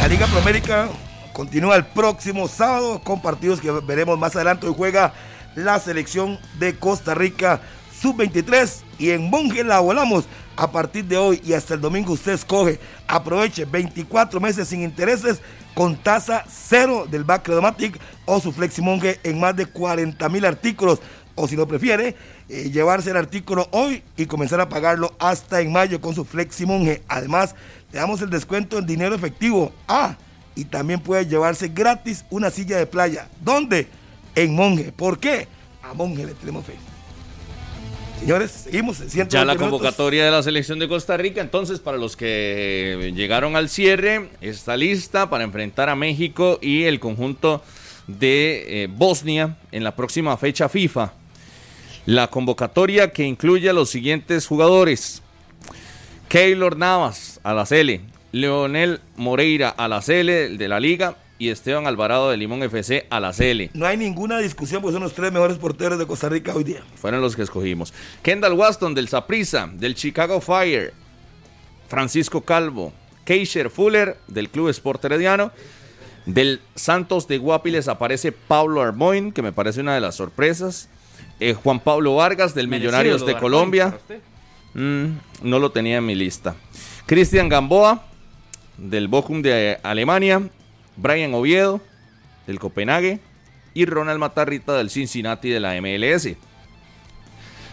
La Liga Promérica continúa el próximo sábado con partidos que veremos más adelante. Hoy juega la selección de Costa Rica sub-23 y en Monje la volamos a partir de hoy y hasta el domingo usted escoge. Aproveche 24 meses sin intereses con tasa cero del Bacredomatic o su Fleximonge en más de 40 mil artículos. O si lo prefiere, eh, llevarse el artículo hoy y comenzar a pagarlo hasta en mayo con su Fleximonge. Además, le damos el descuento en dinero efectivo. Ah, y también puede llevarse gratis una silla de playa. ¿Dónde? En Monje. ¿Por qué? A Monje le tenemos fe. Señores, seguimos. En ya la convocatoria de la selección de Costa Rica, entonces para los que llegaron al cierre, está lista para enfrentar a México y el conjunto de eh, Bosnia en la próxima fecha FIFA. La convocatoria que incluye a los siguientes jugadores. Keylor Navas a la CL, Leonel Moreira a la CL de la Liga y Esteban Alvarado de Limón FC a la CL. No hay ninguna discusión porque son los tres mejores porteros de Costa Rica hoy día. Fueron los que escogimos. Kendall Waston del Saprissa, del Chicago Fire, Francisco Calvo, Keisher Fuller del Club Sport Herediano, del Santos de Guapiles aparece Pablo Armoin, que me parece una de las sorpresas. Eh, Juan Pablo Vargas del Millonarios de Colombia. Mm, no lo tenía en mi lista. Cristian Gamboa, del Bochum de Alemania. Brian Oviedo, del Copenhague. Y Ronald Matarrita, del Cincinnati de la MLS.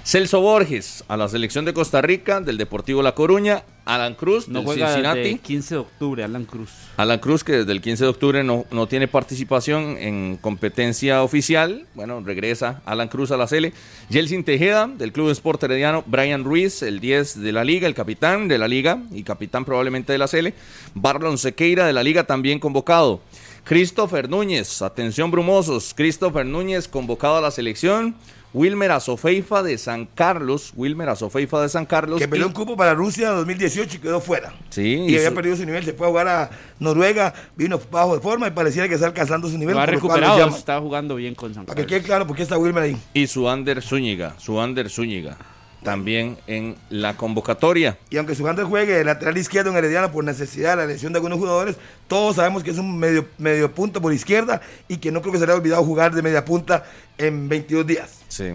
Celso Borges a la selección de Costa Rica del Deportivo La Coruña. Alan Cruz No del juega Cincinnati. desde 15 de octubre, Alan Cruz. Alan Cruz, que desde el 15 de octubre no, no tiene participación en competencia oficial. Bueno, regresa Alan Cruz a la Sele. Yeltsin Tejeda, del Club Sport Herediano. Brian Ruiz, el 10 de la Liga, el capitán de la Liga y capitán probablemente de la Sele. Barlon Sequeira, de la Liga, también convocado. Christopher Núñez, atención brumosos. Christopher Núñez, convocado a la selección. Wilmer Azofeifa de San Carlos. Wilmer Azofeifa de San Carlos. Que peleó un cupo para Rusia 2018 y quedó fuera. Sí, Y, había su- perdido su nivel, se fue a jugar a Noruega, vino bajo de forma y pareciera que está alcanzando su nivel. Lo ha lo lo recuperado, llaman. está jugando bien con San Para que Carlos. quede claro por qué está Wilmer ahí. y su Ander Zúñiga, su Ander Zúñiga, también en la convocatoria. Y aunque Sugander juegue de lateral izquierdo en Herediano por necesidad de la lesión de algunos jugadores, todos sabemos que es un medio, medio punto por izquierda y que no creo que se le haya olvidado jugar de media punta en 22 días. Sí.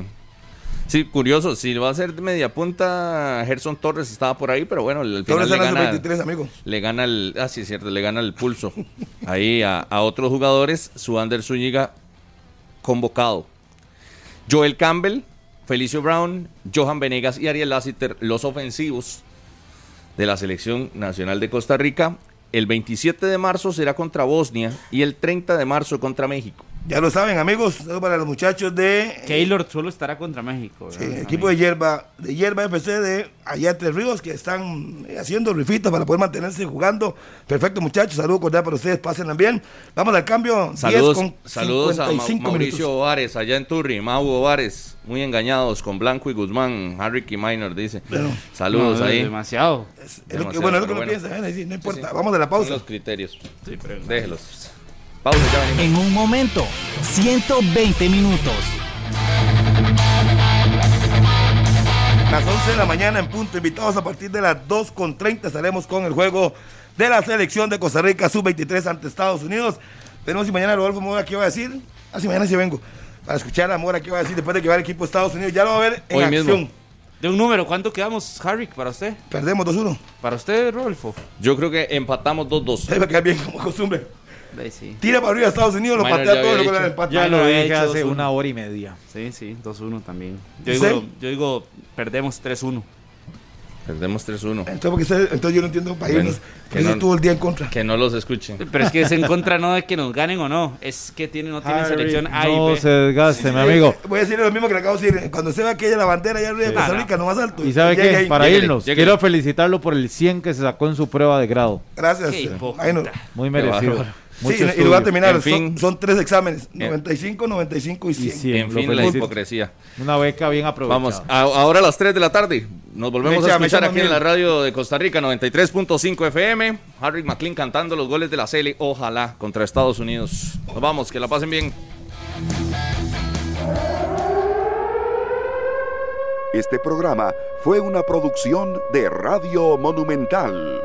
Sí, curioso, si va a ser de media punta, Gerson Torres estaba por ahí, pero bueno, al final le gana, sub-23, amigo. le gana el, ah, sí, es cierto, le gana el pulso ahí a, a otros jugadores, su Ander Zúñiga convocado. Joel Campbell, Felicio Brown, Johan Venegas y Ariel Lassiter, los ofensivos de la selección nacional de Costa Rica. El 27 de marzo será contra Bosnia y el 30 de marzo contra México. Ya lo saben, amigos, saludos para los muchachos de Keylor solo estará contra México. Sí, equipo de hierba, de hierba FC de allá de Tres Ríos que están eh, haciendo rifitas para poder mantenerse jugando. Perfecto, muchachos. Saludos cordiales para ustedes, pásenla bien. Vamos al cambio. 10 Saludos, con saludos a Ma- 55 Mauricio minutos. Ovares, allá en Turri, Mau Ovares, muy engañados con Blanco y Guzmán, Harry Key Minor dice. saludos No, ahí. Demasiado. Es lo que, bueno, es lo que uno piensa, ¿eh? No importa. Vamos a la pausa. Son los criterios. Déjelos. Pausa, ya venimos. En un momento, 120 minutos. Las 11 de la mañana en punto. Invitados a partir de las 2.30 estaremos con el juego de la selección de Costa Rica sub-23 ante Estados Unidos. Tenemos si mañana Rodolfo Mora qué va a decir. Ah, si mañana sí vengo. Para escuchar a Mora qué va a decir después de que va el equipo de Estados Unidos. Ya lo va a ver en Hoy acción. mismo. De un número, ¿cuánto quedamos, Harry, para usted? Perdemos 2-1. Para usted, Rodolfo. Yo creo que empatamos 2-2. Ahí va a quedar bien como costumbre. Sí. Tira para arriba a Estados Unidos, lo patea todo da dicho. empate. Ya lo había dije hace 2-1. una hora y media. Sí, sí, 2-1 también. Yo ¿Sí? digo, yo digo, perdemos 3-1. Perdemos 3-1. Entonces, entonces yo no entiendo para Bueno, irnos. que Eso no- estuvo el día en contra. Que no los escuchen. Pero es que es en contra no de que nos ganen o no, es que tiene, no tienen selección A y no se desgaste, mi Eh, amigo. Voy a decir lo mismo que le acabo de decir. Cuando se ve aquella la bandera allá arriba de Costa Rica, no más alto. ¿Y sabe qué? ahí. Para Lléguele, irnos, lléguele. quiero felicitarlo por el 100 que se sacó en su prueba de grado. Gracias. Qué eh, no- Muy Qué merecido. bárbaro. Mucho Sí, y lo voy a terminar. En fin. son, son tres exámenes: 95, 95 y Y 100. 100, En fin, la hipocresía. Una beca bien aprovechada. Vamos, a- ahora a las 3 de la tarde. Nos volvemos a escuchar aquí en la radio de Costa Rica 93.5 FM. Harry McLean cantando los goles de la CL. Ojalá contra Estados Unidos. Nos vamos, que la pasen bien. Este programa fue una producción de Radio Monumental.